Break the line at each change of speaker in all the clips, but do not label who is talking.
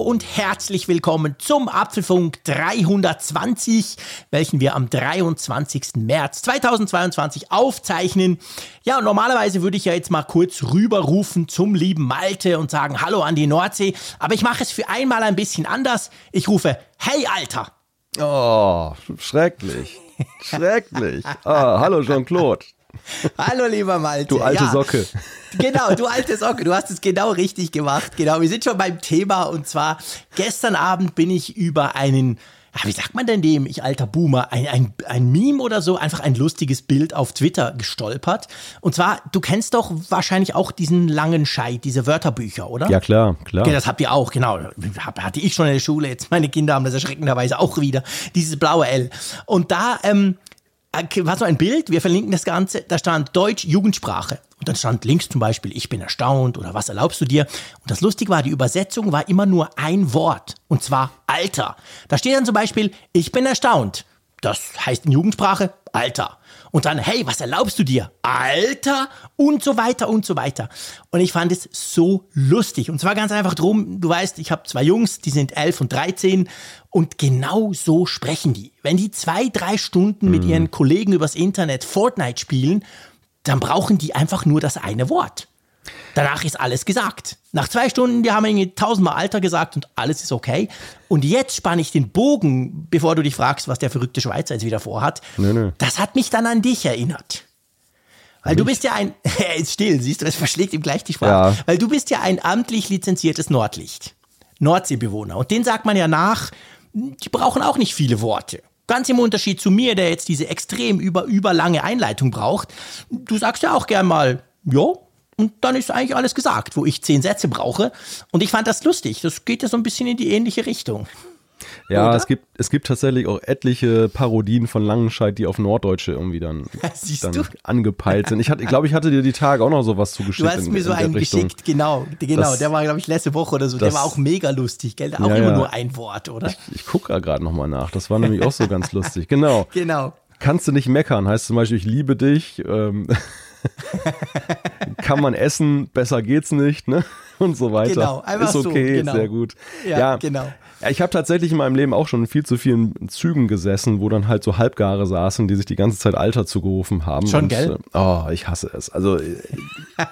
Und herzlich willkommen zum Apfelfunk 320, welchen wir am 23. März 2022 aufzeichnen. Ja, normalerweise würde ich ja jetzt mal kurz rüberrufen zum lieben Malte und sagen Hallo an die Nordsee, aber ich mache es für einmal ein bisschen anders. Ich rufe Hey Alter.
Oh, schrecklich. Schrecklich. Ah, hallo Jean-Claude.
Hallo, lieber Malte.
Du alte ja. Socke.
Genau, du alte Socke. Du hast es genau richtig gemacht. Genau, wir sind schon beim Thema. Und zwar, gestern Abend bin ich über einen, ja, wie sagt man denn dem, ich alter Boomer, ein, ein, ein Meme oder so, einfach ein lustiges Bild auf Twitter gestolpert. Und zwar, du kennst doch wahrscheinlich auch diesen langen Scheit, diese Wörterbücher, oder?
Ja, klar, klar.
Okay, das habt ihr auch, genau. Hatte ich schon in der Schule. Jetzt meine Kinder haben das erschreckenderweise auch wieder. Dieses blaue L. Und da, ähm, war so ein Bild, wir verlinken das Ganze, da stand Deutsch Jugendsprache. Und dann stand links zum Beispiel, ich bin erstaunt oder was erlaubst du dir? Und das Lustige war, die Übersetzung war immer nur ein Wort. Und zwar Alter. Da steht dann zum Beispiel, ich bin erstaunt. Das heißt in Jugendsprache Alter. Und dann, hey, was erlaubst du dir? Alter? Und so weiter und so weiter. Und ich fand es so lustig. Und zwar ganz einfach drum, du weißt, ich habe zwei Jungs, die sind elf und dreizehn. Und genau so sprechen die. Wenn die zwei, drei Stunden mit mhm. ihren Kollegen übers Internet Fortnite spielen, dann brauchen die einfach nur das eine Wort. Danach ist alles gesagt. Nach zwei Stunden, die haben irgendwie tausendmal Alter gesagt und alles ist okay. Und jetzt spanne ich den Bogen, bevor du dich fragst, was der verrückte Schweizer jetzt wieder vorhat. Nö, nö. Das hat mich dann an dich erinnert. Weil du bist ja ein, er ist still, siehst du, das verschlägt ihm gleich die Sprache. Ja. Weil du bist ja ein amtlich lizenziertes Nordlicht. Nordseebewohner. Und den sagt man ja nach, die brauchen auch nicht viele Worte. Ganz im Unterschied zu mir, der jetzt diese extrem über, überlange Einleitung braucht. Du sagst ja auch gern mal, jo, und dann ist eigentlich alles gesagt, wo ich zehn Sätze brauche. Und ich fand das lustig. Das geht ja so ein bisschen in die ähnliche Richtung.
Ja, es gibt, es gibt tatsächlich auch etliche Parodien von Langenscheid, die auf Norddeutsche irgendwie dann, dann angepeilt sind. Ich hatte, glaube, ich hatte dir die Tage auch noch sowas zugeschickt.
Du hast in, mir so einen Richtung. geschickt, genau. Genau, das, der war, glaube ich, letzte Woche oder so. Das, der war auch mega lustig, gell? Auch ja, immer ja. nur ein Wort, oder?
Ich, ich gucke gerade nochmal nach. Das war nämlich auch so ganz lustig. Genau.
Genau.
Kannst du nicht meckern, heißt zum Beispiel, ich liebe dich. Ähm, kann man essen, besser geht's nicht, ne? Und so weiter.
Genau, einfach
Ist okay,
so, genau.
sehr gut.
Ja, ja, genau.
Ich habe tatsächlich in meinem Leben auch schon in viel zu vielen Zügen gesessen, wo dann halt so Halbgare saßen, die sich die ganze Zeit Alter zugerufen haben.
Schon, und, gell?
Äh, oh, ich hasse es. Also äh,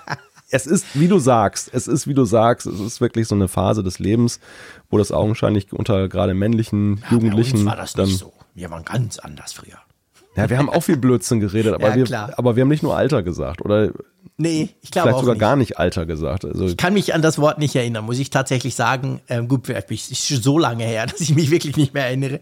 es ist, wie du sagst, es ist, wie du sagst, es ist wirklich so eine Phase des Lebens, wo das augenscheinlich unter gerade männlichen ja, Jugendlichen. Bei uns
war das
dann,
nicht so. Wir waren ganz anders früher.
Ja, wir haben auch viel Blödsinn geredet, aber, ja, wir, aber wir haben nicht nur Alter gesagt. Oder
Nee, ich glaube
Vielleicht sogar
nicht.
gar nicht Alter gesagt. Also
ich kann mich an das Wort nicht erinnern, muss ich tatsächlich sagen. Ähm, gut, es ist so lange her, dass ich mich wirklich nicht mehr erinnere.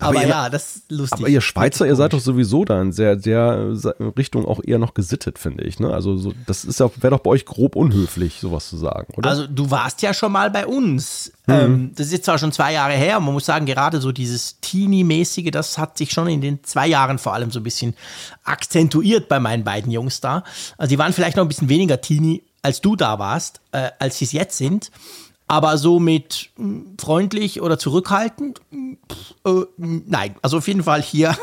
Aber, aber ihr, ja, das ist lustig.
Aber ihr Schweizer, ihr seid doch sowieso dann sehr, sehr Richtung auch eher noch gesittet, finde ich. Ne? Also so, das ist ja, wäre doch bei euch grob unhöflich, sowas zu sagen, oder?
Also du warst ja schon mal bei uns. Mhm. Ähm, das ist jetzt zwar schon zwei Jahre her, man muss sagen, gerade so dieses Teenie-mäßige, das hat sich schon in den zwei Jahren vor allem so ein bisschen akzentuiert bei meinen beiden Jungs da. Also die waren vielleicht noch ein bisschen weniger Teenie, als du da warst, äh, als sie es jetzt sind. Aber so mit hm, freundlich oder zurückhaltend, äh, nein. Also auf jeden Fall hier,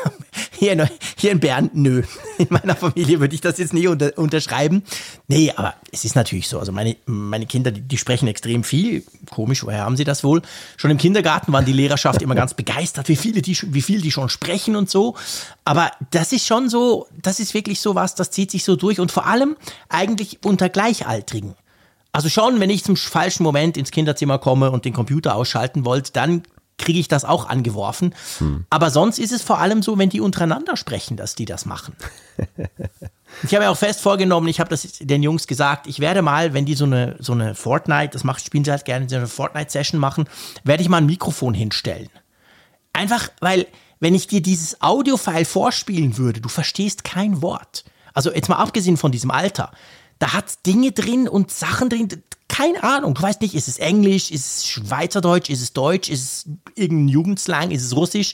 hier, in, hier in Bern, nö. In meiner Familie würde ich das jetzt nicht unter, unterschreiben. Nee, aber es ist natürlich so. Also meine, meine Kinder, die, die, sprechen extrem viel. Komisch, woher haben sie das wohl? Schon im Kindergarten waren die Lehrerschaft immer ganz begeistert, wie viele die, wie viel die schon sprechen und so. Aber das ist schon so, das ist wirklich so was, das zieht sich so durch und vor allem eigentlich unter Gleichaltrigen. Also schon, wenn ich zum falschen Moment ins Kinderzimmer komme und den Computer ausschalten wollte, dann kriege ich das auch angeworfen. Hm. Aber sonst ist es vor allem so, wenn die untereinander sprechen, dass die das machen. ich habe mir auch fest vorgenommen, ich habe das den Jungs gesagt, ich werde mal, wenn die so eine, so eine Fortnite, das macht, spielen sie halt gerne, so eine Fortnite-Session machen, werde ich mal ein Mikrofon hinstellen. Einfach, weil, wenn ich dir dieses Audiofile vorspielen würde, du verstehst kein Wort. Also jetzt mal abgesehen von diesem Alter da hat Dinge drin und Sachen drin, keine Ahnung. Du weißt nicht, ist es Englisch, ist es Schweizerdeutsch, ist es Deutsch, ist es irgendein Jugendslang, ist es Russisch?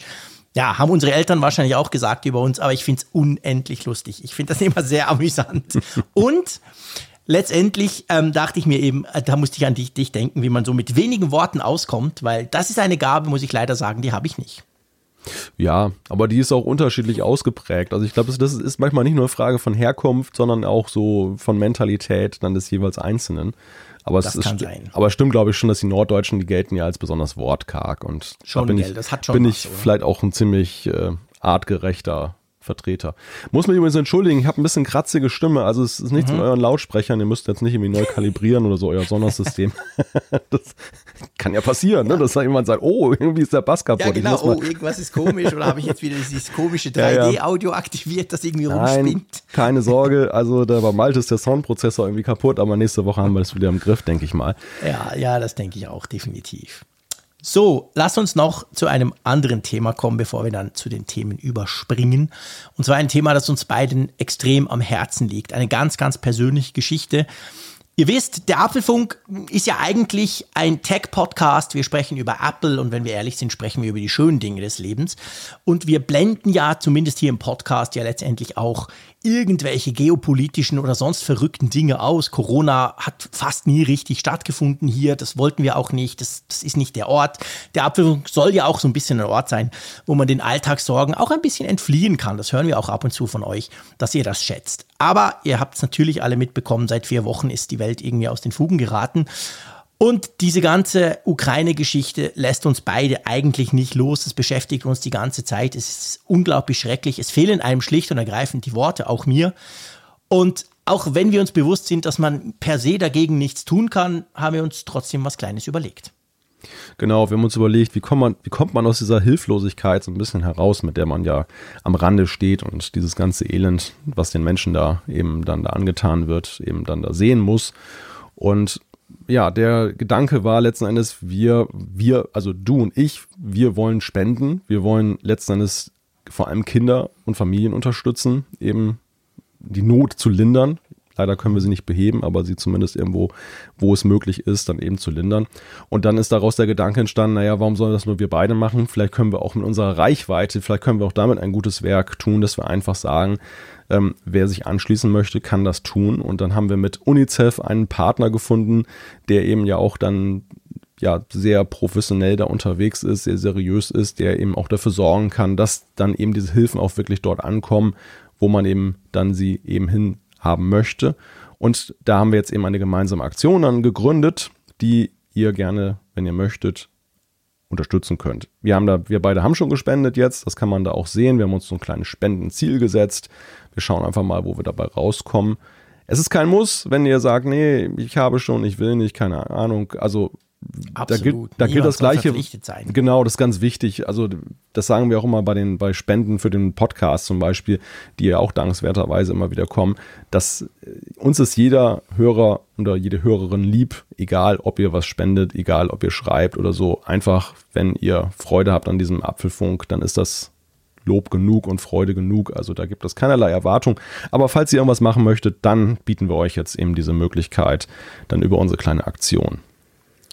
Ja, haben unsere Eltern wahrscheinlich auch gesagt über uns, aber ich finde es unendlich lustig. Ich finde das immer sehr amüsant. und letztendlich ähm, dachte ich mir eben, äh, da musste ich an dich, dich denken, wie man so mit wenigen Worten auskommt, weil das ist eine Gabe, muss ich leider sagen, die habe ich nicht.
Ja, aber die ist auch unterschiedlich ausgeprägt. Also ich glaube, das ist manchmal nicht nur eine Frage von Herkunft, sondern auch so von Mentalität dann des jeweils Einzelnen. Aber das es ist, sein. aber stimmt, glaube ich, schon, dass die Norddeutschen, die gelten ja als besonders wortkarg und
schon
da bin
gell,
ich,
das hat schon
bin
was,
ich
oder?
vielleicht auch ein ziemlich äh, artgerechter Vertreter. Muss mich übrigens entschuldigen, ich habe ein bisschen kratzige Stimme, also es ist nichts
Mhm.
mit euren Lautsprechern, ihr müsst jetzt nicht irgendwie neu kalibrieren oder so euer Sondersystem. das kann ja passieren, ne? dass da jemand sagt, oh, irgendwie ist der Bass kaputt.
Ja, genau. Oh, irgendwas ist komisch. Oder habe ich jetzt wieder dieses komische
Ja, ja.
3D-Audio aktiviert, das irgendwie
Nein,
rumspinnt?
keine Sorge, also da bei Malte ist der Soundprozessor irgendwie kaputt, aber nächste Woche haben wir das wieder im Griff, denke ich mal.
Ja, ja, das denke ich auch, definitiv. So, lass uns noch zu einem anderen Thema kommen, bevor wir dann zu den Themen überspringen. Und zwar ein Thema, das uns beiden extrem am Herzen liegt. Eine ganz, ganz persönliche Geschichte. Ihr wisst, der Apfelfunk ist ja eigentlich ein Tech-Podcast. Wir sprechen über Apple und wenn wir ehrlich sind, sprechen wir über die schönen Dinge des Lebens. Und wir blenden ja, zumindest hier im Podcast, ja letztendlich auch irgendwelche geopolitischen oder sonst verrückten Dinge aus. Corona hat fast nie richtig stattgefunden hier. Das wollten wir auch nicht. Das, das ist nicht der Ort. Der Apfelfunk soll ja auch so ein bisschen ein Ort sein, wo man den Alltagssorgen auch ein bisschen entfliehen kann. Das hören wir auch ab und zu von euch, dass ihr das schätzt. Aber ihr habt es natürlich alle mitbekommen, seit vier Wochen ist die Welt irgendwie aus den Fugen geraten. Und diese ganze Ukraine-Geschichte lässt uns beide eigentlich nicht los. Es beschäftigt uns die ganze Zeit. Es ist unglaublich schrecklich. Es fehlen einem schlicht und ergreifend die Worte, auch mir. Und auch wenn wir uns bewusst sind, dass man per se dagegen nichts tun kann, haben wir uns trotzdem was Kleines überlegt.
Genau, wir haben uns überlegt, wie kommt man, wie kommt man aus dieser Hilflosigkeit so ein bisschen heraus, mit der man ja am Rande steht und dieses ganze Elend, was den Menschen da eben dann da angetan wird, eben dann da sehen muss. Und ja, der Gedanke war letzten Endes, wir, wir, also du und ich, wir wollen spenden. Wir wollen letzten Endes vor allem Kinder und Familien unterstützen, eben die Not zu lindern. Leider können wir sie nicht beheben, aber sie zumindest irgendwo, wo es möglich ist, dann eben zu lindern. Und dann ist daraus der Gedanke entstanden, naja, warum sollen das nur wir beide machen? Vielleicht können wir auch mit unserer Reichweite, vielleicht können wir auch damit ein gutes Werk tun, dass wir einfach sagen, ähm, wer sich anschließen möchte, kann das tun. Und dann haben wir mit UNICEF einen Partner gefunden, der eben ja auch dann ja sehr professionell da unterwegs ist, sehr seriös ist, der eben auch dafür sorgen kann, dass dann eben diese Hilfen auch wirklich dort ankommen, wo man eben dann sie eben hin haben möchte. Und da haben wir jetzt eben eine gemeinsame Aktion dann gegründet, die ihr gerne, wenn ihr möchtet, unterstützen könnt. Wir haben da, wir beide haben schon gespendet jetzt, das kann man da auch sehen. Wir haben uns so ein kleines Spendenziel gesetzt. Wir schauen einfach mal, wo wir dabei rauskommen. Es ist kein Muss, wenn ihr sagt, nee, ich habe schon, ich will nicht, keine Ahnung. Also da gilt, da gilt das Gleiche. Genau, das ist ganz wichtig. Also das sagen wir auch immer bei den bei Spenden für den Podcast zum Beispiel, die ja auch dankenswerterweise immer wieder kommen. Dass äh, uns ist jeder Hörer oder jede Hörerin lieb, egal ob ihr was spendet, egal ob ihr schreibt oder so. Einfach, wenn ihr Freude habt an diesem Apfelfunk, dann ist das Lob genug und Freude genug. Also da gibt es keinerlei Erwartung. Aber falls ihr irgendwas machen möchtet, dann bieten wir euch jetzt eben diese Möglichkeit dann über unsere kleine Aktion.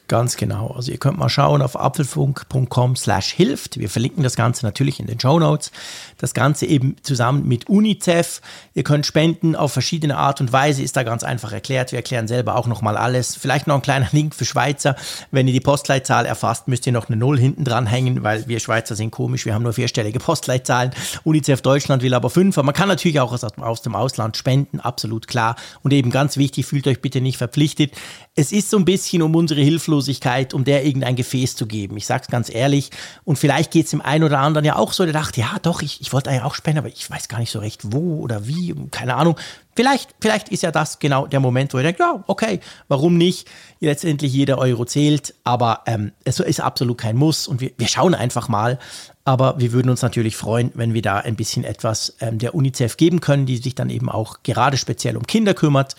Ganz genau. Also ihr könnt mal schauen auf apfelfunk.com slash hilft. Wir verlinken das Ganze natürlich in den Show Notes. Das Ganze eben zusammen mit UNICEF. Ihr könnt spenden auf verschiedene Art und Weise, ist da ganz einfach erklärt. Wir erklären selber auch nochmal alles. Vielleicht noch ein kleiner Link für Schweizer. Wenn ihr die Postleitzahl erfasst, müsst ihr noch eine Null hinten dran hängen, weil wir Schweizer sind komisch. Wir haben nur vierstellige Postleitzahlen. UNICEF Deutschland will aber fünf. Aber man kann natürlich auch aus, aus dem Ausland spenden, absolut klar. Und eben ganz wichtig, fühlt euch bitte nicht verpflichtet. Es ist so ein bisschen um unsere Hilflosigkeit, um der irgendein Gefäß zu geben. Ich sag's ganz ehrlich. Und vielleicht geht's dem einen oder anderen ja auch so, der dachte, ja doch, ich, ich wollte eigentlich auch spenden, aber ich weiß gar nicht so recht wo oder wie, keine Ahnung. Vielleicht, vielleicht ist ja das genau der Moment, wo ihr denkt, ja, okay, warum nicht? Letztendlich jeder Euro zählt, aber ähm, es ist absolut kein Muss und wir, wir schauen einfach mal. Aber wir würden uns natürlich freuen, wenn wir da ein bisschen etwas ähm, der UNICEF geben können, die sich dann eben auch gerade speziell um Kinder kümmert.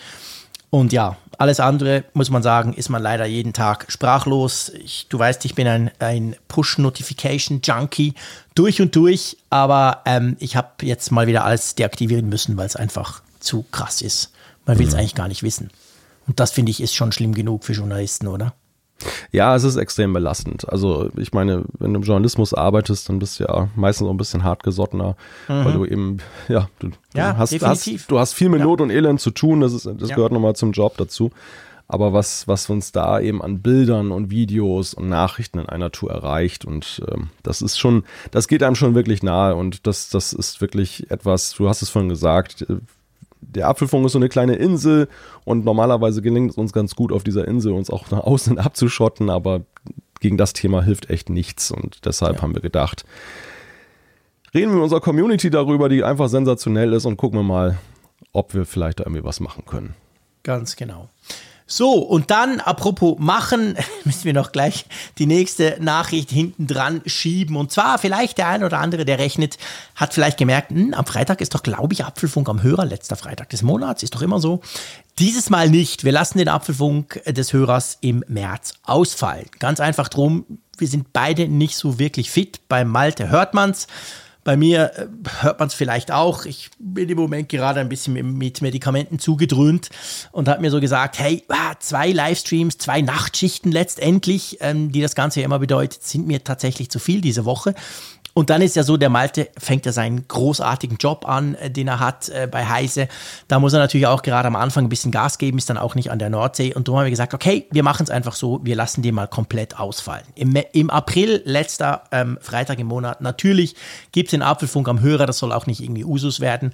Und ja, alles andere, muss man sagen, ist man leider jeden Tag sprachlos. Ich, du weißt, ich bin ein, ein Push-Notification-Junkie durch und durch, aber ähm, ich habe jetzt mal wieder alles deaktivieren müssen, weil es einfach zu krass ist. Man will es eigentlich gar nicht wissen. Und das finde ich ist schon schlimm genug für Journalisten, oder?
Ja, es ist extrem belastend. Also ich meine, wenn du im Journalismus arbeitest, dann bist du ja meistens auch ein bisschen hartgesottener, mhm. weil du eben, ja, du,
ja,
hast,
definitiv.
hast, du hast viel mit ja. Not und Elend zu tun, das, ist, das ja. gehört nochmal zum Job dazu. Aber was, was uns da eben an Bildern und Videos und Nachrichten in einer Tour erreicht und ähm, das ist schon, das geht einem schon wirklich nahe und das, das ist wirklich etwas, du hast es vorhin gesagt, der Apfelfunk ist so eine kleine Insel und normalerweise gelingt es uns ganz gut auf dieser Insel uns auch nach außen abzuschotten, aber gegen das Thema hilft echt nichts und deshalb ja. haben wir gedacht, reden wir mit unserer Community darüber, die einfach sensationell ist und gucken wir mal, ob wir vielleicht da irgendwie was machen können.
Ganz genau. So, und dann, apropos machen, müssen wir noch gleich die nächste Nachricht hinten dran schieben. Und zwar vielleicht der ein oder andere, der rechnet, hat vielleicht gemerkt, mh, hm, am Freitag ist doch, glaube ich, Apfelfunk am Hörer, letzter Freitag des Monats, ist doch immer so. Dieses Mal nicht. Wir lassen den Apfelfunk des Hörers im März ausfallen. Ganz einfach drum, wir sind beide nicht so wirklich fit. Bei Malte hört man's. Bei mir äh, hört man es vielleicht auch. Ich bin im Moment gerade ein bisschen mit Medikamenten zugedröhnt und habe mir so gesagt, hey, ah, zwei Livestreams, zwei Nachtschichten letztendlich, ähm, die das Ganze ja immer bedeutet, sind mir tatsächlich zu viel diese Woche. Und dann ist ja so, der Malte fängt ja seinen großartigen Job an, äh, den er hat äh, bei Heise. Da muss er natürlich auch gerade am Anfang ein bisschen Gas geben, ist dann auch nicht an der Nordsee. Und darum haben wir gesagt, okay, wir machen es einfach so, wir lassen den mal komplett ausfallen. Im, im April, letzter ähm, Freitag im Monat, natürlich gibt es den Apfelfunk am Hörer, das soll auch nicht irgendwie Usus werden.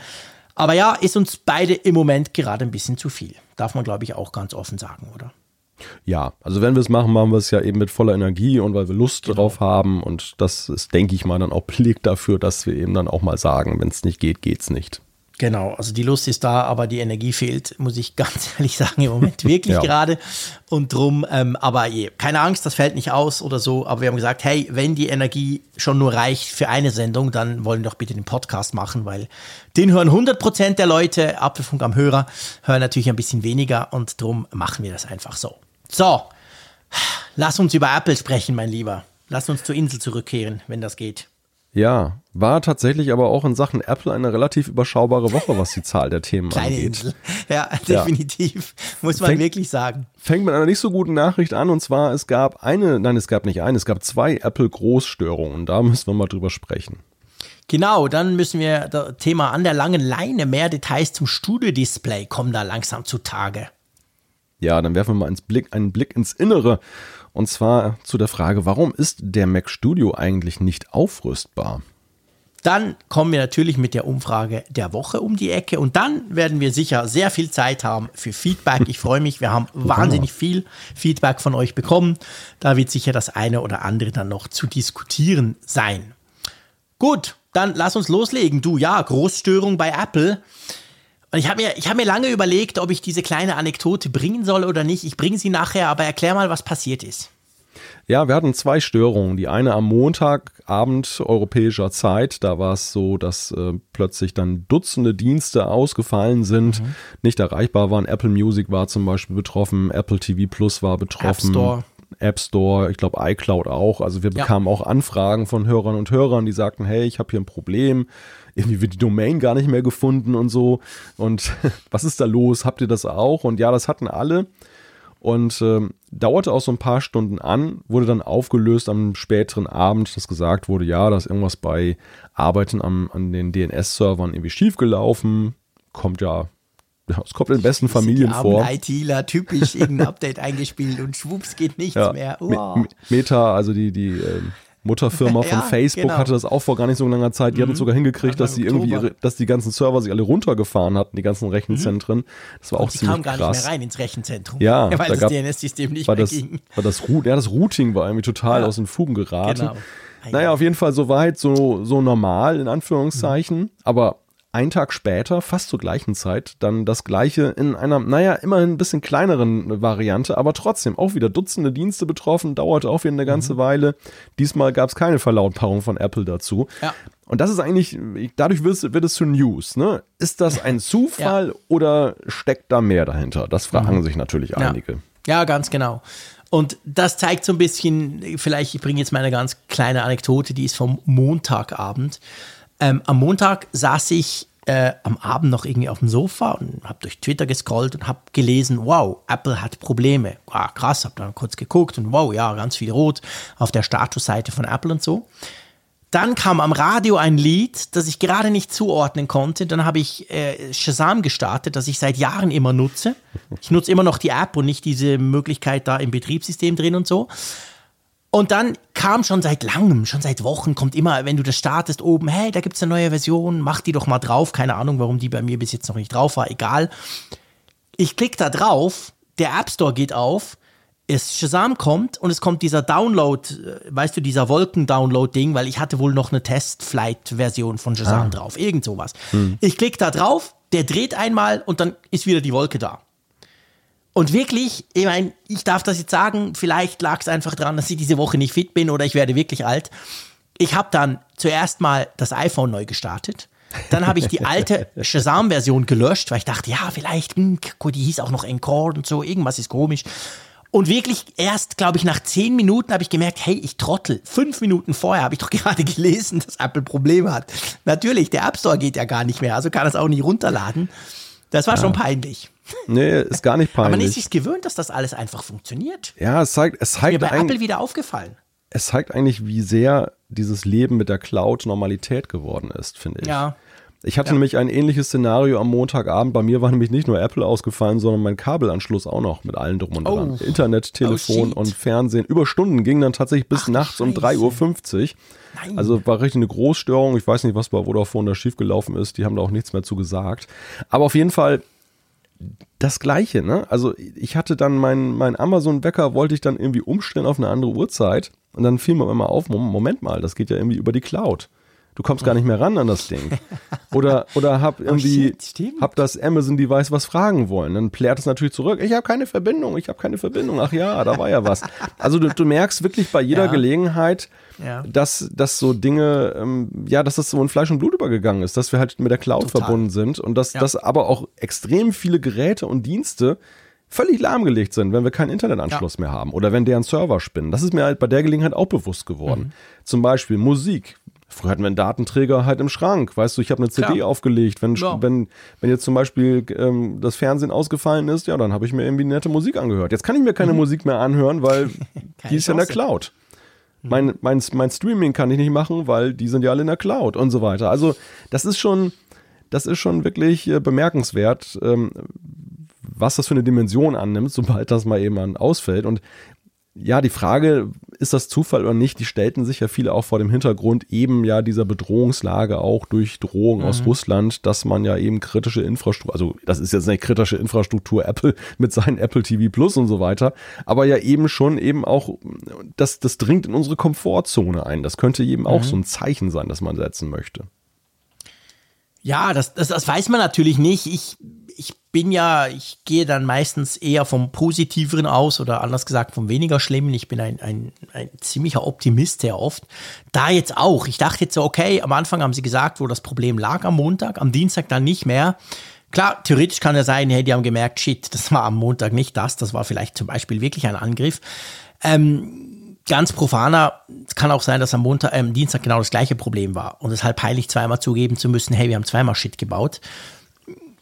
Aber ja, ist uns beide im Moment gerade ein bisschen zu viel. Darf man, glaube ich, auch ganz offen sagen, oder?
Ja, also wenn wir es machen, machen wir es ja eben mit voller Energie und weil wir Lust genau. drauf haben. Und das ist, denke ich mal, dann auch Beleg dafür, dass wir eben dann auch mal sagen, wenn es nicht geht, geht's nicht.
Genau, also die Lust ist da, aber die Energie fehlt, muss ich ganz ehrlich sagen, im Moment wirklich ja. gerade. Und drum, ähm, aber je, keine Angst, das fällt nicht aus oder so. Aber wir haben gesagt, hey, wenn die Energie schon nur reicht für eine Sendung, dann wollen wir doch bitte den Podcast machen, weil den hören 100% der Leute, Apfelfunk am Hörer, hören natürlich ein bisschen weniger und drum machen wir das einfach so. So, lass uns über Apple sprechen, mein Lieber. Lass uns zur Insel zurückkehren, wenn das geht.
Ja, war tatsächlich aber auch in Sachen Apple eine relativ überschaubare Woche, was die Zahl der Themen
Kleine
angeht.
Insel. Ja, definitiv. Ja. Muss man
fängt,
wirklich sagen.
Fängt mit einer nicht so guten Nachricht an und zwar, es gab eine, nein, es gab nicht eine, es gab zwei Apple-Großstörungen. Da müssen wir mal drüber sprechen.
Genau, dann müssen wir das Thema an der langen Leine, mehr Details zum Studio-Display kommen da langsam zutage.
Ja, dann werfen wir mal Blick, einen Blick ins Innere. Und zwar zu der Frage, warum ist der Mac Studio eigentlich nicht aufrüstbar?
Dann kommen wir natürlich mit der Umfrage der Woche um die Ecke und dann werden wir sicher sehr viel Zeit haben für Feedback. Ich freue mich, wir haben wahnsinnig viel Feedback von euch bekommen. Da wird sicher das eine oder andere dann noch zu diskutieren sein. Gut, dann lass uns loslegen. Du, ja, Großstörung bei Apple. Und ich habe mir, hab mir lange überlegt, ob ich diese kleine Anekdote bringen soll oder nicht. Ich bringe sie nachher, aber erklär mal, was passiert ist.
Ja, wir hatten zwei Störungen. Die eine am Montagabend europäischer Zeit. Da war es so, dass äh, plötzlich dann Dutzende Dienste ausgefallen sind, mhm. nicht erreichbar waren. Apple Music war zum Beispiel betroffen, Apple TV Plus war betroffen. App
Store.
App Store, ich glaube iCloud auch. Also wir bekamen ja. auch Anfragen von Hörern und Hörern, die sagten, hey, ich habe hier ein Problem irgendwie wird die Domain gar nicht mehr gefunden und so. Und was ist da los? Habt ihr das auch? Und ja, das hatten alle. Und ähm, dauerte auch so ein paar Stunden an, wurde dann aufgelöst am späteren Abend, dass gesagt wurde, ja, da ist irgendwas bei Arbeiten am, an den DNS-Servern irgendwie schiefgelaufen. Kommt ja es kommt in den besten Familien die vor.
ITler typisch irgendein Update eingespielt und schwupps geht nichts ja, mehr.
Wow. Meta, also die, die ähm, Mutterfirma von ja, Facebook genau. hatte das auch vor gar nicht so langer Zeit. Die mhm. haben es sogar hingekriegt, dass sie irgendwie, ihre, dass die ganzen Server sich alle runtergefahren hatten, die ganzen Rechenzentren. Das war auch ziemlich krass. Die kamen gar nicht
mehr rein ins Rechenzentrum.
Ja,
weil da das DNS-System nicht
war
mehr
das,
ging.
War das, ja, das Routing war irgendwie total ja. aus den Fugen geraten. Genau. Naja, auf jeden Fall soweit so, so normal, in Anführungszeichen. Mhm. Aber einen Tag später, fast zur gleichen Zeit, dann das gleiche in einer, naja, immerhin ein bisschen kleineren Variante, aber trotzdem auch wieder Dutzende Dienste betroffen, dauerte auch wieder eine ganze mhm. Weile. Diesmal gab es keine Verlautbarung von Apple dazu. Ja. Und das ist eigentlich, dadurch wird, wird es zu News. Ne? Ist das ein Zufall ja. oder steckt da mehr dahinter? Das fragen mhm. sich natürlich
ja.
einige.
Ja, ganz genau. Und das zeigt so ein bisschen, vielleicht, ich bringe jetzt mal eine ganz kleine Anekdote, die ist vom Montagabend. Ähm, am Montag saß ich äh, am Abend noch irgendwie auf dem Sofa und habe durch Twitter gescrollt und habe gelesen, wow, Apple hat Probleme. Ah, krass, habe dann kurz geguckt und wow, ja, ganz viel rot auf der Statusseite von Apple und so. Dann kam am Radio ein Lied, das ich gerade nicht zuordnen konnte. Dann habe ich äh, Shazam gestartet, das ich seit Jahren immer nutze. Ich nutze immer noch die App und nicht diese Möglichkeit da im Betriebssystem drin und so. Und dann kam schon seit langem, schon seit Wochen, kommt immer, wenn du das startest, oben, hey, da gibt es eine neue Version, mach die doch mal drauf. Keine Ahnung, warum die bei mir bis jetzt noch nicht drauf war, egal. Ich klicke da drauf, der App Store geht auf, es Shazam kommt und es kommt dieser Download, äh, weißt du, dieser Wolken-Download-Ding, weil ich hatte wohl noch eine Test-Flight-Version von Shazam ah. drauf, irgend sowas. Hm. Ich klicke da drauf, der dreht einmal und dann ist wieder die Wolke da. Und wirklich, ich meine, ich darf das jetzt sagen, vielleicht lag es einfach daran, dass ich diese Woche nicht fit bin oder ich werde wirklich alt. Ich habe dann zuerst mal das iPhone neu gestartet. Dann habe ich die alte Shazam-Version gelöscht, weil ich dachte, ja, vielleicht, hm, die hieß auch noch Encore und so, irgendwas ist komisch. Und wirklich erst, glaube ich, nach zehn Minuten habe ich gemerkt, hey, ich trottel. Fünf Minuten vorher habe ich doch gerade gelesen, dass Apple Probleme hat. Natürlich, der App Store geht ja gar nicht mehr, also kann das auch nicht runterladen. Das war ja. schon peinlich.
Nee, ist gar nicht peinlich. Aber man ist
sich gewöhnt, dass das alles einfach funktioniert.
Ja, es zeigt, es zeigt
Mir bei Apple wieder aufgefallen.
Es zeigt eigentlich, wie sehr dieses Leben mit der Cloud Normalität geworden ist, finde ich.
Ja.
Ich hatte
ja.
nämlich ein ähnliches Szenario am Montagabend. Bei mir war nämlich nicht nur Apple ausgefallen, sondern mein Kabelanschluss auch noch mit allen drum und dran. Oh. Internet, Telefon oh, und Fernsehen. Über Stunden ging dann tatsächlich bis Ach, nachts um 3.50 Uhr. Nein. Also war richtig eine Großstörung. Ich weiß nicht, was bei Vodafone da schiefgelaufen ist. Die haben da auch nichts mehr zu gesagt. Aber auf jeden Fall das Gleiche, ne? Also ich hatte dann mein, mein Amazon-Wecker, wollte ich dann irgendwie umstellen auf eine andere Uhrzeit und dann fiel mir immer auf, Moment mal, das geht ja irgendwie über die Cloud. Du kommst gar nicht mehr ran an das Ding. Oder, oder hab oh, irgendwie, oh shit, hab das Amazon-Device was fragen wollen. Dann plärt es natürlich zurück. Ich habe keine Verbindung, ich habe keine Verbindung. Ach ja, da war ja was. Also du, du merkst wirklich bei jeder ja. Gelegenheit, ja. dass, dass so Dinge, ähm, ja, dass das so in Fleisch und Blut übergegangen ist, dass wir halt mit der Cloud Total. verbunden sind und dass, ja. dass aber auch extrem viele Geräte und Dienste völlig lahmgelegt sind, wenn wir keinen Internetanschluss ja. mehr haben oder wenn deren Server spinnen. Das ist mir halt bei der Gelegenheit auch bewusst geworden. Mhm. Zum Beispiel Musik. Früher hatten wir einen Datenträger halt im Schrank. Weißt du, ich habe eine CD Klar. aufgelegt. Wenn, ja. wenn, wenn jetzt zum Beispiel ähm, das Fernsehen ausgefallen ist, ja, dann habe ich mir irgendwie nette Musik angehört. Jetzt kann ich mir keine mhm. Musik mehr anhören, weil die ist ja in der Cloud. Mhm. Mein, mein, mein Streaming kann ich nicht machen, weil die sind ja alle in der Cloud und so weiter. Also das ist schon, das ist schon wirklich äh, bemerkenswert, ähm, was das für eine Dimension annimmt, sobald das mal eben ausfällt. Und ja, die Frage, ist das Zufall oder nicht, die stellten sich ja viele auch vor dem Hintergrund eben ja dieser Bedrohungslage auch durch Drohungen mhm. aus Russland, dass man ja eben kritische Infrastruktur, also das ist jetzt eine kritische Infrastruktur Apple mit seinen Apple TV Plus und so weiter, aber ja eben schon eben auch, das, das dringt in unsere Komfortzone ein. Das könnte eben mhm. auch so ein Zeichen sein, das man setzen möchte.
Ja, das, das, das weiß man natürlich nicht. Ich ich bin ja, ich gehe dann meistens eher vom Positiveren aus oder anders gesagt vom weniger Schlimmen. Ich bin ein, ein, ein ziemlicher Optimist sehr oft. Da jetzt auch. Ich dachte jetzt so, okay, am Anfang haben sie gesagt, wo das Problem lag am Montag, am Dienstag dann nicht mehr. Klar, theoretisch kann ja sein, hey, die haben gemerkt, shit, das war am Montag nicht das, das war vielleicht zum Beispiel wirklich ein Angriff. Ähm, ganz profaner, es kann auch sein, dass am Montag, ähm, Dienstag genau das gleiche Problem war und deshalb peinlich zweimal zugeben zu müssen, hey, wir haben zweimal Shit gebaut.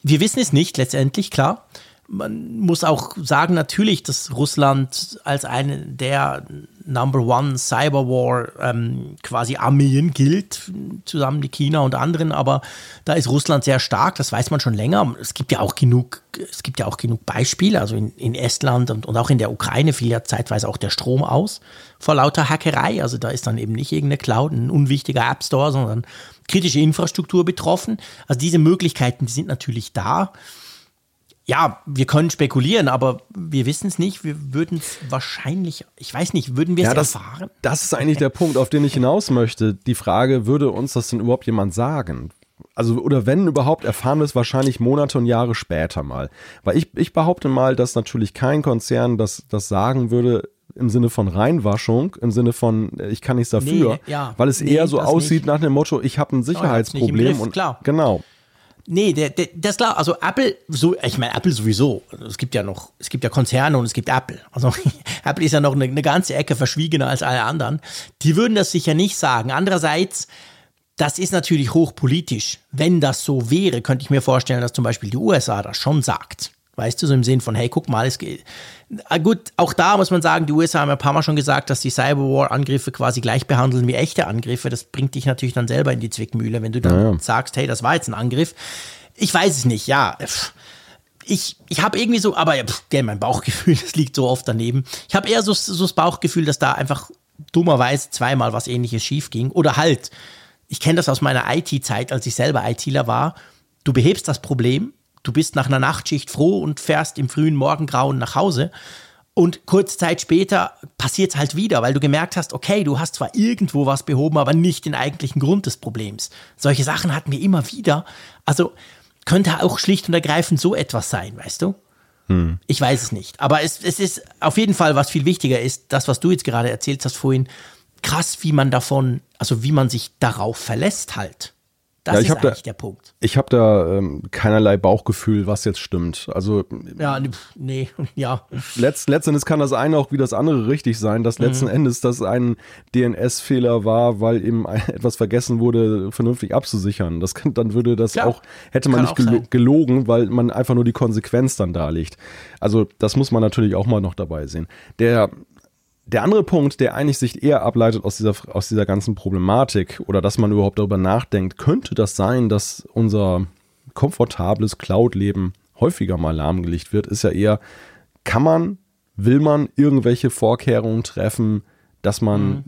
Wir wissen es nicht letztendlich, klar. Man muss auch sagen, natürlich, dass Russland als eine der Number One Cyberwar ähm, quasi Armeen gilt, zusammen mit China und anderen, aber da ist Russland sehr stark, das weiß man schon länger. Es gibt ja auch genug, es gibt ja auch genug Beispiele, also in, in Estland und, und auch in der Ukraine fiel ja zeitweise auch der Strom aus vor lauter Hackerei. Also da ist dann eben nicht irgendeine Cloud, ein unwichtiger App Store, sondern kritische Infrastruktur betroffen. Also diese Möglichkeiten die sind natürlich da. Ja, wir können spekulieren, aber wir wissen es nicht. Wir würden es wahrscheinlich, ich weiß nicht, würden wir es ja, erfahren?
Das ist eigentlich der Punkt, auf den ich hinaus möchte. Die Frage, würde uns das denn überhaupt jemand sagen? Also, oder wenn überhaupt, erfahren wir es wahrscheinlich Monate und Jahre später mal. Weil ich, ich behaupte mal, dass natürlich kein Konzern das, das sagen würde, im Sinne von Reinwaschung, im Sinne von ich kann nichts dafür, nee, ja. weil es nee, eher so aussieht nicht. nach dem Motto, ich habe ein Sicherheitsproblem
und klar.
genau.
Nee, der, der, das ist klar. Also Apple, so, ich meine Apple sowieso. Es gibt ja noch, es gibt ja Konzerne und es gibt Apple. Also Apple ist ja noch eine, eine ganze Ecke verschwiegener als alle anderen. Die würden das sicher nicht sagen. Andererseits, Das ist natürlich hochpolitisch. Wenn das so wäre, könnte ich mir vorstellen, dass zum Beispiel die USA das schon sagt. Weißt du, so im Sinn von, hey, guck mal, es geht. Ah, gut, auch da muss man sagen, die USA haben ein paar Mal schon gesagt, dass die Cyberwar-Angriffe quasi gleich behandeln wie echte Angriffe. Das bringt dich natürlich dann selber in die Zwickmühle, wenn du dann ja. sagst, hey, das war jetzt ein Angriff. Ich weiß es nicht, ja. Ich, ich habe irgendwie so, aber ja, mein Bauchgefühl, das liegt so oft daneben. Ich habe eher so, so das Bauchgefühl, dass da einfach dummerweise zweimal was ähnliches schief ging. Oder halt, ich kenne das aus meiner IT-Zeit, als ich selber ITler war. Du behebst das Problem, Du bist nach einer Nachtschicht froh und fährst im frühen Morgengrauen nach Hause. Und kurze Zeit später passiert es halt wieder, weil du gemerkt hast, okay, du hast zwar irgendwo was behoben, aber nicht den eigentlichen Grund des Problems. Solche Sachen hatten wir immer wieder. Also könnte auch schlicht und ergreifend so etwas sein, weißt du? Hm. Ich weiß es nicht. Aber es, es ist auf jeden Fall, was viel wichtiger ist, das, was du jetzt gerade erzählt hast vorhin, krass, wie man davon, also wie man sich darauf verlässt halt. Das
ja, ich
ist
eigentlich
da, der Punkt.
Ich habe da ähm, keinerlei Bauchgefühl, was jetzt stimmt. Also
ja, nee, ja.
Letzt, letztendlich kann das eine auch wie das andere richtig sein, dass letzten mhm. Endes das ein DNS-Fehler war, weil eben etwas vergessen wurde, vernünftig abzusichern. Das kann, dann würde das ja, auch hätte man nicht gelo gelogen, weil man einfach nur die Konsequenz dann darlegt. Also das muss man natürlich auch mal noch dabei sehen. Der der andere Punkt, der eigentlich sich eher ableitet aus dieser, aus dieser ganzen Problematik oder dass man überhaupt darüber nachdenkt, könnte das sein, dass unser komfortables Cloud-Leben häufiger mal lahmgelegt wird, ist ja eher, kann man, will man irgendwelche Vorkehrungen treffen, dass man mhm.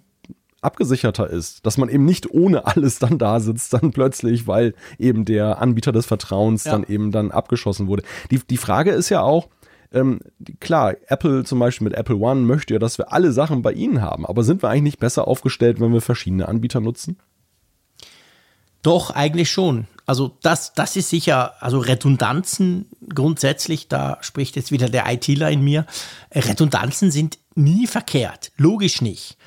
abgesicherter ist, dass man eben nicht ohne alles dann da sitzt, dann plötzlich, weil eben der Anbieter des Vertrauens ja. dann eben dann abgeschossen wurde. Die, die Frage ist ja auch, ähm, klar, Apple zum Beispiel mit Apple One möchte ja, dass wir alle Sachen bei ihnen haben, aber sind wir eigentlich nicht besser aufgestellt, wenn wir verschiedene Anbieter nutzen?
Doch, eigentlich schon. Also das, das ist sicher, also Redundanzen grundsätzlich, da spricht jetzt wieder der ITler in mir, Redundanzen sind nie verkehrt, logisch nicht.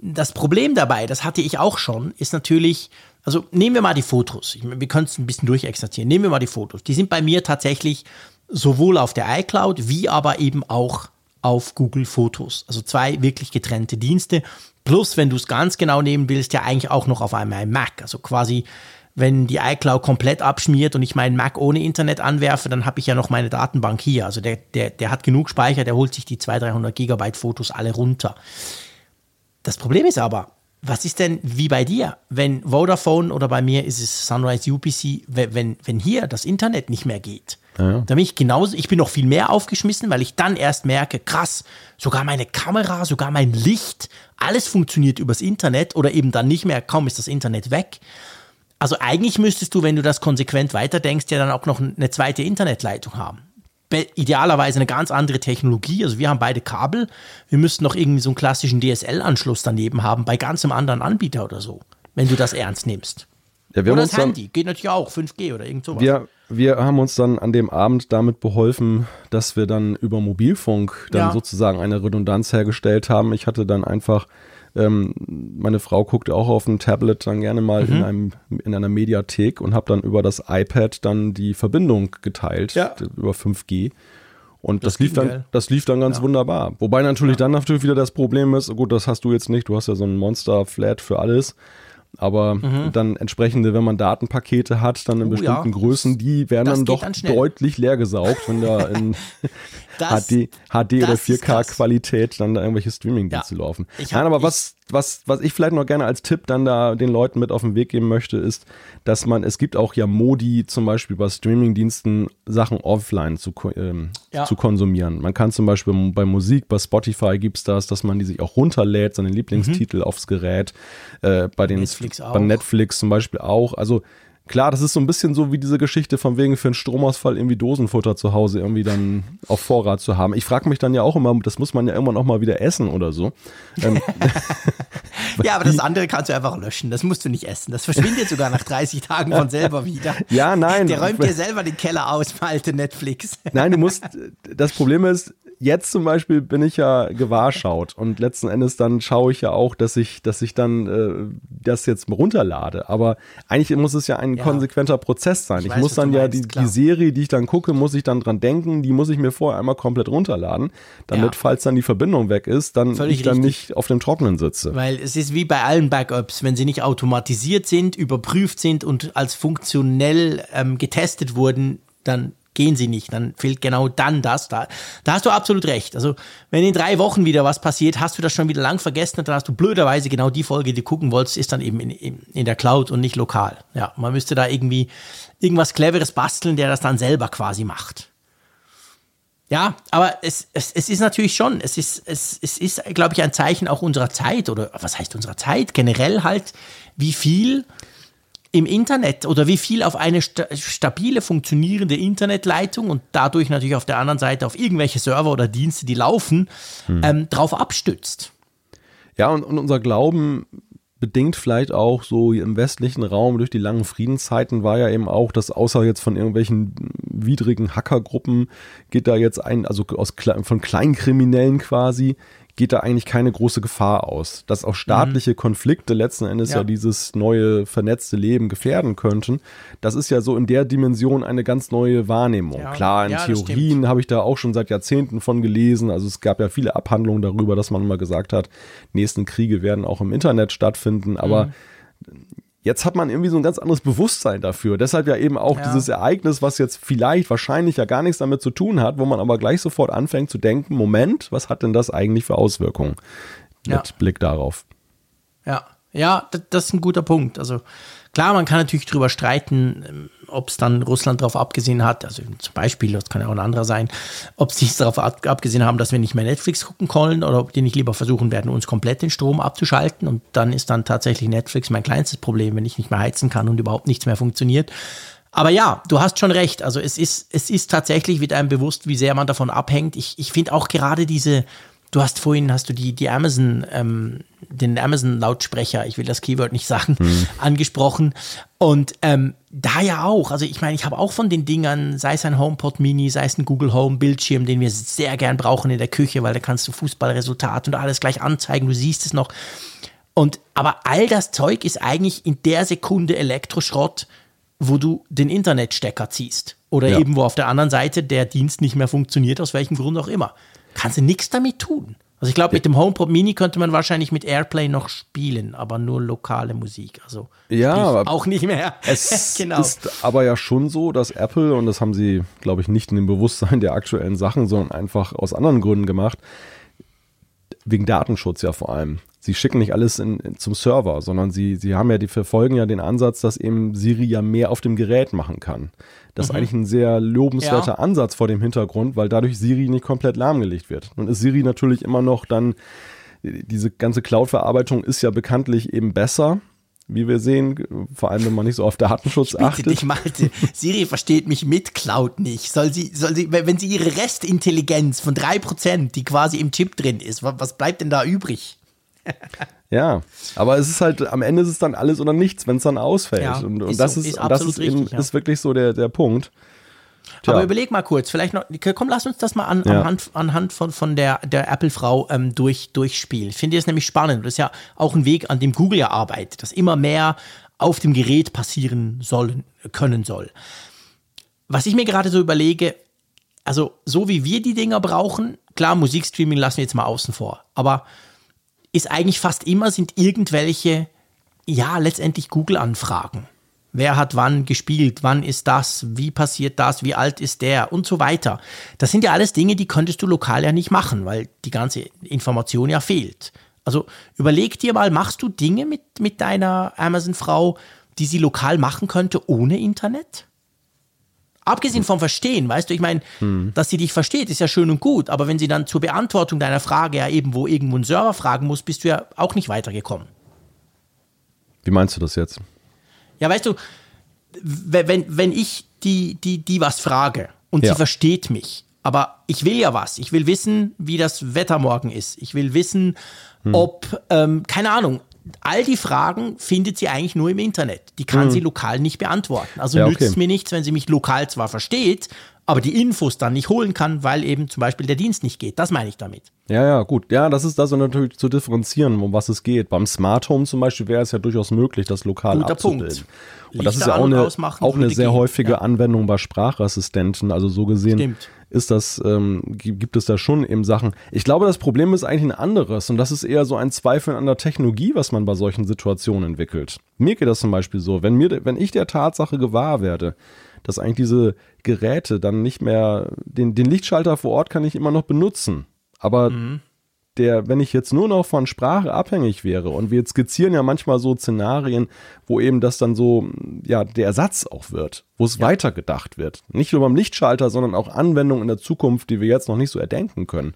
Das Problem dabei, das hatte ich auch schon, ist natürlich, also nehmen wir mal die Fotos. Wir können es ein bisschen durchexerzieren. Nehmen wir mal die Fotos. Die sind bei mir tatsächlich sowohl auf der iCloud wie aber eben auch auf Google Fotos. Also zwei wirklich getrennte Dienste. Plus, wenn du es ganz genau nehmen willst, ja eigentlich auch noch auf einem Mac. Also quasi, wenn die iCloud komplett abschmiert und ich meinen Mac ohne Internet anwerfe, dann habe ich ja noch meine Datenbank hier. Also der, der, der hat genug Speicher, der holt sich die 200, 300 Gigabyte Fotos alle runter. Das Problem ist aber, was ist denn wie bei dir, wenn Vodafone oder bei mir ist es Sunrise UPC, wenn, wenn hier das Internet nicht mehr geht? Ja. Da bin ich genauso, ich bin noch viel mehr aufgeschmissen, weil ich dann erst merke, krass, sogar meine Kamera, sogar mein Licht, alles funktioniert übers Internet oder eben dann nicht mehr, kaum ist das Internet weg. Also eigentlich müsstest du, wenn du das konsequent weiterdenkst, ja dann auch noch eine zweite Internetleitung haben. Idealerweise eine ganz andere Technologie. Also wir haben beide Kabel. Wir müssten noch irgendwie so einen klassischen DSL-Anschluss daneben haben, bei ganz einem anderen Anbieter oder so, wenn du das ernst nimmst.
Ja, oder
das Handy, geht natürlich auch, 5G oder irgend sowas.
Wir, wir haben uns dann an dem Abend damit beholfen, dass wir dann über Mobilfunk dann ja. sozusagen eine Redundanz hergestellt haben. Ich hatte dann einfach, ähm, meine Frau guckte auch auf dem Tablet dann gerne mal mhm. in, einem, in einer Mediathek und habe dann über das iPad dann die Verbindung geteilt, ja. über 5G. Und das, das lief dann, das lief dann ganz ja. wunderbar. Wobei natürlich dann natürlich wieder das Problem ist, gut, das hast du jetzt nicht, du hast ja so ein Monster-Flat für alles. Aber mhm. dann entsprechende, wenn man Datenpakete hat, dann in oh, bestimmten ja. Größen, die werden das dann doch dann deutlich leer gesaugt, wenn da in das, HD, HD oder 4K-Qualität dann da irgendwelche Streaming-Dienste ja. laufen. Hab, Nein, aber was, was, was ich vielleicht noch gerne als Tipp dann da den Leuten mit auf den Weg geben möchte, ist, dass man, es gibt auch ja Modi, zum Beispiel bei Streaming-Diensten Sachen offline zu, ähm, ja. zu konsumieren. Man kann zum Beispiel bei Musik, bei Spotify gibt es das, dass man die sich auch runterlädt, seine Lieblingstitel mhm. aufs Gerät. Äh, bei den
Netflix
bei Netflix zum Beispiel auch. Also Klar, das ist so ein bisschen so wie diese Geschichte von wegen für einen Stromausfall irgendwie Dosenfutter zu Hause irgendwie dann auf Vorrat zu haben. Ich frage mich dann ja auch immer, das muss man ja irgendwann auch mal wieder essen oder so. Ähm,
ja, aber das andere kannst du einfach löschen. Das musst du nicht essen. Das verschwindet sogar nach 30 Tagen von selber wieder.
Ja, nein.
Der räumt dir selber den Keller aus, alte Netflix.
Nein, du musst, das Problem ist, jetzt zum Beispiel bin ich ja gewahrschaut und letzten Endes dann schaue ich ja auch, dass ich, dass ich dann äh, das jetzt runterlade. Aber eigentlich muss es ja ein ja. konsequenter Prozess sein. Ich, ich weiß, muss dann ja meinst, die, die, Serie, die ich dann gucke, muss ich dann dran denken, die muss ich mir vorher einmal komplett runterladen, damit, ja. falls dann die Verbindung weg ist, dann Völlig ich dann richtig. nicht auf dem Trockenen sitze.
Weil es ist wie bei allen Backups, wenn sie nicht automatisiert sind, überprüft sind und als funktionell ähm, getestet wurden, dann gehen sie nicht. Dann fehlt genau dann das. Da, da hast du absolut recht. Also, wenn in drei Wochen wieder was passiert, hast du das schon wieder lang vergessen und dann hast du blöderweise genau die Folge, die du gucken wolltest, ist dann eben in, in, der Cloud und nicht lokal. Ja, man müsste da irgendwie irgendwas Cleveres basteln, der das dann selber quasi macht. Ja, aber es, es, es ist natürlich schon, es ist, es, es ist, glaube ich, ein Zeichen auch unserer Zeit oder was heißt unserer Zeit? Generell halt, wie viel im Internet oder wie viel auf eine sta stabile, funktionierende Internetleitung und dadurch natürlich auf der anderen Seite auf irgendwelche Server oder Dienste, die laufen, hm. ähm, drauf abstützt.
Ja, und, und unser Glauben bedingt vielleicht auch so im westlichen Raum durch die langen Friedenszeiten war ja eben auch, dass außer jetzt von irgendwelchen widrigen Hackergruppen geht da jetzt ein, also aus, von Kleinkriminellen quasi, geht da eigentlich keine große Gefahr aus. Dass auch staatliche mhm. Konflikte letzten Endes ja. ja. dieses neue vernetzte Leben gefährden könnten, das ist ja so in der Dimension eine ganz neue Wahrnehmung. Ja. Klar, in ja, Theorien habe ich da auch schon seit Jahrzehnten von gelesen. Also es gab ja viele Abhandlungen darüber, dass man immer gesagt hat, nächsten Kriege werden auch im Internet stattfinden, aber mhm Jetzt hat man irgendwie so ein ganz anderes Bewusstsein dafür. Deshalb ja eben auch ja. dieses Ereignis, was jetzt vielleicht wahrscheinlich ja gar nichts damit zu tun hat, wo man aber gleich sofort anfängt zu denken, Moment, was hat denn das eigentlich für Auswirkungen? Mit ja. Blick darauf.
Ja, ja, das ist ein guter Punkt. Also klar, man kann natürlich darüber streiten, ähm, ob es dann Russland darauf abgesehen hat, also zum Beispiel, das kann ja auch ein anderer sein, ob sie es darauf abgesehen haben, dass wir nicht mehr Netflix gucken können oder ob die nicht lieber versuchen werden, uns komplett den Strom abzuschalten und dann ist dann tatsächlich Netflix mein kleinstes Problem, wenn ich nicht mehr heizen kann und überhaupt nichts mehr funktioniert. Aber ja, du hast schon recht. Also es ist, es ist tatsächlich, wird einem bewusst, wie sehr man davon abhängt. Ich, ich finde auch gerade diese, Du hast vorhin, hast du die, die Amazon, ähm, den Amazon-Lautsprecher, ich will das Keyword nicht sagen, hm. angesprochen. Und ähm, da ja auch, also ich meine, ich habe auch von den Dingern, sei es ein HomePod Mini, sei es ein Google Home Bildschirm, den wir sehr gern brauchen in der Küche, weil da kannst du Fußballresultate und alles gleich anzeigen, du siehst es noch. Und aber all das Zeug ist eigentlich in der Sekunde Elektroschrott, wo du den Internetstecker ziehst. Oder ja. eben wo auf der anderen Seite der Dienst nicht mehr funktioniert, aus welchem Grund auch immer kannst du nichts damit tun. Also ich glaube, mit dem HomePod Mini könnte man wahrscheinlich mit Airplay noch spielen, aber nur lokale Musik. Also
ja, aber
auch nicht mehr.
Es genau. ist aber ja schon so, dass Apple, und das haben sie, glaube ich, nicht in dem Bewusstsein der aktuellen Sachen, sondern einfach aus anderen Gründen gemacht, wegen Datenschutz ja vor allem. Sie schicken nicht alles in, in, zum Server, sondern sie, sie haben ja, die verfolgen ja den Ansatz, dass eben Siri ja mehr auf dem Gerät machen kann. Das mhm. ist eigentlich ein sehr lobenswerter ja. Ansatz vor dem Hintergrund, weil dadurch Siri nicht komplett lahmgelegt wird. Nun ist Siri natürlich immer noch dann, diese ganze Cloud-Verarbeitung ist ja bekanntlich eben besser, wie wir sehen, vor allem wenn man nicht so auf Datenschutz ich bitte achtet.
Dich, Malte. Siri versteht mich mit Cloud nicht. Soll sie, soll sie, wenn sie ihre Restintelligenz von drei Prozent, die quasi im Chip drin ist, was bleibt denn da übrig?
Ja, aber es ist halt, am Ende ist es dann alles oder nichts, wenn es dann ausfällt. Ja, und, und das so, ist, ist, das ist, richtig, eben, ja. ist wirklich so der, der Punkt.
Tja. Aber überleg mal kurz, vielleicht noch, komm, lass uns das mal an, ja. anhand, anhand von, von der, der Apple-Frau ähm, durch, durchspielen. Ich finde das nämlich spannend. Das ist ja auch ein Weg, an dem Google ja arbeitet, dass immer mehr auf dem Gerät passieren sollen, können soll. Was ich mir gerade so überlege, also so wie wir die Dinger brauchen, klar, Musikstreaming lassen wir jetzt mal außen vor, aber ist eigentlich fast immer sind irgendwelche, ja, letztendlich Google-Anfragen. Wer hat wann gespielt? Wann ist das? Wie passiert das? Wie alt ist der? Und so weiter. Das sind ja alles Dinge, die könntest du lokal ja nicht machen, weil die ganze Information ja fehlt. Also überleg dir mal, machst du Dinge mit, mit deiner Amazon-Frau, die sie lokal machen könnte ohne Internet? Abgesehen vom Verstehen, weißt du, ich meine, hm. dass sie dich versteht, ist ja schön und gut, aber wenn sie dann zur Beantwortung deiner Frage ja eben wo irgendwo einen Server fragen muss, bist du ja auch nicht weitergekommen.
Wie meinst du das jetzt?
Ja, weißt du, wenn, wenn ich die, die, die was frage und ja. sie versteht mich, aber ich will ja was. Ich will wissen, wie das Wetter morgen ist. Ich will wissen, hm. ob, ähm, keine Ahnung, all die Fragen findet sie eigentlich nur im Internet. Die kann mhm. sie lokal nicht beantworten. Also ja, nützt es mir nichts, wenn sie mich lokal zwar versteht, aber die Infos dann nicht holen kann, weil eben zum Beispiel der Dienst nicht geht. Das meine ich damit.
Ja, ja, gut. Ja, das ist das natürlich zu differenzieren, um was es geht. Beim Smart Home zum Beispiel wäre es ja durchaus möglich, das lokal
Guter
abzubilden.
Punkt.
Und das ist ja auch eine, auch eine sehr
gehen.
häufige
Ja.
Anwendung bei Sprachassistenten. Also so gesehen
Stimmt.
Ist das, ähm, gi- gibt es da schon eben Sachen. Ich glaube, das Problem ist eigentlich ein anderes und das ist eher so ein Zweifel an der Technologie, was man bei solchen Situationen entwickelt. Mir geht das zum Beispiel so, wenn mir, wenn ich der Tatsache gewahr werde, dass eigentlich diese Geräte dann nicht mehr, den, den Lichtschalter vor Ort kann ich immer noch benutzen. Aber der, wenn ich jetzt nur noch von Sprache abhängig wäre und wir skizzieren ja manchmal so Szenarien, wo eben das dann so, ja, der Ersatz auch wird, wo es weitergedacht wird. Nicht nur beim Lichtschalter, sondern auch Anwendungen in der Zukunft, die wir jetzt noch nicht so erdenken können.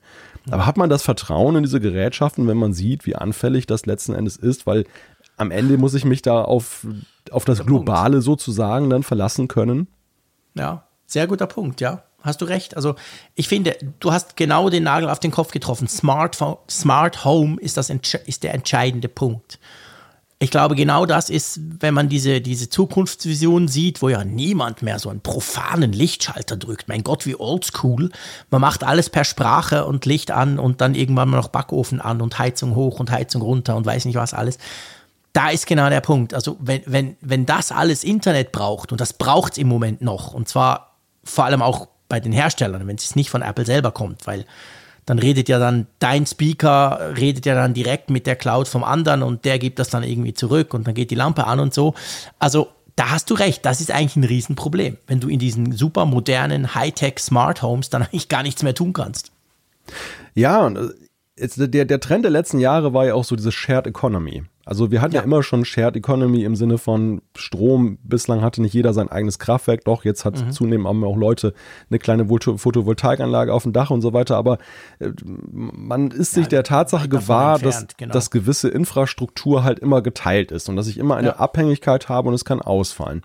Aber hat man das Vertrauen in diese Gerätschaften, wenn man sieht, wie anfällig das letzten Endes ist? Weil am Ende muss ich mich da auf, auf das. Globale sozusagen dann verlassen können.
Ja, sehr guter Punkt, ja. Hast du recht. Also ich finde, du hast genau den Nagel auf den Kopf getroffen. Smart, Smart Home ist, das, ist der entscheidende Punkt. Ich glaube, genau das ist, wenn man diese, diese Zukunftsvision sieht, wo ja niemand mehr so einen profanen Lichtschalter drückt. Mein Gott, wie oldschool. Man macht alles per Sprache und Licht an und dann irgendwann mal noch Backofen an und Heizung hoch und Heizung runter und weiß nicht was alles. Da ist genau der Punkt. Also wenn, wenn, wenn das alles Internet braucht, und das braucht es im Moment noch, und zwar vor allem auch bei den Herstellern, wenn es nicht von Apple selber kommt, weil dann redet ja dann dein Speaker, redet ja dann direkt mit der Cloud vom anderen und der gibt das dann irgendwie zurück und dann geht die Lampe an und so. Also da hast du recht, das ist eigentlich ein Riesenproblem, wenn du in diesen super modernen Hightech Smart Homes dann eigentlich gar nichts mehr tun kannst.
Ja, und äh, jetzt, der, der Trend der letzten Jahre war ja auch so diese Shared Economy. Also wir hatten ja.
Ja.
immer schon Shared Economy im Sinne von Strom. Bislang hatte nicht jeder sein eigenes Kraftwerk, doch jetzt hat zunehmend haben auch Leute eine kleine Photo- Photovoltaikanlage auf dem Dach und so weiter. Aber äh, man ist sich der Tatsache gewahr, dass,
entfernt, genau.
dass gewisse Infrastruktur halt immer geteilt ist und dass ich immer eine
Ja.
Abhängigkeit habe und es kann ausfallen.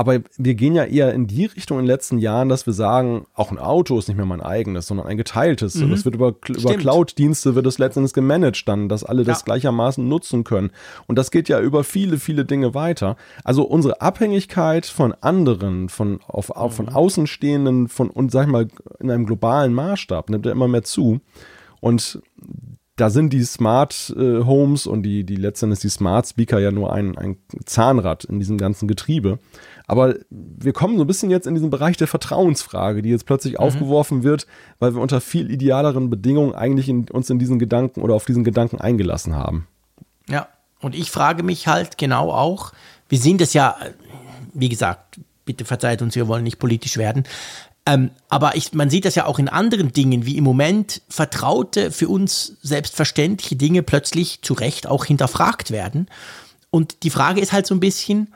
Aber wir gehen ja eher in die Richtung in den letzten Jahren, dass wir sagen, auch ein Auto ist nicht mehr mein eigenes, sondern ein geteiltes. Und es wird über, über. Cloud-Dienste wird es letztendlich gemanagt dann, dass alle das
Ja.
gleichermaßen nutzen können. Und das geht ja über viele, viele Dinge weiter. Also unsere Abhängigkeit von anderen, von, auf, auf, von Außenstehenden, von, und sag ich mal, in einem globalen Maßstab nimmt ja immer mehr zu. Und da sind die Smart äh, Homes und die, die letztendlich die Smart Speaker ja nur ein, ein Zahnrad in diesem ganzen Getriebe. Aber wir kommen so ein bisschen jetzt in diesen Bereich der Vertrauensfrage, die jetzt plötzlich aufgeworfen wird, weil wir unter viel idealeren Bedingungen eigentlich in, uns in diesen Gedanken oder auf diesen Gedanken eingelassen haben.
Ja, und ich frage mich halt genau auch, wir sind es ja, wie gesagt, bitte verzeiht uns, wir wollen nicht politisch werden, ähm, aber ich, man sieht das ja auch in anderen Dingen, wie im Moment vertraute, für uns selbstverständliche Dinge plötzlich zu Recht auch hinterfragt werden. Und die Frage ist halt so ein bisschen,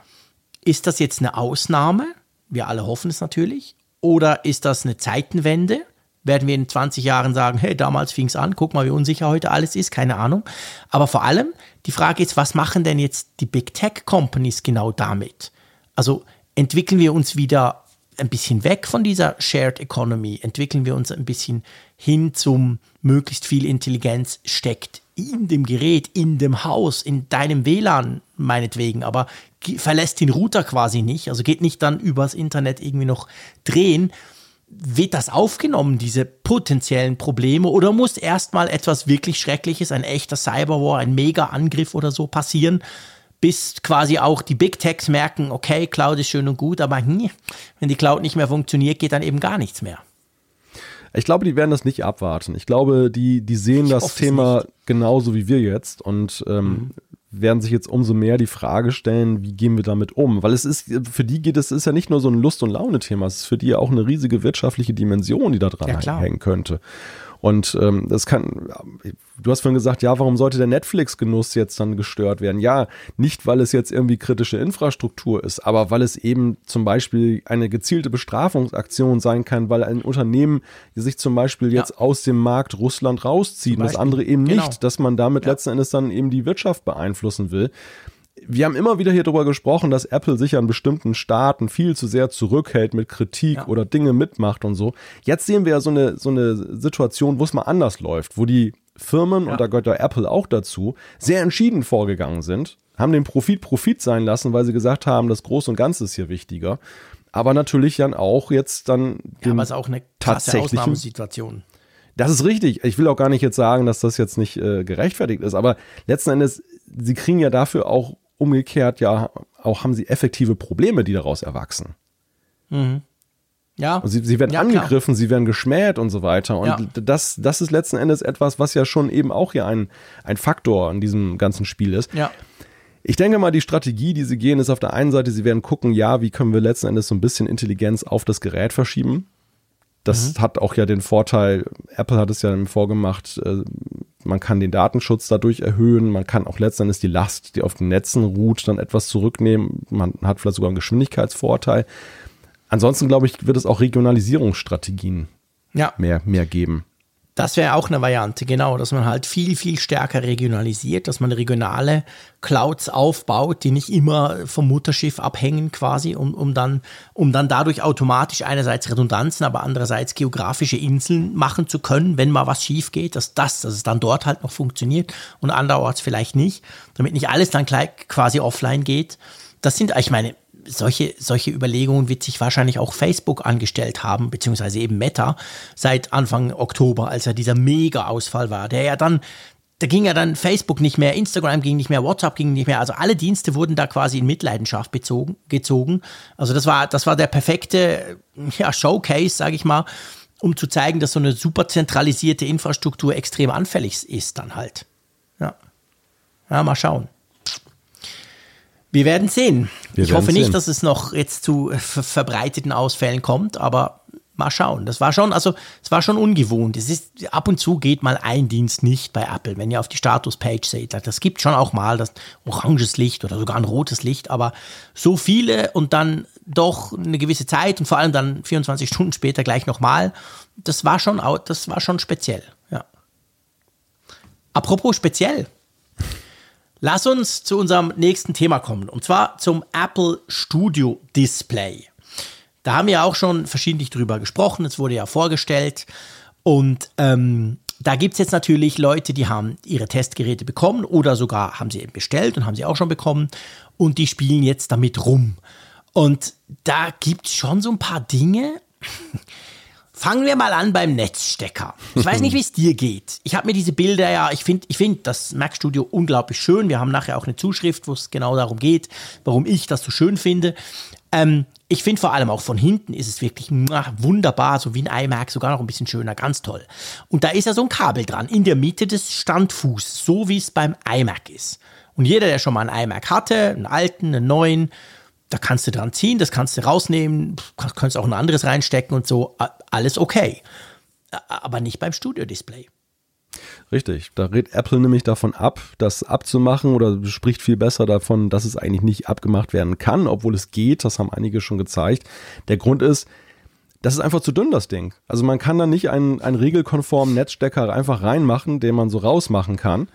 ist das jetzt eine Ausnahme? Wir alle hoffen es natürlich. Oder ist das eine Zeitenwende? Werden wir in 20 Jahren sagen, hey, damals fing es an, guck mal, wie unsicher heute alles ist, keine Ahnung. Aber vor allem, die Frage ist, was machen denn jetzt die Big Tech Companies genau damit? Also entwickeln wir uns wieder ein bisschen weg von dieser Shared Economy, entwickeln wir uns ein bisschen hin zum möglichst viel Intelligenz steckt in dem Gerät, in dem Haus, in deinem WLAN meinetwegen, aber verlässt den Router quasi nicht, also geht nicht dann übers Internet irgendwie noch drehen. Wird das aufgenommen, diese potenziellen Probleme, oder muss erstmal etwas wirklich Schreckliches, ein echter Cyberwar, ein Mega-Angriff oder so passieren, bis quasi auch die Big Techs merken, okay, Cloud ist schön und gut, aber hm, wenn die Cloud nicht mehr funktioniert, geht dann eben gar nichts mehr.
Ich glaube, die werden das nicht abwarten. Ich glaube, die, die sehen das
hoffe es
Thema genauso wie wir jetzt und ähm, werden sich jetzt umso mehr die Frage stellen, wie gehen wir damit um? Weil es ist, für die geht es, ist ja nicht nur so ein Lust- und Laune-Thema, es ist für die ja auch eine riesige wirtschaftliche Dimension, die da dran
Ja,
hängen könnte. Und ähm, das kann, du hast vorhin gesagt, ja, warum sollte der Netflix-Genuss jetzt dann gestört werden? Ja, nicht, weil es jetzt irgendwie kritische Infrastruktur ist, aber weil es eben zum Beispiel eine gezielte Bestrafungsaktion sein kann, weil ein Unternehmen sich zum Beispiel jetzt aus dem Markt Russland rauszieht und das andere eben
Genau.
nicht, dass man damit letzten Endes dann eben die Wirtschaft beeinflussen will wir haben immer wieder hier darüber gesprochen, dass Apple sich an bestimmten Staaten viel zu sehr zurückhält mit Kritik
Ja.
oder Dinge mitmacht und so. Jetzt sehen wir ja so eine, so eine Situation, wo es mal anders läuft, wo die Firmen, und da gehört ja Apple auch dazu, sehr entschieden vorgegangen sind, haben den Profit Profit sein lassen, weil sie gesagt haben, das Groß und Ganze ist hier wichtiger. aber natürlich dann auch jetzt dann
ja, aber es ist auch eine krasse Ausnahmesituation.
Das ist richtig. Ich will auch gar nicht jetzt sagen, dass das jetzt nicht äh, gerechtfertigt ist, aber letzten Endes, sie kriegen ja dafür auch umgekehrt ja auch haben sie effektive Probleme, die daraus erwachsen.
Mhm. Ja.
Und sie, sie werden
ja,
angegriffen, klar. sie werden geschmäht und so weiter. Und ja. das, das ist letzten Endes etwas, was ja schon eben auch hier ein, ein Faktor in diesem ganzen Spiel ist.
Ja.
Ich denke mal, die Strategie, die sie gehen, ist auf der einen Seite, sie werden gucken, ja, wie können wir letzten Endes so ein bisschen Intelligenz auf das Gerät verschieben. Das mhm. hat auch ja den Vorteil, Apple hat es ja vorgemacht, äh, man kann den Datenschutz dadurch erhöhen, man kann auch letzten Endes die Last, die auf den Netzen ruht, dann etwas zurücknehmen. Man hat vielleicht sogar einen Geschwindigkeitsvorteil. Ansonsten, glaube ich, wird es auch Regionalisierungsstrategien
ja.
mehr, mehr geben.
Das wäre auch eine Variante, genau, dass man halt viel, viel stärker regionalisiert, dass man regionale Clouds aufbaut, die nicht immer vom Mutterschiff abhängen quasi, um, um, dann, um dann dadurch automatisch einerseits Redundanzen, aber andererseits geografische Inseln machen zu können, wenn mal was schief geht, dass das, dass es dann dort halt noch funktioniert und anderorts vielleicht nicht, damit nicht alles dann gleich quasi offline geht. Das sind, ich meine, solche, solche Überlegungen wird sich wahrscheinlich auch Facebook angestellt haben, beziehungsweise eben Meta seit Anfang Oktober, als ja dieser Mega-Ausfall war, der ja dann, da ging ja dann Facebook nicht mehr, Instagram ging nicht mehr, WhatsApp ging nicht mehr, also alle Dienste wurden da quasi in Mitleidenschaft bezogen, gezogen. Also das war, das war der perfekte ja, Showcase, sage ich mal, um zu zeigen, dass so eine super zentralisierte Infrastruktur extrem anfällig ist dann halt. Ja. Ja, mal schauen. Wir werden sehen. Wir ich hoffe nicht, sehen. dass es noch jetzt zu verbreiteten Ausfällen kommt, aber mal schauen. Das war schon, also es war schon ungewohnt. Es ist ab und zu geht mal ein Dienst nicht bei Apple, wenn ihr auf die Statuspage seht. Das gibt schon auch mal das oranges Licht oder sogar ein rotes Licht, aber so viele und dann doch eine gewisse Zeit und vor allem dann 24 Stunden später gleich nochmal. Das war schon, das war schon speziell. Ja. Apropos speziell. Lass uns zu unserem nächsten Thema kommen, und zwar zum Apple Studio Display. Da haben wir auch schon verschiedentlich drüber gesprochen, es wurde ja vorgestellt. Und ähm, da gibt es jetzt natürlich Leute, die haben ihre Testgeräte bekommen oder sogar haben sie eben bestellt und haben sie auch schon bekommen und die spielen jetzt damit rum. Und da gibt es schon so ein paar Dinge, Fangen wir mal an beim Netzstecker. Ich weiß nicht, wie es dir geht. Ich habe mir diese Bilder ja, ich finde ich find das Mac Studio unglaublich schön. Wir haben nachher auch eine Zuschrift, wo es genau darum geht, warum ich das so schön finde. Ähm, ich finde vor allem auch von hinten ist es wirklich wunderbar, so wie ein iMac, sogar noch ein bisschen schöner, ganz toll. Und da ist ja so ein Kabel dran, in der Mitte des Standfußs, so wie es beim iMac ist. Und jeder, der schon mal einen iMac hatte, einen alten, einen neuen, da kannst du dran ziehen, das kannst du rausnehmen, kannst auch ein anderes reinstecken und so, alles okay. Aber nicht beim Studio-Display.
Richtig, da redet Apple nämlich davon ab, das abzumachen oder spricht viel besser davon, dass es eigentlich nicht abgemacht werden kann, obwohl es geht, das haben einige schon gezeigt. Der Grund ist, das ist einfach zu dünn, das Ding. Also man kann da nicht einen, einen regelkonformen Netzstecker einfach reinmachen, den man so rausmachen kann.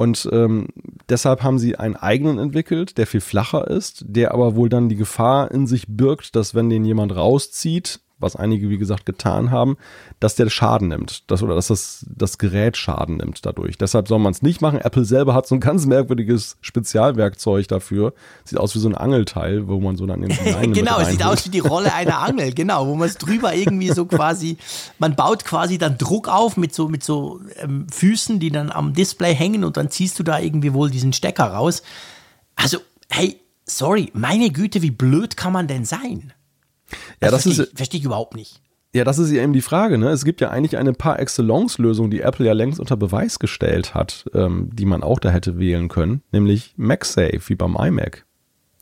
Und ähm, deshalb haben sie einen eigenen entwickelt, der viel flacher ist, der aber wohl dann die Gefahr in sich birgt, dass wenn den jemand rauszieht, was einige, wie gesagt, getan haben, dass der Schaden nimmt, dass, oder dass das, das Gerät Schaden nimmt dadurch. Deshalb soll man es nicht machen. Apple selber hat so ein ganz merkwürdiges Spezialwerkzeug dafür. Sieht aus wie so ein Angelteil, wo man so dann
den Genau, es sieht aus wie die Rolle einer Angel, genau, wo man es drüber irgendwie so quasi, man baut quasi dann Druck auf mit so, mit so ähm, Füßen, die dann am Display hängen und dann ziehst du da irgendwie wohl diesen Stecker raus. Also, hey, sorry, meine Güte, wie blöd kann man denn sein?
Ja, das, das
verstehe
ist
ich, verstehe ich überhaupt nicht.
Ja, das ist ja eben die Frage. Ne? Es gibt ja eigentlich eine par excellence Lösung, die Apple ja längst unter Beweis gestellt hat, ähm, die man auch da hätte wählen können, nämlich MagSafe, wie beim iMac.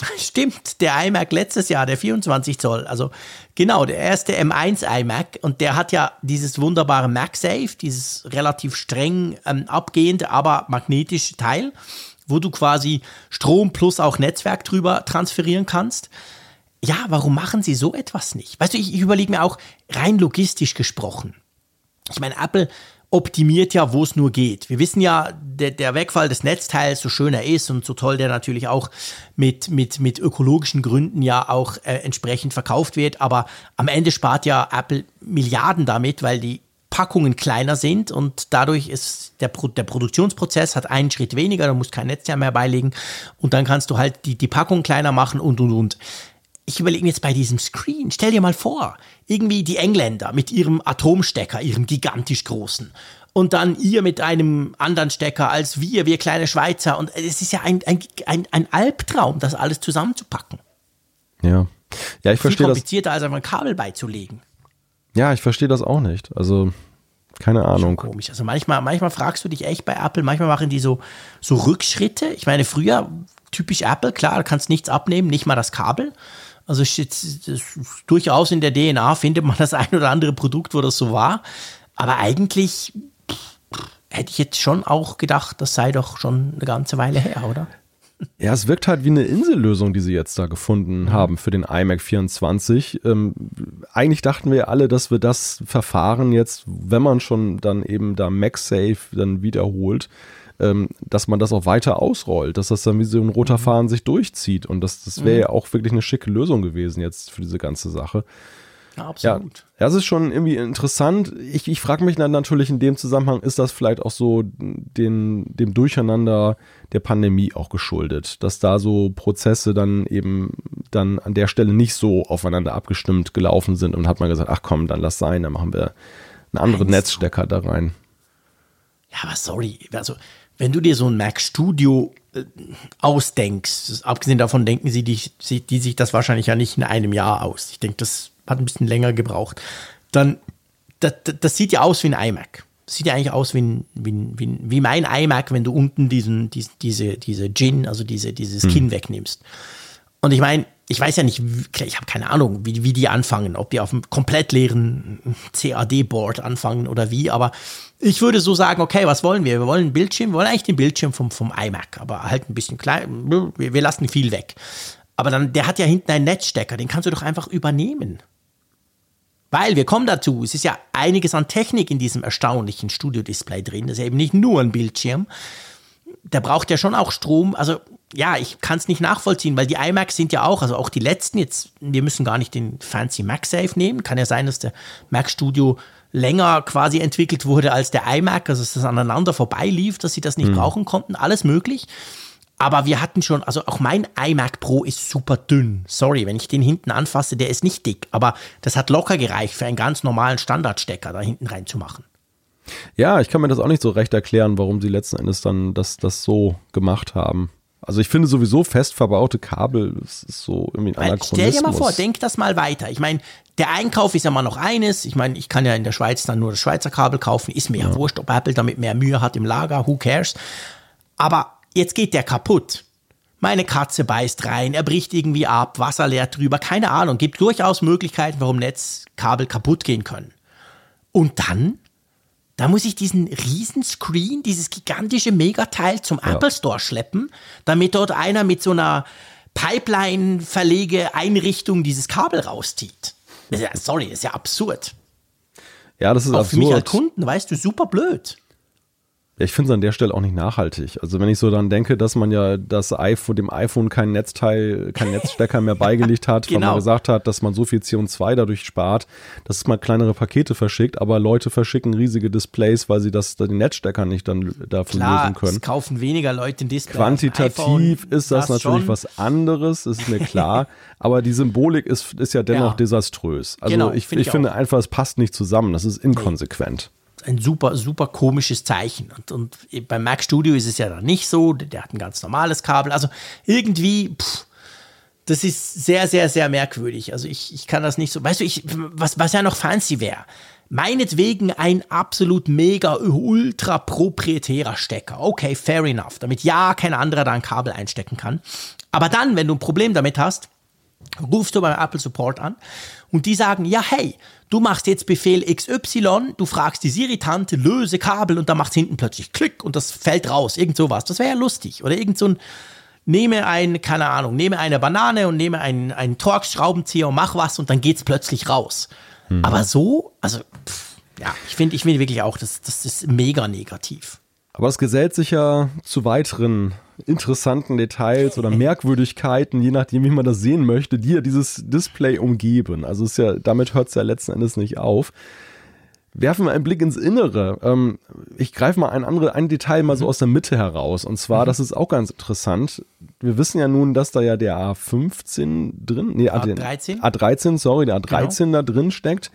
Stimmt, der iMac letztes Jahr, der 24 Zoll, also genau, der erste M1 iMac und der hat ja dieses wunderbare MagSafe, dieses relativ streng ähm, abgehende, aber magnetische Teil, wo du quasi Strom plus auch Netzwerk drüber transferieren kannst ja, warum machen sie so etwas nicht? Weißt du, ich, ich überlege mir auch rein logistisch gesprochen. Ich meine, Apple optimiert ja, wo es nur geht. Wir wissen ja, der, der Wegfall des Netzteils, so schön er ist und so toll der natürlich auch mit, mit, mit ökologischen Gründen ja auch äh, entsprechend verkauft wird, aber am Ende spart ja Apple Milliarden damit, weil die Packungen kleiner sind und dadurch ist der, Pro der Produktionsprozess hat einen Schritt weniger, du musst kein Netzteil mehr beilegen und dann kannst du halt die, die Packung kleiner machen und und und ich überlege mir jetzt bei diesem Screen, stell dir mal vor, irgendwie die Engländer mit ihrem Atomstecker, ihrem gigantisch großen. Und dann ihr mit einem anderen Stecker als wir, wir kleine Schweizer. Und es ist ja ein, ein, ein, Albtraum, das alles zusammenzupacken.
Ja. Ja, ich verstehe
das. komplizierter, als einfach ein Kabel beizulegen.
Ja, ich verstehe das auch nicht. Also, keine Ahnung.
Komisch. Also manchmal, manchmal fragst du dich echt bei Apple, manchmal machen die so, so Rückschritte. Ich meine, früher, typisch Apple, klar, du kannst nichts abnehmen, nicht mal das Kabel. Also durchaus in der DNA findet man das ein oder andere Produkt, wo das so war. Aber eigentlich hätte ich jetzt schon auch gedacht, das sei doch schon eine ganze Weile her, oder?
Ja, es wirkt halt wie eine Insellösung, die sie jetzt da gefunden mhm. haben für den iMac 24. Ähm, eigentlich dachten wir alle, dass wir das Verfahren jetzt, wenn man schon dann eben da MagSafe dann wiederholt, ähm, dass man das auch weiter ausrollt, dass das dann wie so ein roter mhm. Faden sich durchzieht. Und das, das wäre mhm. ja auch wirklich eine schicke Lösung gewesen jetzt für diese ganze Sache.
Ja, absolut.
Ja, das ist schon irgendwie interessant. Ich, ich frage mich dann natürlich in dem Zusammenhang, ist das vielleicht auch so den, dem Durcheinander der Pandemie auch geschuldet, dass da so Prozesse dann eben dann an der Stelle nicht so aufeinander abgestimmt gelaufen sind und hat man gesagt, ach komm, dann lass sein, dann machen wir einen anderen Netzstecker da rein.
Ja, aber sorry, also wenn du dir so ein Mac Studio äh, ausdenkst, abgesehen davon denken sie, die, die sich das wahrscheinlich ja nicht in einem Jahr aus. Ich denke, das hat ein bisschen länger gebraucht. Dann, das, das sieht ja aus wie ein iMac. Das sieht ja eigentlich aus wie, ein, wie, wie, wie mein iMac, wenn du unten diesen, diesen diese, diese Gin, also diese, dieses hm. wegnimmst. Und ich meine, ich weiß ja nicht, ich habe keine Ahnung, wie, wie die anfangen, ob die auf einem komplett leeren CAD-Board anfangen oder wie, aber ich würde so sagen, okay, was wollen wir? Wir wollen einen Bildschirm, wir wollen eigentlich den Bildschirm vom, vom iMac, aber halt ein bisschen klein, wir, wir lassen viel weg. Aber dann, der hat ja hinten einen Netzstecker, den kannst du doch einfach übernehmen. Weil wir kommen dazu, es ist ja einiges an Technik in diesem erstaunlichen Studio-Display drin. Das ist ja eben nicht nur ein Bildschirm. Der braucht ja schon auch Strom. Also ja, ich kann es nicht nachvollziehen, weil die iMacs sind ja auch, also auch die letzten jetzt, wir müssen gar nicht den fancy MagSafe nehmen. Kann ja sein, dass der Mac Studio länger quasi entwickelt wurde als der iMac, also dass das aneinander vorbeilief, dass sie das nicht mhm. brauchen konnten. Alles möglich. Aber wir hatten schon, also auch mein iMac Pro ist super dünn. Sorry, wenn ich den hinten anfasse, der ist nicht dick. Aber das hat locker gereicht, für einen ganz normalen Standardstecker da hinten reinzumachen.
Ja, ich kann mir das auch nicht so recht erklären, warum sie letzten Endes dann das, das so gemacht haben. Also ich finde sowieso fest verbaute Kabel ist, ist so irgendwie ein Anachronismus.
Stell dir mal vor, denk das mal weiter. Ich meine, der Einkauf ist ja mal noch eines. Ich meine, ich kann ja in der Schweiz dann nur das Schweizer Kabel kaufen. Ist mir ja, ja wurscht, ob Apple damit mehr Mühe hat im Lager. Who cares? Aber jetzt geht der kaputt. Meine Katze beißt rein, er bricht irgendwie ab, Wasser leert drüber, keine Ahnung. Gibt durchaus Möglichkeiten, warum Netzkabel kaputt gehen können. Und dann, da muss ich diesen riesen Screen, dieses gigantische Megateil zum ja. Apple Store schleppen, damit dort einer mit so einer Pipeline-Verlege-Einrichtung dieses Kabel rauszieht. Ja, sorry, das ist ja absurd.
Ja, das ist
Auch
absurd.
für mich als Kunden, weißt du, super blöd.
Ja, ich finde es an der Stelle auch nicht nachhaltig. Also wenn ich so dann denke, dass man ja das iPhone, dem iPhone kein Netzteil, kein Netzstecker mehr beigelegt hat, genau. weil man genau. gesagt hat, dass man so viel CO2 dadurch spart, dass man kleinere Pakete verschickt, aber Leute verschicken riesige Displays, weil sie das den Netzstecker nicht dann davon Klar, lösen können. Es
kaufen weniger Leute ein Display.
Quantitativ ist das, das natürlich schon. was anderes, ist mir klar. aber die Symbolik ist, ist ja dennoch ja. desaströs. Also genau, ich, find ich, ich finde einfach, es passt nicht zusammen. Das ist inkonsequent
ein super, super komisches Zeichen. Und, und beim Mac Studio ist es ja dann nicht so. Der hat ein ganz normales Kabel. Also irgendwie, pff, das ist sehr, sehr, sehr merkwürdig. Also ich, ich kann das nicht so. Weißt du, ich, was, was ja noch fancy wäre. Meinetwegen ein absolut mega ultra proprietärer Stecker. Okay, fair enough. Damit ja kein anderer da ein Kabel einstecken kann. Aber dann, wenn du ein Problem damit hast, rufst du beim Apple Support an und die sagen, ja, hey, du machst jetzt Befehl XY, du fragst die Siri-Tante, löse Kabel und dann macht hinten plötzlich Klick und das fällt raus, irgend sowas. Das wäre ja lustig. Oder irgend so ein, nehme ein, keine Ahnung, nehme eine Banane und nehme einen, einen Torx-Schraubenzieher und mach was und dann geht's plötzlich raus. Mhm. Aber so, also, pff, ja, ich finde, ich finde wirklich auch, das, das ist mega negativ.
Aber es gesellt sich ja zu weiteren interessanten Details oder Merkwürdigkeiten, je nachdem, wie man das sehen möchte, die ja dieses Display umgeben. Also ist ja, damit hört es ja letzten Endes nicht auf. Werfen wir einen Blick ins Innere. Ähm, ich greife mal ein, andere, ein Detail mal so mhm. aus der Mitte heraus. Und zwar, mhm. das ist auch ganz interessant. wir wissen ja nun, dass da ja der A15 drin, nee,
A13?
A13, sorry, der A13 genau. da drin steckt,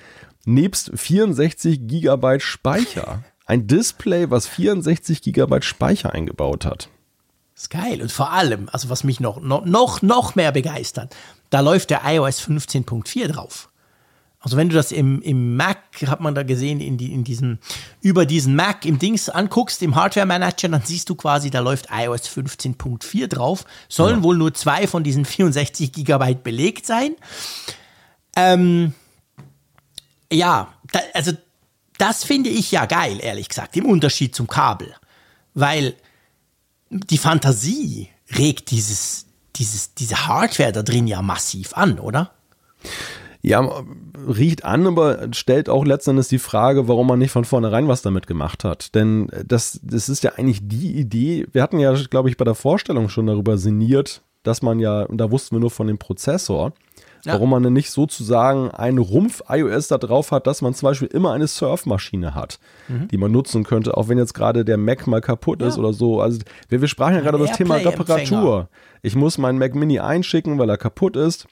nebst 64 Gigabyte Speicher. Ein Display, was 64 Gigabyte Speicher eingebaut hat.
Das ist geil. Und vor allem, also was mich noch, noch, noch mehr begeistert, da läuft der iOS 15.4 drauf. Also wenn du das im, im Mac, hat man da gesehen, in, die, in diesem, über diesen Mac im Dings anguckst, im Hardware Manager, dann siehst du quasi, da läuft iOS 15.4 drauf. Sollen ja. wohl nur zwei von diesen 64 Gigabyte belegt sein. Ähm, ja, da, also das finde ich ja geil, ehrlich gesagt, im Unterschied zum Kabel. Weil die Fantasie regt dieses, dieses, diese Hardware da drin ja massiv an, oder?
Ja, riecht an, aber stellt auch letztendlich die Frage, warum man nicht von vornherein was damit gemacht hat. Denn das, das ist ja eigentlich die Idee. Wir hatten ja, glaube ich, bei der Vorstellung schon darüber sinniert, dass man ja, und da wussten wir nur von dem Prozessor, ja. warum man denn nicht sozusagen einen Rumpf iOS da drauf hat, dass man zum Beispiel immer eine Surfmaschine hat, mhm. die man nutzen könnte, auch wenn jetzt gerade der Mac mal kaputt ja. ist oder so. Also wir, wir sprachen ja gerade über das Thema Reparatur. Ich muss meinen Mac Mini einschicken, weil er kaputt ist.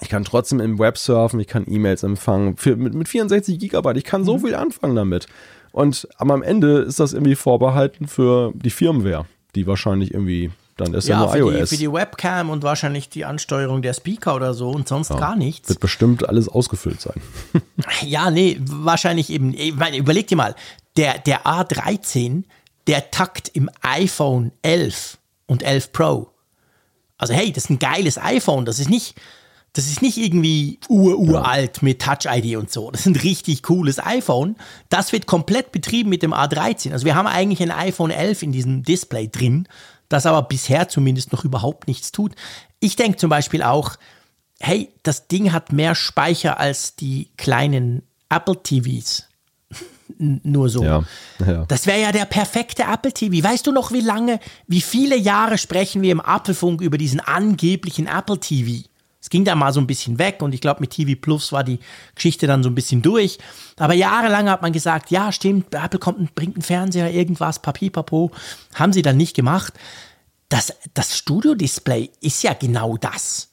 Ich kann trotzdem im Web surfen, ich kann E-Mails empfangen. Für, mit, mit 64 Gigabyte, ich kann so mhm. viel anfangen damit. Und am Ende ist das irgendwie vorbehalten für die Firmware, die wahrscheinlich irgendwie dann ist ja, ja nur
für
iOS.
Die, für die Webcam und wahrscheinlich die Ansteuerung der Speaker oder so und sonst ja, gar nichts.
Wird bestimmt alles ausgefüllt sein.
ja, nee, wahrscheinlich eben. Ich meine, überleg dir mal, der, der A13, der takt im iPhone 11 und 11 Pro. Also hey, das ist ein geiles iPhone. Das ist nicht, das ist nicht irgendwie ururalt ja. mit Touch ID und so. Das ist ein richtig cooles iPhone. Das wird komplett betrieben mit dem A13. Also wir haben eigentlich ein iPhone 11 in diesem Display drin, das aber bisher zumindest noch überhaupt nichts tut. Ich denke zum Beispiel auch, hey, das Ding hat mehr Speicher als die kleinen Apple TVs. Nur so. Ja, ja. Das wäre ja der perfekte Apple TV. Weißt du noch, wie lange, wie viele Jahre sprechen wir im Apfelfunk über diesen angeblichen Apple TV? Es ging da mal so ein bisschen weg und ich glaube, mit TV Plus war die Geschichte dann so ein bisschen durch. Aber jahrelang hat man gesagt, ja, stimmt, Apple kommt bringt einen Fernseher, irgendwas, Papipapo. Haben sie dann nicht gemacht. Das, das Studio-Display ist ja genau das.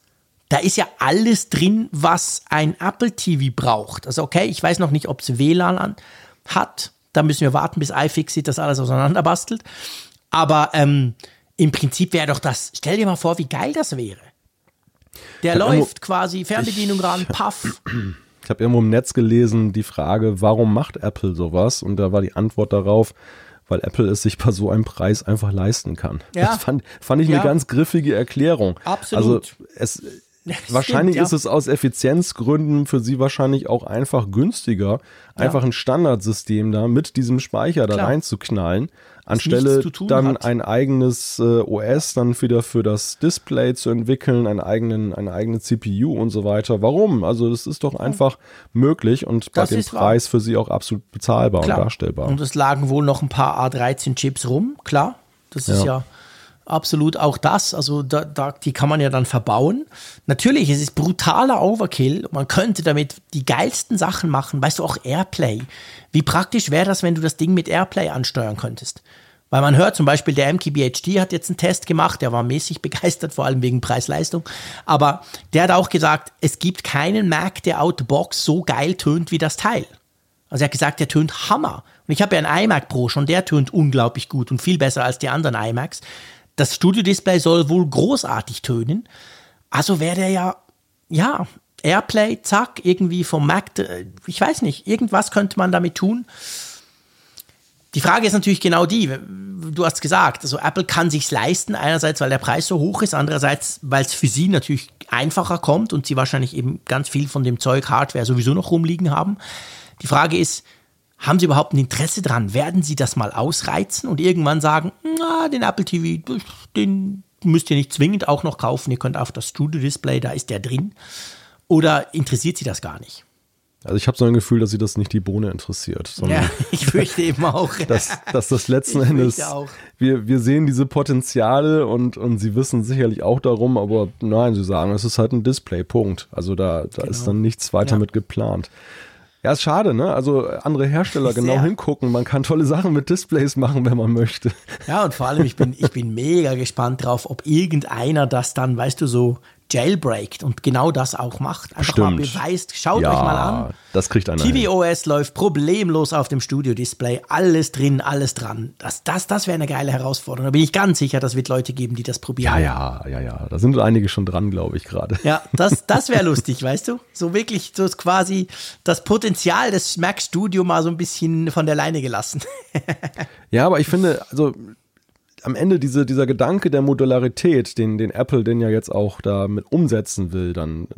Da ist ja alles drin, was ein Apple TV braucht. Also okay, ich weiß noch nicht, ob es WLAN hat. Da müssen wir warten, bis iFixit das alles auseinanderbastelt. Aber ähm, im Prinzip wäre doch das, stell dir mal vor, wie geil das wäre. Der läuft quasi, Fernbedienung ran, paff.
Ich habe irgendwo im Netz gelesen, die Frage, warum macht Apple sowas? Und da war die Antwort darauf, weil Apple es sich bei so einem Preis einfach leisten kann. Ja. Das fand, fand ich ja. eine ganz griffige Erklärung.
Absolut.
Also es, wahrscheinlich stimmt, ist es aus Effizienzgründen für sie wahrscheinlich auch einfach günstiger, einfach ein Standardsystem da mit diesem Speicher da reinzuknallen anstelle dann hat. ein eigenes äh, OS dann wieder für das Display zu entwickeln, einen eigenen, eine eigene CPU und so weiter. Warum? Also das ist doch einfach möglich und das bei dem Preis wahr. für sie auch absolut bezahlbar klar. und darstellbar.
Und es lagen wohl noch ein paar A13-Chips rum, klar. Das ist ja, ja absolut auch das. Also da, da, die kann man ja dann verbauen. Natürlich, es ist brutaler Overkill. Man könnte damit die geilsten Sachen machen. Weißt du, auch Airplay. Wie praktisch wäre das, wenn du das Ding mit Airplay ansteuern könntest? Weil man hört zum Beispiel, der MKBHD hat jetzt einen Test gemacht, der war mäßig begeistert, vor allem wegen Preis-Leistung. Aber der hat auch gesagt, es gibt keinen Mac, der out the box so geil tönt wie das Teil. Also er hat gesagt, der tönt Hammer. Und ich habe ja einen iMac Pro schon, der tönt unglaublich gut und viel besser als die anderen iMacs. Das Studio-Display soll wohl großartig tönen. Also wäre der ja, ja, Airplay, zack, irgendwie vom Mac, äh, ich weiß nicht, irgendwas könnte man damit tun. Die Frage ist natürlich genau die, du hast gesagt, also Apple kann sich's leisten, einerseits, weil der Preis so hoch ist, andererseits, weil es für sie natürlich einfacher kommt und sie wahrscheinlich eben ganz viel von dem Zeug Hardware sowieso noch rumliegen haben. Die Frage ist, haben sie überhaupt ein Interesse dran? Werden sie das mal ausreizen und irgendwann sagen, na, den Apple TV, den müsst ihr nicht zwingend auch noch kaufen, ihr könnt auf das Studio Display, da ist der drin. Oder interessiert sie das gar nicht?
Also ich habe so ein Gefühl, dass sie das nicht die Bohne interessiert.
Ja, ich fürchte eben auch.
dass, dass das letzten Endes, wir, wir sehen diese Potenziale und, und sie wissen sicherlich auch darum, aber nein, sie sagen, es ist halt ein Display, Punkt. Also da, da genau. ist dann nichts weiter ja. mit geplant. Ja, ist schade, ne? Also andere Hersteller genau
Sehr.
hingucken. Man kann tolle Sachen mit Displays machen, wenn man möchte.
Ja, und vor allem, ich bin, ich bin mega gespannt drauf, ob irgendeiner das dann, weißt du, so jailbreakt und genau das auch macht. Einfach mal
Stimmt.
beweist, schaut euch mal an.
das kriegt einer.
TVOS läuft problemlos auf dem Studio-Display, alles drin, alles dran. Das, das, das wäre eine geile Herausforderung. Da bin ich ganz sicher, das wird Leute geben, die das probieren.
Ja, ja, ja, ja. Da sind einige schon dran, glaube ich, gerade.
Ja, das, das wäre lustig, weißt du? So wirklich, so ist quasi das Potenzial des Mac Studio mal so ein bisschen von der Leine gelassen.
Ja, aber ich finde, also am Ende diese, dieser Gedanke der Modularität, den, den Apple den ja jetzt auch damit umsetzen will, dann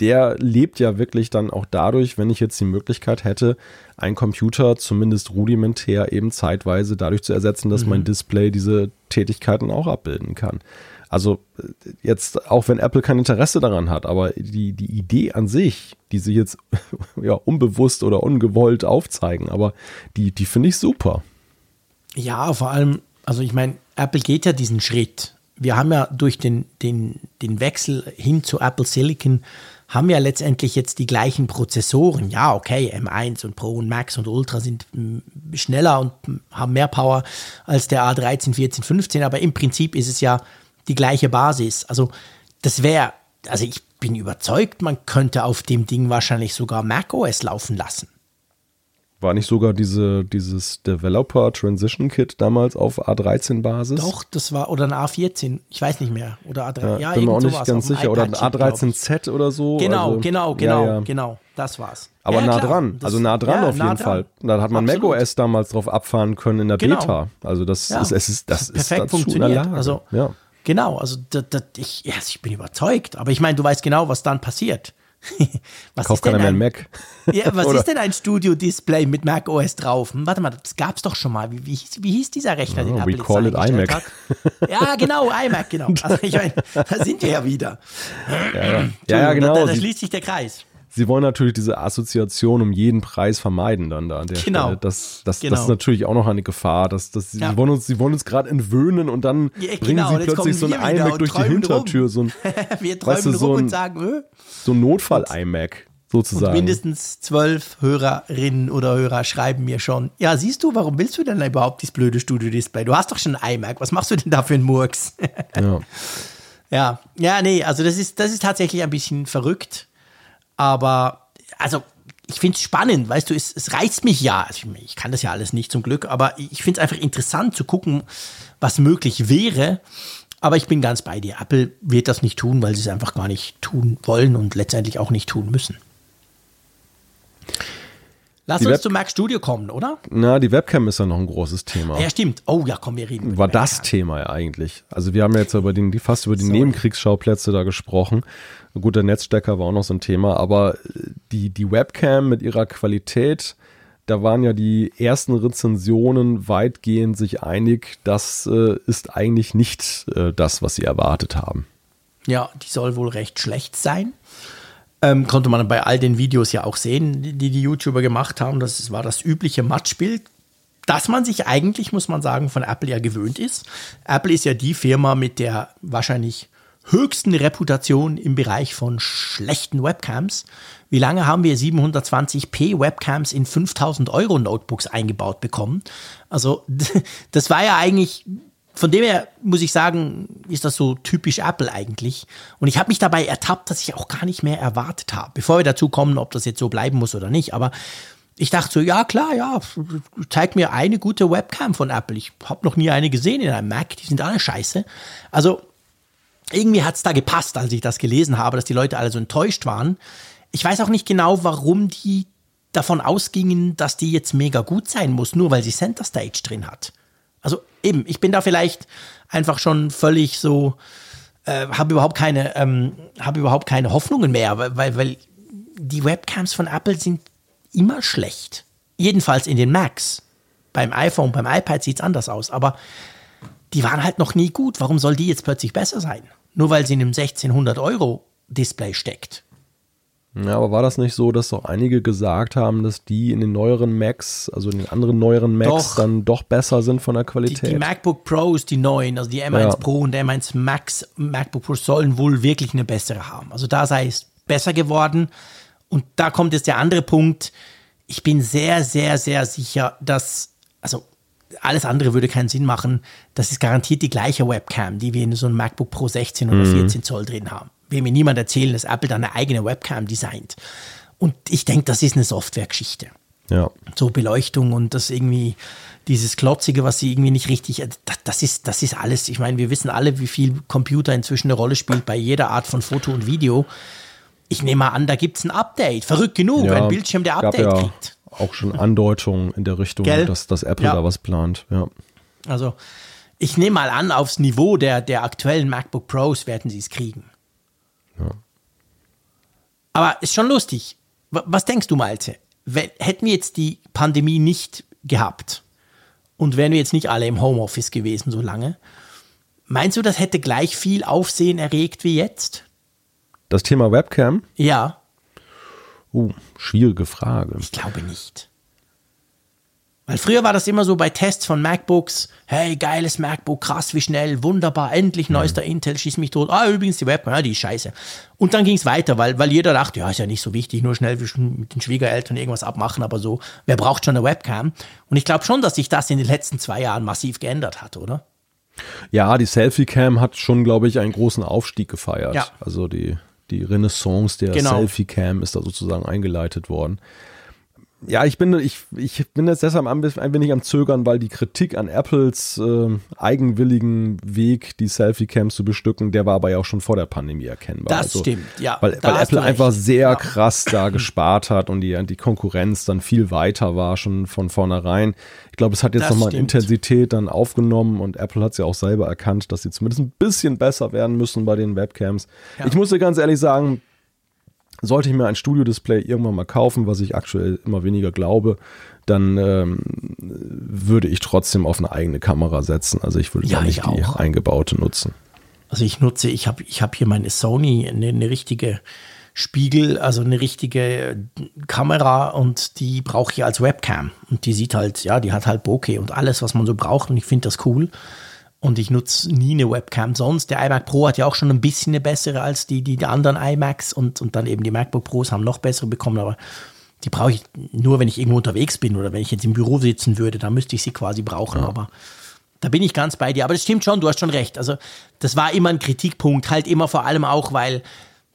der lebt ja wirklich dann auch dadurch, wenn ich jetzt die Möglichkeit hätte, einen Computer zumindest rudimentär eben zeitweise dadurch zu ersetzen, dass mein Display diese Tätigkeiten auch abbilden kann. Also jetzt, auch wenn Apple kein Interesse daran hat, aber die, die Idee an sich, die sie jetzt ja unbewusst oder ungewollt aufzeigen, aber die, die finde ich super.
Ja, vor allem, also ich meine, Apple geht ja diesen Schritt. Wir haben ja durch den, den, den Wechsel hin zu Apple Silicon, haben wir letztendlich jetzt die gleichen Prozessoren. Ja, okay, M1 und Pro und Max und Ultra sind schneller und haben mehr Power als der A13, 14, 15, aber im Prinzip ist es ja die gleiche Basis. Also das wäre, also ich bin überzeugt, man könnte auf dem Ding wahrscheinlich sogar macOS laufen lassen.
War nicht sogar diese, dieses Developer Transition Kit damals auf A13-Basis?
Doch, das war, oder ein A14, ich weiß nicht mehr. Oder A3,
Ja,
ja,
bin mir auch nicht ganz sicher. Oder ein
iPad-Chip, glaub ich.
A13Z oder so.
Genau,
also,
genau,
ja,
genau,
ja.
genau. Das war's.
Aber
Ja,
nah
klar.
dran, also nah dran
ja,
auf
nah
jeden
dran.
Fall. Da hat man
Absolut.
macOS damals drauf abfahren können in der
Genau.
Beta. Also das
Ja,
ist, es ist, das ist
perfekt funktioniert. Also,
ja.
Genau, also da, da, ich, ja, ich bin überzeugt. Aber ich meine, du weißt genau, was dann passiert. was
Kauft keiner mehr einen Mac.
Ja, was ist denn ein Studio-Display mit Mac OS drauf? Hm, Warte mal, das gab's doch schon mal. Wie, wie, hieß, wie hieß dieser Rechner, den
Ja,
Apple
we call it iMac.
Hat? Ja, genau, iMac, genau. Also ich meine, da sind wir ja wieder.
Ja, ja, ja,
Entschuldigung,
genau.
Da, da schließt sich der Kreis.
Sie wollen natürlich diese Assoziation um jeden Preis vermeiden dann da an der
Genau.
Stelle. Das, das,
Genau.
das ist natürlich auch noch eine Gefahr. Dass, dass sie,
Ja.
wollen uns, sie wollen uns gerade entwöhnen und dann
Ja,
bringen
genau, und
sie plötzlich so ein iMac
und
durch die
träumen rum.
Hintertür, so ein,
Wir träumen
weißt du,
rum
so
und
ein,
sagen, äh,
so ein Notfall-iMac sozusagen.
Und mindestens zwölf Hörerinnen oder Hörer schreiben mir schon, ja, siehst du, warum willst du denn überhaupt dieses blöde Studio-Display? Du hast doch schon ein iMac, was machst du denn da für einen Murks?
ja.
ja, ja, nee, also das ist, das ist tatsächlich ein bisschen verrückt, aber, also, ich finde es spannend, weißt du, es, es reizt mich ja, also ich, ich kann das ja alles nicht zum Glück, aber ich finde es einfach interessant zu gucken, was möglich wäre. Aber ich bin ganz bei dir. Apple wird das nicht tun, weil sie es einfach gar nicht tun wollen und letztendlich auch nicht tun müssen. Lass
Die
uns
Web-
zu Mac Studio kommen, oder?
Na, die Webcam ist ja noch ein großes Thema.
Ja, stimmt. Oh ja, komm, wir reden.
war das
Webcam.
Thema ja eigentlich. Also wir haben ja jetzt über den, die, fast über die
Sorry.
Nebenkriegsschauplätze da gesprochen. Gut, der Netzstecker war auch noch so ein Thema, aber äh, die, die Webcam mit ihrer Qualität, da waren ja die ersten Rezensionen weitgehend sich einig, das äh, ist eigentlich nicht äh, das, was sie erwartet haben.
Ja, die soll wohl recht schlecht sein. Ähm, konnte man bei all den Videos ja auch sehen, die die YouTuber gemacht haben. Das war das übliche Matchbild, das man sich eigentlich, muss man sagen, von Apple ja gewöhnt ist. Apple ist ja die Firma mit der wahrscheinlich höchsten Reputation im Bereich von schlechten Webcams. Wie lange haben wir 720p Webcams in 5000 Euro Notebooks eingebaut bekommen? Also das war ja eigentlich von dem her muss ich sagen, ist das so typisch Apple eigentlich. Und ich habe mich dabei ertappt, dass ich auch gar nicht mehr erwartet habe. Bevor wir dazu kommen, ob das jetzt so bleiben muss oder nicht. Aber ich dachte so, ja klar, ja, zeig mir eine gute Webcam von Apple. Ich habe noch nie eine gesehen in einem Mac, die sind alle scheiße. Also irgendwie hat es da gepasst, als ich das gelesen habe, dass die Leute alle so enttäuscht waren. Ich weiß auch nicht genau, warum die davon ausgingen, dass die jetzt mega gut sein muss, nur weil sie Center Stage drin hat. Also eben, ich bin da vielleicht einfach schon völlig so, äh, habe überhaupt keine, ähm, habe überhaupt keine Hoffnungen mehr, weil, weil, die Webcams von Apple sind immer schlecht. Jedenfalls in den Macs. Beim iPhone, beim iPad sieht es anders aus, aber die waren halt noch nie gut. Warum soll die jetzt plötzlich besser sein? Nur weil sie in einem 1600 Euro Display steckt.
Ja, aber war das nicht so, dass doch einige gesagt haben, dass die in den neueren Macs, also in den anderen neueren Macs,
Doch.
dann doch besser sind von der
Die,
Qualität?
die MacBook Pros, die neuen, also die M1
Ja.
Pro und M1 Max MacBook Pro sollen wohl wirklich eine bessere haben. Also da sei es besser geworden. Und da kommt jetzt der andere Punkt. Ich bin sehr, sehr, sehr sicher, dass, also alles andere würde keinen Sinn machen. Das ist garantiert die gleiche Webcam, die wir in so einem MacBook Pro 16 oder 14 Zoll drin haben. Will mir niemand erzählen, dass Apple da eine eigene Webcam designt. Und ich denke, das ist eine Softwaregeschichte.
Ja.
So Beleuchtung und das irgendwie, dieses Klotzige, was sie irgendwie nicht richtig, das, das, ist, das ist alles. Ich meine, wir wissen alle, wie viel Computer inzwischen eine Rolle spielt bei jeder Art von Foto und Video. Ich nehme mal an, da gibt es ein Update. Verrückt genug,
Ja,
ein Bildschirm, der Update
ja
kriegt.
Auch schon Andeutungen in der Richtung,
Gell?
dass, dass Apple
Ja.
da was plant. Ja.
Also, ich nehme mal an, aufs Niveau der, der aktuellen MacBook Pros werden sie es kriegen. Aber ist schon lustig. Was denkst du, Malte? Hätten wir jetzt die Pandemie nicht gehabt und wären wir jetzt nicht alle im Homeoffice gewesen so lange, meinst du, das hätte gleich viel Aufsehen erregt wie jetzt?
Das Thema Webcam,
Ja,
uh, schwierige Frage.
ich glaube nicht. Weil früher war das immer so bei Tests von MacBooks, hey, geiles MacBook, krass, wie schnell, wunderbar, endlich neuester Intel, schieß mich tot. Ah, übrigens die Webcam, ja, die ist scheiße. Und dann ging es weiter, weil, weil jeder dachte, ja, ist ja nicht so wichtig, nur schnell mit den Schwiegereltern irgendwas abmachen, aber so, wer braucht schon eine Webcam? Und ich glaube schon, dass sich das in den letzten zwei Jahren massiv geändert hat, oder?
Ja, die Selfie-Cam hat schon, glaube ich, einen großen Aufstieg gefeiert.
Ja.
Also die, die Renaissance der
Genau.
Selfie-Cam ist da sozusagen eingeleitet worden. Ja, ich bin, ich, ich bin jetzt deshalb ein bisschen- ein wenig am Zögern, weil die Kritik an Apples äh, eigenwilligen Weg, die Selfie-Cams zu bestücken, der war aber ja auch schon vor der Pandemie erkennbar.
Das stimmt, ja,
Weil, weil Apple einfach sehr
Ja.
krass da gespart hat und die, die Konkurrenz dann viel weiter war schon von vornherein. Ich glaube, es hat jetzt nochmal. Intensität dann aufgenommen und Apple hat es ja auch selber erkannt, dass sie zumindest ein bisschen besser werden müssen bei den Webcams.
Ja.
Ich muss dir ganz ehrlich sagen, sollte ich mir ein Studio-Display irgendwann mal kaufen, was ich aktuell immer weniger glaube, dann ähm, würde ich trotzdem auf eine eigene Kamera setzen. Also ich würde
Ja,
nicht
ich
die
auch.
eingebaute nutzen.
Also ich nutze, ich habe ich hab hier meine Sony, eine, eine richtige Spiegel, also eine richtige äh, Kamera und die brauche ich als Webcam. Und die sieht halt, ja, die hat halt Bokeh und alles, was man so braucht und ich finde das cool. Und ich nutze nie eine Webcam sonst. Der iMac Pro hat ja auch schon ein bisschen eine bessere als die, die, anderen iMacs und, und dann eben die MacBook Pros haben noch bessere bekommen, aber die brauche ich nur, wenn ich irgendwo unterwegs bin oder wenn ich jetzt im Büro sitzen würde, da müsste ich sie quasi brauchen, aber da bin ich ganz bei dir. Aber das stimmt schon, du hast schon recht. Also, das war immer ein Kritikpunkt, halt immer vor allem auch, weil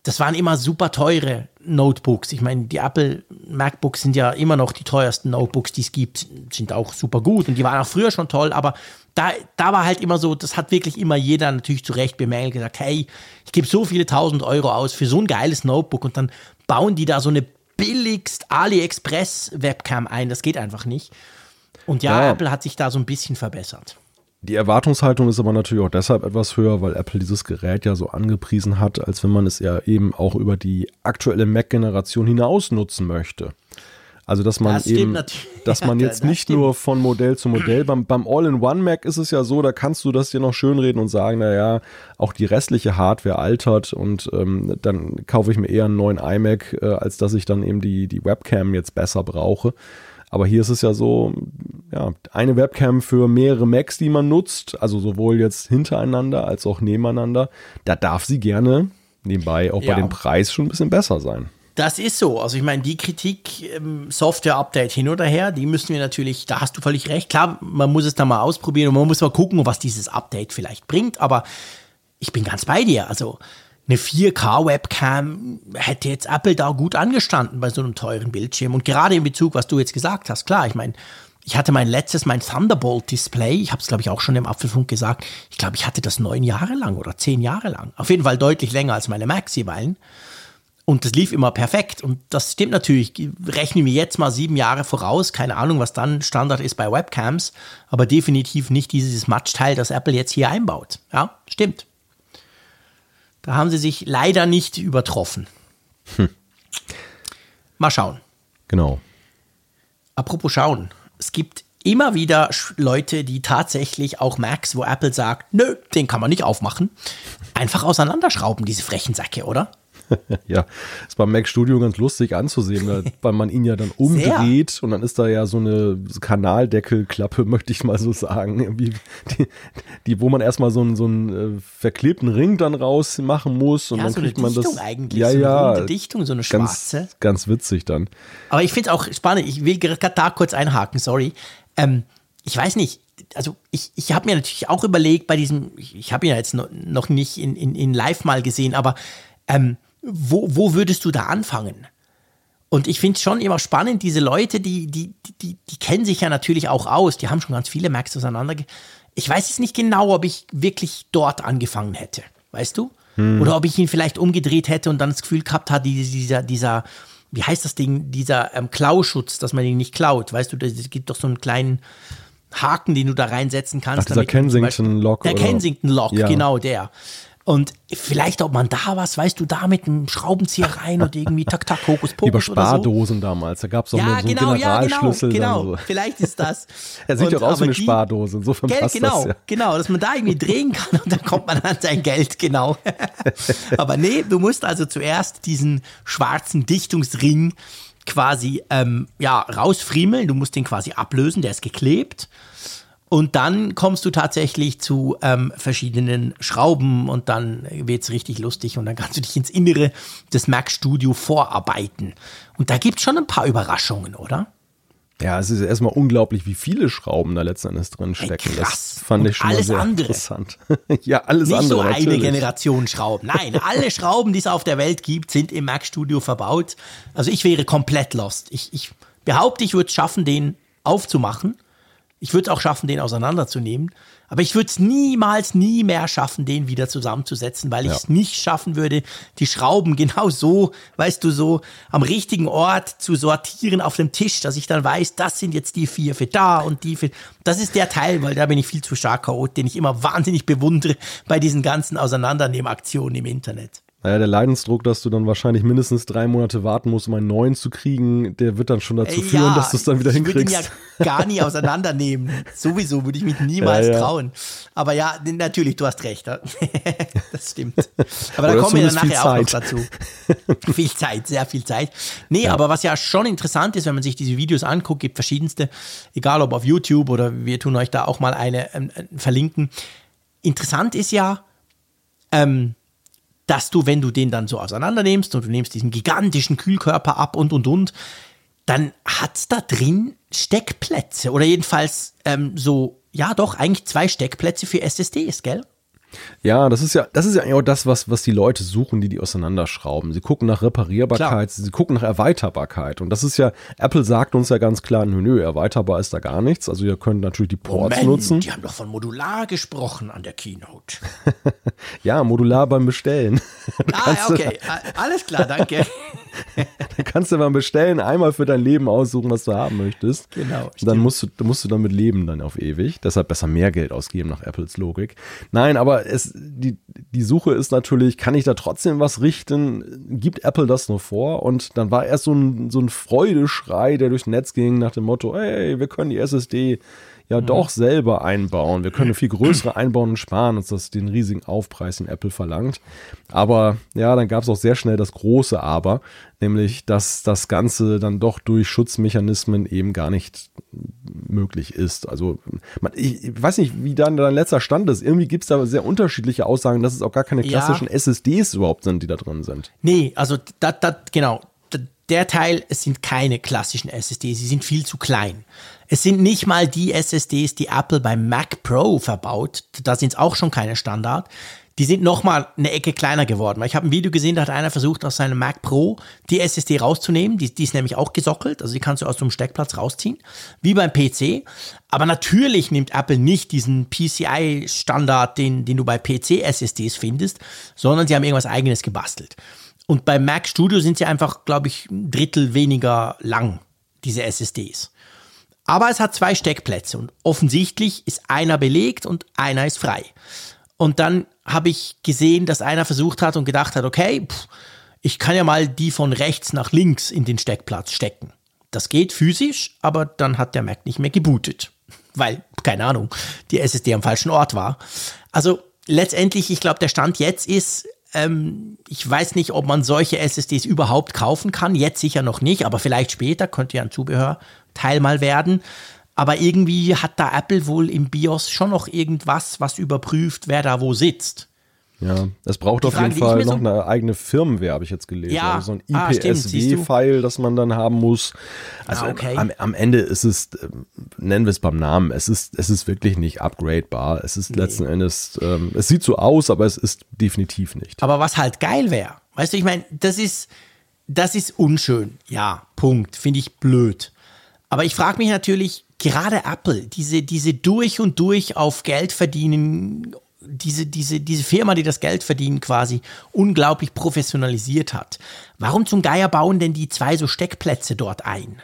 das waren immer super teure Notebooks. Ich meine, die Apple MacBooks sind ja immer noch die teuersten Notebooks, die es gibt, sind auch super gut und die waren auch früher schon toll, aber da, da war halt immer so, das hat wirklich immer jeder natürlich zu Recht bemängelt, gesagt, hey, ich gebe so viele tausend Euro aus für so ein geiles Notebook und dann bauen die da so eine billigst AliExpress Webcam ein. Das geht einfach nicht. Und ja,
Ja.
Apple hat sich da so ein bisschen verbessert.
Die Erwartungshaltung ist aber natürlich auch deshalb etwas höher, weil Apple dieses Gerät ja so angepriesen hat, als wenn man es ja eben auch über die aktuelle Mac-Generation hinaus nutzen möchte. Also dass man
Das
eben, dass man
Ja,
jetzt
das
nicht
stimmt.
nur von Modell zu Modell, beim, beim All-in-One-Mac ist es ja so, da kannst du das dir noch schönreden und sagen, naja, auch die restliche Hardware altert und ähm, dann kaufe ich mir eher einen neuen iMac, äh, als dass ich dann eben die, die Webcam jetzt besser brauche. Aber hier ist es ja so, ja, eine Webcam für mehrere Macs, die man nutzt, also sowohl jetzt hintereinander als auch nebeneinander, da darf sie gerne nebenbei auch
Ja.
bei dem Preis schon ein bisschen besser sein.
Das ist so. Also ich meine, die Kritik, ähm, Software-Update hin oder her, die müssen wir natürlich, da hast du völlig recht. Klar, man muss es da mal ausprobieren und man muss mal gucken, was dieses Update vielleicht bringt. Aber ich bin ganz bei dir. Also eine 4K-Webcam hätte jetzt Apple da gut angestanden bei so einem teuren Bildschirm. Und gerade in Bezug, was du jetzt gesagt hast, klar, ich meine, ich hatte mein letztes, mein Thunderbolt-Display, ich habe es, glaube ich, auch schon im Apfelfunk gesagt, ich glaube, ich hatte das neun Jahre lang oder zehn Jahre lang. Auf jeden Fall deutlich länger als meine Maxi-Weilen. Und das lief immer perfekt. Und das stimmt natürlich. Rechnen wir jetzt mal sieben Jahre voraus. Keine Ahnung, was dann Standard ist bei Webcams. Aber definitiv nicht dieses Matchteil, das Apple jetzt hier einbaut. Ja, stimmt. Da haben sie sich leider nicht übertroffen. Mal schauen.
Genau.
Apropos schauen. Es gibt immer wieder Leute, die tatsächlich auch Macs, wo Apple sagt, nö, den kann man nicht aufmachen, einfach auseinanderschrauben, diese frechen Säcke, oder?
ja, ist beim Mac Studio ganz lustig anzusehen, weil man ihn ja dann umdreht Sehr. und dann ist da ja so eine Kanaldeckelklappe, möchte ich mal so sagen, die, die, wo man erstmal so einen, so einen äh, verklebten Ring dann rausmachen muss und ja, dann so kriegt man
das. Eigentlich, ja, so eine ja, Dichtung, so eine schwarze.
Ganz, ganz witzig dann.
Aber ich finde es auch spannend. Ich will gerade da kurz einhaken, sorry. Ähm, ich weiß nicht, also ich, ich habe mir natürlich auch überlegt bei diesem, ich, ich habe ihn ja jetzt noch nicht in, in, in live mal gesehen, aber ähm, wo, wo würdest du da anfangen? Und ich finde es schon immer spannend, diese Leute, die, die, die, die kennen sich ja natürlich auch aus, die haben schon ganz viele Macs auseinander. Ich weiß jetzt nicht genau, ob ich wirklich dort angefangen hätte, weißt du? Hm. Oder ob ich ihn vielleicht umgedreht hätte und dann das Gefühl gehabt hat, dieser, dieser, wie heißt das Ding, dieser ähm, Klauschutz, dass man ihn nicht klaut, weißt du, es gibt doch so einen kleinen Haken, den du da reinsetzen kannst.
Ach, dieser Kensington-Lock.
Der Kensington-Lock, ja. genau der. Und vielleicht, ob man da was, weißt du, da mit einem Schraubenzieher rein und irgendwie tak, tak, Hokus, Pokus.
Über Spardosen so. damals, da gab es auch ja, so genau, einen Generalschlüssel.
Ja, genau, genau. So. vielleicht ist das.
er sieht doch aus wie eine die, Spardose, insofern
Geld, passt
genau,
das, ja. Genau, dass man da irgendwie drehen kann und dann kommt man an sein Geld, genau. aber nee, du musst also zuerst diesen schwarzen Dichtungsring quasi ähm, ja, rausfriemeln, du musst den quasi ablösen, der ist geklebt. Und dann kommst du tatsächlich zu ähm, verschiedenen Schrauben und dann wird es richtig lustig und dann kannst du dich ins Innere des Mac Studio vorarbeiten. Und da gibt es schon ein paar Überraschungen, oder?
Ja, es ist erstmal unglaublich, wie viele Schrauben da letzten Endes drin stecken. Das fand ich schon alles sehr andere. interessant. ja, alles
Nicht
andere.
Nicht so eine Generation Schrauben. Nein, alle Schrauben, die es auf der Welt gibt, sind im Mac Studio verbaut. Also ich wäre komplett lost. Ich, ich behaupte, ich würde es schaffen, den aufzumachen ich würde es auch schaffen, den auseinanderzunehmen. Aber ich würde es niemals, nie mehr schaffen, den wieder zusammenzusetzen, weil ich es nicht schaffen würde, die Schrauben genau so, weißt du, so am richtigen Ort zu sortieren auf dem Tisch, dass ich dann weiß, das sind jetzt die vier für da und die für. Das ist der Teil, weil da bin ich viel zu stark chaot, den ich immer wahnsinnig bewundere bei diesen ganzen Auseinandernehmaktionen im Internet.
Naja, der Leidensdruck, dass du dann wahrscheinlich mindestens drei Monate warten musst, um einen neuen zu kriegen, der wird dann schon dazu äh, führen, ja, dass du es dann wieder hinkriegst. Ich
würde ihn ja gar nie auseinandernehmen. Sowieso würde ich mich niemals ja, ja. trauen. Aber ja, natürlich, du hast recht. das stimmt. Aber da kommen wir dann nachher auch noch dazu. viel Zeit, sehr viel Zeit. Nee, aber was ja schon interessant ist, wenn man sich diese Videos anguckt, gibt verschiedenste, egal ob auf YouTube oder wir tun euch da auch mal eine ähm, äh, verlinken. Interessant ist ja, ähm, dass du, wenn du den dann so auseinandernimmst und du nimmst diesen gigantischen Kühlkörper ab und und und, dann hat es da drin Steckplätze oder jedenfalls ähm, so, ja doch, eigentlich zwei Steckplätze für SSDs, gell?
Ja, das ist ja, das ist ja eigentlich auch das, was, was die Leute suchen, die die auseinanderschrauben. Sie gucken nach Reparierbarkeit, Klar. sie gucken nach Erweiterbarkeit. Und das ist ja, Apple sagt uns ja ganz klar, nö, nö, erweiterbar ist da gar nichts. Also ihr könnt natürlich die Ports
Moment,
nutzen.
Die haben doch von modular gesprochen an der Keynote.
ja, modular beim Bestellen.
ah, okay, alles klar, danke.
da kannst du beim Bestellen einmal für dein Leben aussuchen, was du haben möchtest.
Genau.
Dann musst du, musst du damit leben dann auf ewig. Deshalb besser mehr Geld ausgeben nach Apples Logik. Nein, aber es, die, die Suche ist natürlich, kann ich da trotzdem was richten? Gibt Apple das nur vor? Und dann war erst so ein, so ein Freudeschrei, der durchs Netz ging nach dem Motto, hey, wir können die SSD ja mhm. doch selber einbauen. Wir können eine viel größere einbauen und sparen uns das den riesigen Aufpreis, den Apple verlangt. Aber ja, dann gab es auch sehr schnell das große Aber, nämlich, dass das Ganze dann doch durch Schutzmechanismen eben gar nicht möglich ist. Also man, ich, ich, weiß nicht, wie dann dein letzter Stand ist. Irgendwie gibt es da sehr unterschiedliche Aussagen, dass es auch gar keine klassischen ja. SSDs überhaupt sind, die da drin sind.
Nee, also das, das, genau. Der Teil, es sind keine klassischen SSDs, sie sind viel zu klein. Es sind nicht mal die SSDs, die Apple beim Mac Pro verbaut. Da sind es auch schon keine Standard. Die sind noch mal eine Ecke kleiner geworden. ich habe ein Video gesehen, da hat einer versucht, aus seinem Mac Pro die SSD rauszunehmen. Die, die ist nämlich auch gesockelt. Also die kannst du aus dem Steckplatz rausziehen. Wie beim PC. Aber natürlich nimmt Apple nicht diesen PCI-Standard, den, den du bei PC-SSDs findest, sondern sie haben irgendwas eigenes gebastelt. Und beim Mac Studio sind sie einfach, glaube ich, ein Drittel weniger lang, diese SSDs. Aber es hat zwei Steckplätze und offensichtlich ist einer belegt und einer ist frei. Und dann habe ich gesehen, dass einer versucht hat und gedacht hat, okay, pff, ich kann ja mal die von rechts nach links in den Steckplatz stecken. Das geht physisch, aber dann hat der Mac nicht mehr gebootet, weil, keine Ahnung, die SSD am falschen Ort war. Also letztendlich, ich glaube, der Stand jetzt ist, Ähm, ich weiß nicht, ob man solche SSDs überhaupt kaufen kann. Jetzt sicher noch nicht, aber vielleicht später könnte ja ein Zubehörteil mal werden. Aber irgendwie hat da Apple wohl im BIOS schon noch irgendwas, was überprüft, wer da wo sitzt.
Ja, es braucht auf jeden Fall noch so eine eigene Firmware, habe ich jetzt gelesen. Ja, also so ein IPSW-File, ah, das man dann haben muss. Also ah, okay. am, am, Ende ist es, äh, nennen wir es beim Namen, es ist, es ist wirklich nicht upgradebar. Es ist nee. letzten Endes, ähm, es sieht so aus, aber es ist definitiv nicht.
Aber was halt geil wäre, weißt du, ich meine, das ist, das ist unschön. Ja, Punkt. Finde ich blöd. Aber ich frage mich natürlich, gerade Apple, diese, diese durch und durch auf Geld verdienen diese, diese, diese Firma, die das Geld verdienen, quasi unglaublich professionalisiert hat. Warum zum Geier bauen denn die zwei so Steckplätze dort ein?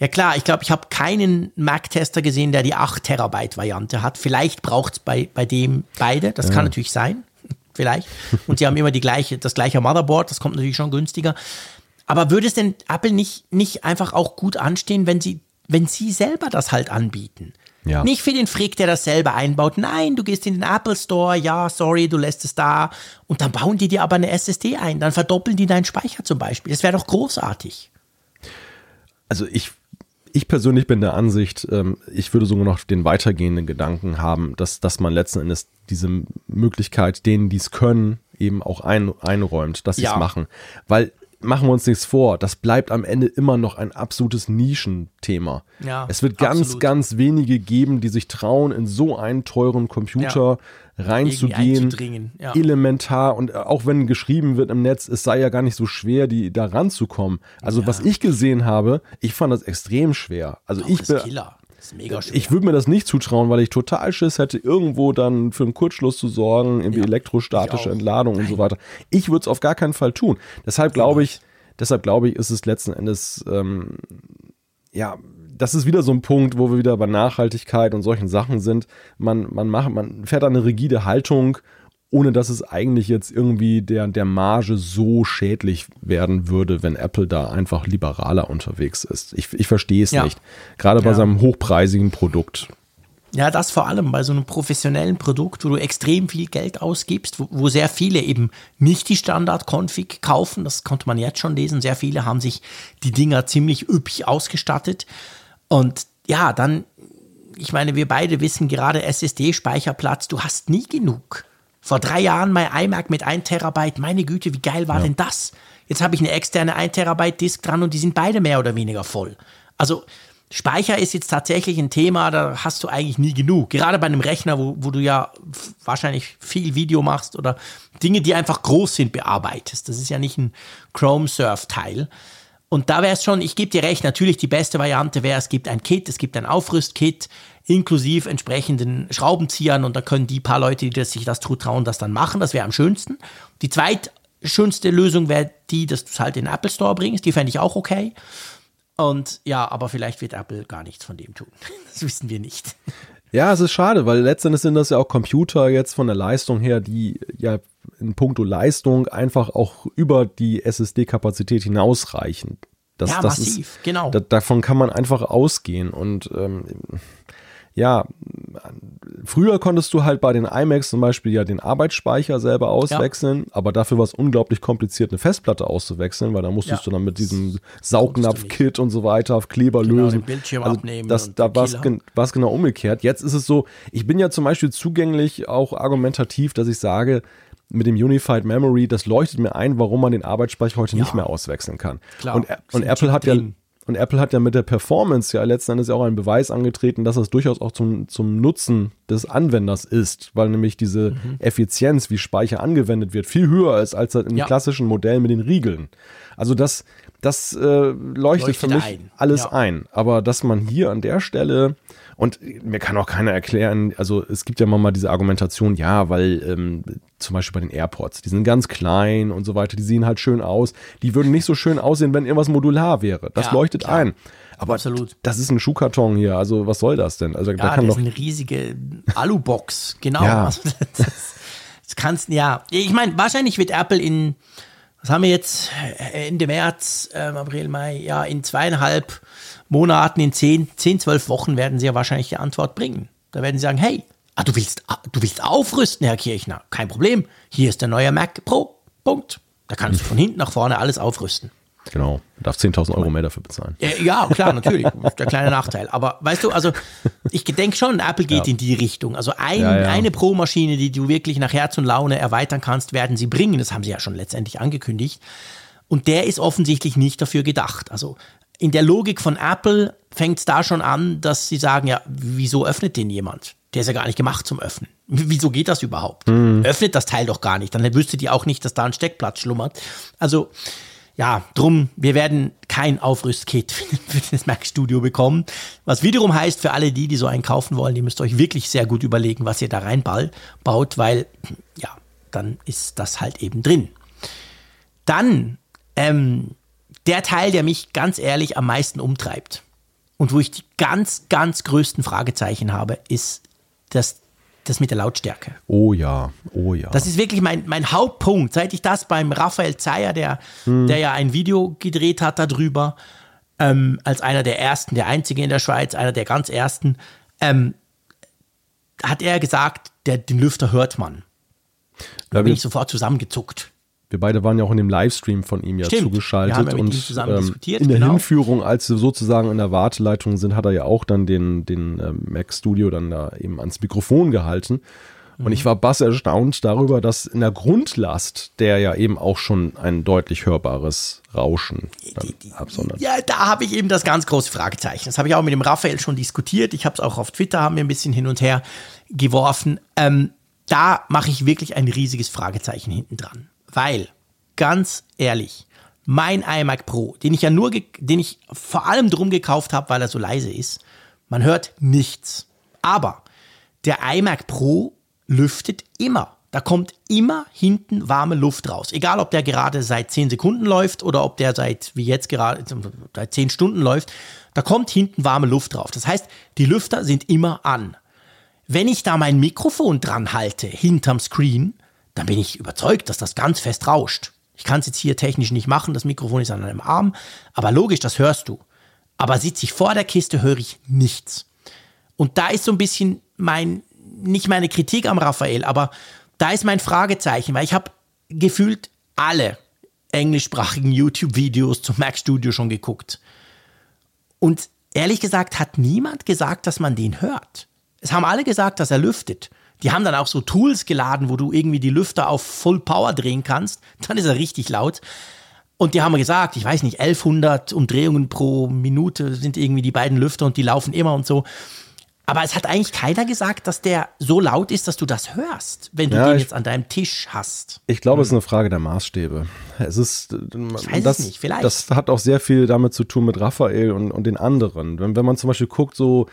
Ja klar, ich glaube, ich habe keinen Mac-Tester gesehen, der die 8 Terabyte Variante hat. Vielleicht braucht es bei, bei dem beide, das ja. kann natürlich sein, vielleicht. Und sie haben immer die gleiche, das gleiche Motherboard, das kommt natürlich schon günstiger. Aber würde es denn Apple nicht, nicht einfach auch gut anstehen, wenn sie, wenn sie selber das halt anbieten? Ja. Nicht für den Frick, der das selber einbaut. Nein, du gehst in den Apple Store, ja, sorry, du lässt es da. Und dann bauen die dir aber eine SSD ein. Dann verdoppeln die deinen Speicher zum Beispiel. Das wäre doch großartig.
Also ich, ich persönlich bin der Ansicht, ähm, ich würde sogar noch den weitergehenden Gedanken haben, dass, dass man letzten Endes diese Möglichkeit, denen, die es können, eben auch ein, einräumt, dass sie es ja. machen. Weil machen wir uns nichts vor, das bleibt am Ende immer noch ein absolutes Nischenthema. Ja, es wird ganz, absolut. ganz wenige geben, die sich trauen, in so einen teuren Computer ja. reinzugehen. Ja. Elementar. Und auch wenn geschrieben wird im Netz, es sei ja gar nicht so schwer, die da ranzukommen. Also, was ich gesehen habe, ich fand das extrem schwer. Also, Doch, ich bin. Ich würde mir das nicht zutrauen, weil ich total Schiss hätte, irgendwo dann für einen Kurzschluss zu sorgen, irgendwie ja, elektrostatische Entladung Nein. und so weiter. Ich würde es auf gar keinen Fall tun. Deshalb glaube ich, deshalb glaube ich, ist es letzten Endes, ähm, ja, das ist wieder so ein Punkt, wo wir wieder bei Nachhaltigkeit und solchen Sachen sind. Man, man macht, man fährt eine rigide Haltung ohne dass es eigentlich jetzt irgendwie der, der Marge so schädlich werden würde, wenn Apple da einfach liberaler unterwegs ist. Ich, ich verstehe es ja. nicht. Gerade bei ja. seinem hochpreisigen Produkt.
Ja, das vor allem bei so einem professionellen Produkt, wo du extrem viel Geld ausgibst, wo, wo sehr viele eben nicht die Standard-Config kaufen, das konnte man jetzt schon lesen. Sehr viele haben sich die Dinger ziemlich üppig ausgestattet. Und ja, dann, ich meine, wir beide wissen gerade SSD-Speicherplatz, du hast nie genug. Vor drei Jahren mein iMac mit 1 Terabyte. Meine Güte, wie geil war ja. denn das? Jetzt habe ich eine externe 1 Terabyte Disk dran und die sind beide mehr oder weniger voll. Also Speicher ist jetzt tatsächlich ein Thema, da hast du eigentlich nie genug. Gerade bei einem Rechner, wo, wo du ja wahrscheinlich viel Video machst oder Dinge, die einfach groß sind, bearbeitest. Das ist ja nicht ein Chrome-Surf-Teil. Und da wäre es schon, ich gebe dir recht, natürlich die beste Variante wäre, es gibt ein Kit, es gibt ein Aufrüstkit, inklusive entsprechenden Schraubenziehern und da können die paar Leute, die sich das zutrauen, das dann machen. Das wäre am schönsten. Die zweitschönste Lösung wäre die, dass du es halt in den Apple Store bringst. Die fände ich auch okay. Und ja, aber vielleicht wird Apple gar nichts von dem tun. Das wissen wir nicht.
Ja, es ist schade, weil letztendlich sind das ja auch Computer jetzt von der Leistung her, die ja in puncto Leistung einfach auch über die SSD-Kapazität hinausreichen. Das, ja, das massiv, ist, genau. Da, davon kann man einfach ausgehen und ähm, ja, früher konntest du halt bei den iMacs zum Beispiel ja den Arbeitsspeicher selber auswechseln, ja. aber dafür war es unglaublich kompliziert, eine Festplatte auszuwechseln, weil da musstest ja. du dann mit diesem Saugnapf-Kit und so weiter auf Kleber genau, lösen. Den
Bildschirm also abnehmen.
Das, da war es genau umgekehrt. Jetzt ist es so, ich bin ja zum Beispiel zugänglich, auch argumentativ, dass ich sage, mit dem Unified Memory, das leuchtet mir ein, warum man den Arbeitsspeicher heute ja. nicht mehr auswechseln kann. Klar, und, und Apple hat ja und Apple hat ja mit der Performance ja letzten Endes auch einen Beweis angetreten, dass das durchaus auch zum, zum Nutzen des Anwenders ist, weil nämlich diese mhm. Effizienz, wie Speicher angewendet wird, viel höher ist als im ja. klassischen Modell mit den Riegeln. Also das, das äh, leuchtet, leuchtet, für mich ein. alles ja. ein. Aber dass man hier an der Stelle und mir kann auch keiner erklären, also es gibt ja mal diese Argumentation, ja, weil ähm, zum Beispiel bei den AirPods, die sind ganz klein und so weiter, die sehen halt schön aus. Die würden nicht so schön aussehen, wenn irgendwas modular wäre. Das ja, leuchtet klar. ein. Aber Absolut. das ist ein Schuhkarton hier, also was soll das denn? Also
ja,
da kann
das
doch
ist eine riesige Alubox, genau. Ja. Also, das, das kannst ja. Ich meine, wahrscheinlich wird Apple in, was haben wir jetzt, Ende März, ähm, April, Mai, ja, in zweieinhalb Monaten, in 10, 10, 12 Wochen werden sie ja wahrscheinlich die Antwort bringen. Da werden sie sagen, hey, ah, du, willst, ah, du willst aufrüsten, Herr Kirchner, kein Problem, hier ist der neue Mac Pro. Punkt. Da kannst du von hinten nach vorne alles aufrüsten.
Genau. Du darfst 10.000 Euro mehr dafür bezahlen.
Ja, klar, natürlich. der kleine Nachteil. Aber weißt du, also ich denke schon, Apple geht ja. in die Richtung. Also ein, ja, ja. eine Pro-Maschine, die du wirklich nach Herz und Laune erweitern kannst, werden sie bringen. Das haben sie ja schon letztendlich angekündigt. Und der ist offensichtlich nicht dafür gedacht. Also in der Logik von Apple fängt es da schon an, dass sie sagen, ja, wieso öffnet den jemand? Der ist ja gar nicht gemacht zum Öffnen. Wieso geht das überhaupt? Mhm. Öffnet das Teil doch gar nicht. Dann wüsstet ihr auch nicht, dass da ein Steckplatz schlummert. Also ja, drum, wir werden kein Aufrüstkit für das Mac Studio bekommen. Was wiederum heißt, für alle die, die so einen kaufen wollen, die müsst euch wirklich sehr gut überlegen, was ihr da reinbaut, weil, ja, dann ist das halt eben drin. Dann, ähm, der Teil, der mich ganz ehrlich am meisten umtreibt und wo ich die ganz, ganz größten Fragezeichen habe, ist das das mit der Lautstärke.
Oh ja, oh ja.
Das ist wirklich mein, mein Hauptpunkt. Seit ich das beim Raphael Zeyer, der, hm. der ja ein Video gedreht hat darüber, ähm, als einer der ersten, der einzige in der Schweiz, einer der ganz ersten, ähm, hat er gesagt, der, den Lüfter hört man. Da bin ich sofort zusammengezuckt.
Wir beide waren ja auch in dem Livestream von ihm ja Stimmt. zugeschaltet
ja und ähm,
in der genau. Hinführung, als wir sozusagen in der Warteleitung sind, hat er ja auch dann den, den äh, Mac Studio dann da eben ans Mikrofon gehalten. Und mhm. ich war bass erstaunt darüber, dass in der Grundlast der ja eben auch schon ein deutlich hörbares Rauschen
absondert. Ja, da habe ich eben das ganz große Fragezeichen. Das habe ich auch mit dem Raphael schon diskutiert. Ich habe es auch auf Twitter, haben wir ein bisschen hin und her geworfen. Ähm, da mache ich wirklich ein riesiges Fragezeichen hinten dran. Weil, ganz ehrlich, mein iMac Pro, den ich ja nur, den ich vor allem drum gekauft habe, weil er so leise ist, man hört nichts. Aber der iMac Pro lüftet immer. Da kommt immer hinten warme Luft raus. Egal, ob der gerade seit 10 Sekunden läuft oder ob der seit, wie jetzt gerade, seit 10 Stunden läuft. Da kommt hinten warme Luft drauf. Das heißt, die Lüfter sind immer an. Wenn ich da mein Mikrofon dran halte, hinterm Screen, dann bin ich überzeugt, dass das ganz fest rauscht. Ich kann es jetzt hier technisch nicht machen, das Mikrofon ist an einem Arm, aber logisch, das hörst du. Aber sitze ich vor der Kiste, höre ich nichts. Und da ist so ein bisschen mein, nicht meine Kritik am Raphael, aber da ist mein Fragezeichen, weil ich habe gefühlt alle englischsprachigen YouTube-Videos zum Mac Studio schon geguckt. Und ehrlich gesagt hat niemand gesagt, dass man den hört. Es haben alle gesagt, dass er lüftet. Die haben dann auch so Tools geladen, wo du irgendwie die Lüfter auf Full Power drehen kannst. Dann ist er richtig laut. Und die haben gesagt, ich weiß nicht, 1100 Umdrehungen pro Minute sind irgendwie die beiden Lüfter und die laufen immer und so. Aber es hat eigentlich keiner gesagt, dass der so laut ist, dass du das hörst, wenn du ja, den ich, jetzt an deinem Tisch hast.
Ich glaube, hm. es ist eine Frage der Maßstäbe. Es ist,
ich weiß
das,
es nicht, vielleicht.
Das hat auch sehr viel damit zu tun mit Raphael und, und den anderen. Wenn, wenn man zum Beispiel guckt, so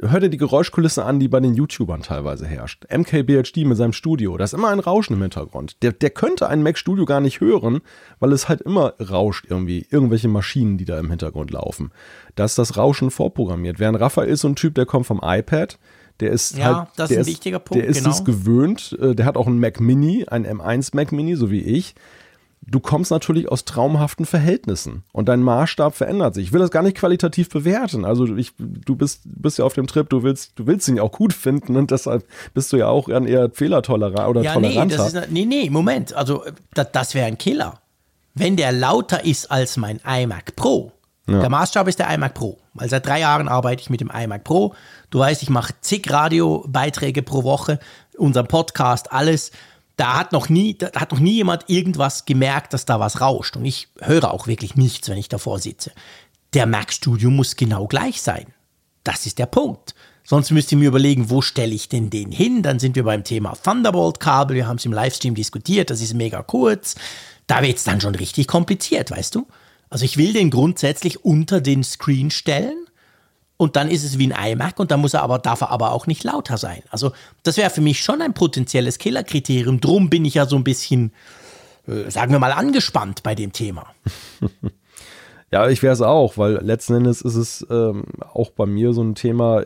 hör dir die Geräuschkulisse an, die bei den YouTubern teilweise herrscht. MKBHD mit seinem Studio, da ist immer ein Rauschen im Hintergrund. Der, der könnte ein Mac Studio gar nicht hören, weil es halt immer rauscht irgendwie, irgendwelche Maschinen, die da im Hintergrund laufen. Da ist das Rauschen vorprogrammiert. Während Raphael ist so ein Typ, der kommt vom iPad, der ist
ja,
halt,
das ist
ein
ist, wichtiger Punkt.
Der ist
genau.
es gewöhnt. Äh, der hat auch einen Mac Mini, ein M1 Mac Mini, so wie ich du kommst natürlich aus traumhaften Verhältnissen und dein Maßstab verändert sich. Ich will das gar nicht qualitativ bewerten. Also ich, du bist, bist ja auf dem Trip, du willst, du willst ihn ja auch gut finden und deshalb bist du ja auch eher fehlertolerant oder ja, toleranter.
Nee, das ist, nee, nee, Moment. Also das, das wäre ein Killer. Wenn der lauter ist als mein iMac Pro, ja. Der Maßstab ist der iMac Pro, weil seit drei Jahren arbeite ich mit dem iMac Pro. Du weißt, ich mache zig Radiobeiträge pro Woche, unseren Podcast, alles da hat noch nie, da hat noch nie jemand irgendwas gemerkt, dass da was rauscht. Und ich höre auch wirklich nichts, wenn ich davor sitze. Der Mac Studio muss genau gleich sein. Das ist der Punkt. Sonst müsst ihr mir überlegen, wo stelle ich denn den hin? Dann sind wir beim Thema Thunderbolt-Kabel. Wir haben es im Livestream diskutiert. Das ist mega kurz. Da wird es dann schon richtig kompliziert, weißt du? Also ich will den grundsätzlich unter den Screen stellen und dann ist es wie ein iMac und dann muss er aber, darf er aber auch nicht lauter sein. Also das wäre für mich schon ein potenzielles Killerkriterium. Drum bin ich ja so ein bisschen, äh, sagen wir mal, angespannt bei dem Thema.
ja, ich wäre es auch, weil letzten Endes ist es ähm, auch bei mir so ein Thema,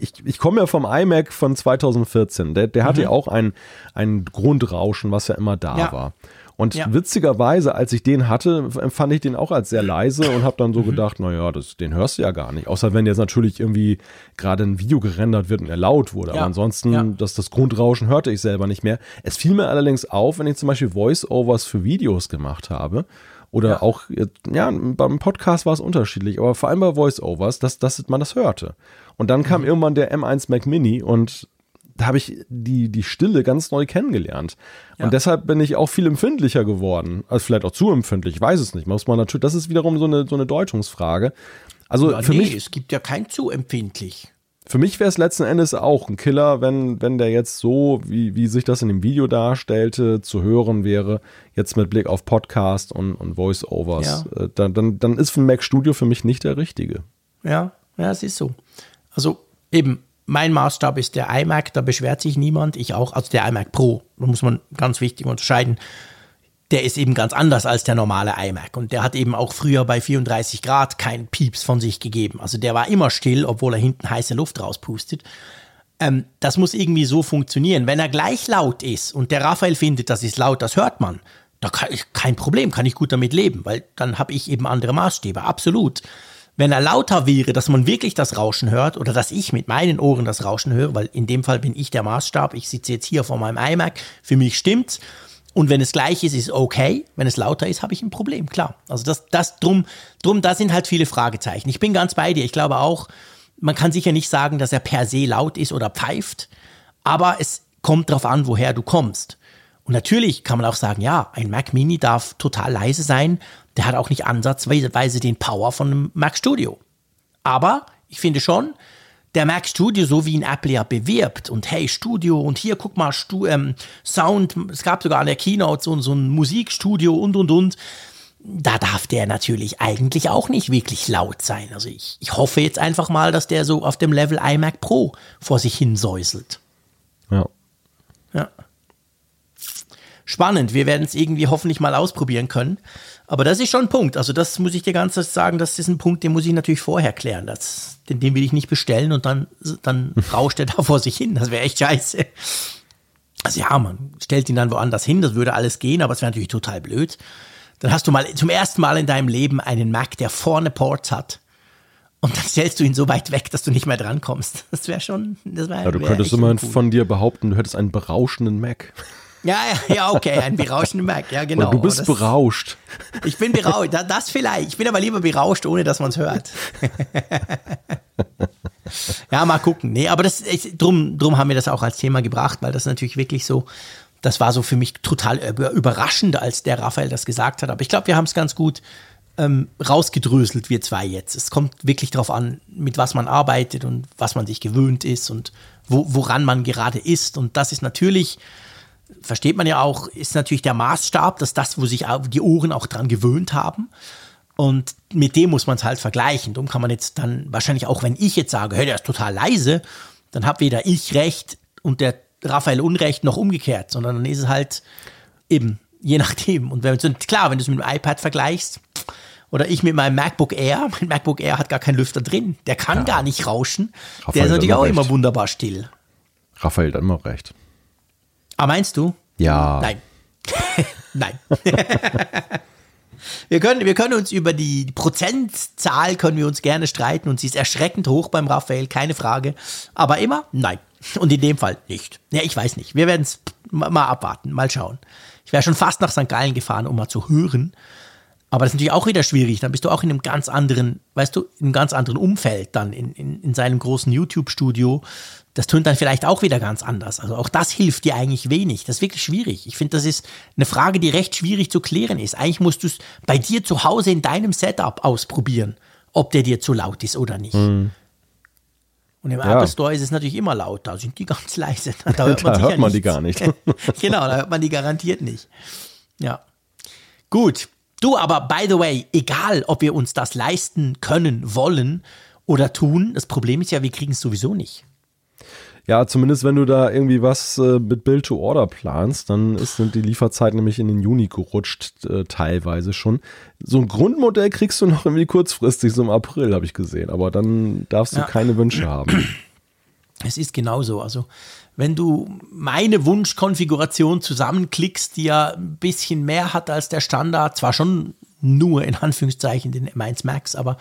ich, ich komme ja vom iMac von 2014. Der, der hatte ja auch ein, ein Grundrauschen, was ja immer da
Ja.
war. Und
Ja.
witzigerweise, als ich den hatte, empfand ich den auch als sehr leise und habe dann so gedacht, naja, das, den hörst du ja gar nicht. Außer wenn jetzt natürlich irgendwie gerade ein Video gerendert wird und er laut wurde.
Ja.
Aber ansonsten,
Ja.
das, das Grundrauschen hörte ich selber nicht mehr. Es fiel mir allerdings auf, wenn ich zum Beispiel Voice-Overs für Videos gemacht habe. Oder
Ja.
auch, ja, beim Podcast war es unterschiedlich, aber vor allem bei Voice-Overs, dass, dass man das hörte. Und dann
Mhm.
kam irgendwann der M1 Mac Mini und habe ich die, die Stille ganz neu kennengelernt.
Ja.
Und deshalb bin ich auch viel empfindlicher geworden. Also vielleicht auch zu empfindlich, ich weiß es nicht. Muss man natürlich, das ist wiederum so eine, so eine Deutungsfrage. Also
Ja,
für
nee,
mich,
es gibt ja kein zu empfindlich.
für mich wäre es letzten Endes auch ein Killer, wenn, wenn der jetzt so, wie, wie sich das in dem Video darstellte, zu hören wäre, jetzt mit Blick auf Podcast und, und Voice-Overs. Äh, Dann, dann, dann ist ein Mac Studio für mich nicht der richtige.
Ja, ja, es ist so. Also eben, mein Maßstab ist der iMac, da beschwert sich niemand, ich auch, also der iMac Pro, da muss man ganz wichtig unterscheiden. Der ist eben ganz anders als der normale iMac und der hat eben auch früher bei 34 Grad keinen Pieps von sich gegeben. Also der war immer still, obwohl er hinten heiße Luft rauspustet. Ähm, das muss irgendwie so funktionieren. Wenn er gleich laut ist und der Raphael findet, das ist laut, das hört man, da kann ich, kein Problem, kann ich gut damit leben, weil dann habe ich eben andere Maßstäbe, absolut. Wenn er lauter wäre, dass man wirklich das Rauschen hört oder dass ich mit meinen Ohren das Rauschen höre, weil in dem Fall bin ich der Maßstab, ich sitze jetzt hier vor meinem iMac, für mich stimmt's. Und wenn es gleich ist, ist okay. Wenn es lauter ist, habe ich ein Problem, klar. Also das, das drum, drum, da sind halt viele Fragezeichen. Ich bin ganz bei dir. Ich glaube auch, man kann sicher nicht sagen, dass er per se laut ist oder pfeift, aber es kommt darauf an, woher du kommst. Und natürlich kann man auch sagen, ja, ein Mac Mini darf total leise sein. Der hat auch nicht ansatzweise den Power von einem Mac Studio. Aber ich finde schon, der Mac Studio, so wie ihn Apple ja bewirbt und hey, Studio und hier, guck mal, Stu ähm, Sound, es gab sogar an der Keynote so, so ein Musikstudio und und und. Da darf der natürlich eigentlich auch nicht wirklich laut sein. Also ich, ich hoffe jetzt einfach mal, dass der so auf dem Level iMac Pro vor sich hin säuselt.
Ja.
Ja. Spannend. Wir werden es irgendwie hoffentlich mal ausprobieren können. Aber das ist schon ein Punkt. Also das muss ich dir ganz sagen, das ist ein Punkt, den muss ich natürlich vorher klären. Das, den, den will ich nicht bestellen und dann, dann rauscht er da vor sich hin. Das wäre echt scheiße. Also ja, man stellt ihn dann woanders hin, das würde alles gehen, aber es wäre natürlich total blöd. Dann hast du mal zum ersten Mal in deinem Leben einen Mac, der vorne Ports hat. Und dann stellst du ihn so weit weg, dass du nicht mehr drankommst. Das wäre schon, das wäre
ja du
wär
könntest
echt
immerhin
uncool.
von dir behaupten, du hättest einen berauschenden Mac.
Ja, ja, ja, okay, ein berauschender Mac, ja, genau.
Oder du bist
Das-
berauscht.
Ich bin berauscht, da- das vielleicht. Ich bin aber lieber berauscht, ohne dass man es hört. ja, mal gucken. Nee, aber das ist, drum, drum haben wir das auch als Thema gebracht, weil das natürlich wirklich so, das war so für mich total über- überraschend, als der Raphael das gesagt hat. Aber ich glaube, wir haben es ganz gut ähm, rausgedröselt, wir zwei jetzt. Es kommt wirklich darauf an, mit was man arbeitet und was man sich gewöhnt ist und wo, woran man gerade ist. Und das ist natürlich, versteht man ja auch, ist natürlich der Maßstab, dass das, wo sich auch die Ohren auch dran gewöhnt haben. Und mit dem muss man es halt vergleichen. Darum kann man jetzt dann wahrscheinlich auch, wenn ich jetzt sage, hey, der ist total leise, dann habe weder ich recht und der Raphael Unrecht noch umgekehrt, sondern dann ist es halt eben, je nachdem. Und wenn, klar, wenn du es mit dem iPad vergleichst, oder ich mit meinem MacBook Air, mein MacBook Air hat gar keinen Lüfter drin, der kann gar nicht rauschen.
Raphael
der ist natürlich
immer
auch immer
recht.
wunderbar still.
Raphael hat immer recht.
Ah, meinst du?
Ja.
Nein. Nein. wir, können, wir können uns über die Prozentzahl können wir uns gerne streiten und sie ist erschreckend hoch beim Raphael, keine Frage. Aber immer nein. Und in dem Fall nicht. Ja, ich weiß nicht. Wir werden es mal abwarten, mal schauen. Ich wäre schon fast nach St. Gallen gefahren, um mal zu hören. Aber das ist natürlich auch wieder schwierig. Dann bist du auch in einem ganz anderen, weißt du, in einem ganz anderen Umfeld dann in, in, in seinem großen YouTube-Studio. Das tönt dann vielleicht auch wieder ganz anders. Also auch das hilft dir eigentlich wenig. Das ist wirklich schwierig. Ich finde, das ist eine Frage, die recht schwierig zu klären ist. Eigentlich musst du es bei dir zu Hause in deinem Setup ausprobieren, ob der dir zu laut ist oder nicht. Und im
Ja.
Apple Store ist es natürlich immer laut. Da sind die ganz leise. Da hört man,
Da hört man die gar nicht.
genau, da hört man die garantiert nicht. Ja. Gut. Du, aber by the way, egal, ob wir uns das leisten können, wollen oder tun, das Problem ist ja, wir kriegen es sowieso nicht.
Ja, zumindest wenn du da irgendwie was äh, mit Build to Order planst, dann ist, sind die Lieferzeiten nämlich in den Juni gerutscht, äh, teilweise schon. So ein Grundmodell kriegst du noch irgendwie kurzfristig, so im April, habe ich gesehen. Aber dann darfst du
Ja.
keine Wünsche haben.
Es ist genauso. Also, wenn du meine Wunschkonfiguration zusammenklickst, die ja ein bisschen mehr hat als der Standard, zwar schon nur in Anführungszeichen den M1 Max, aber,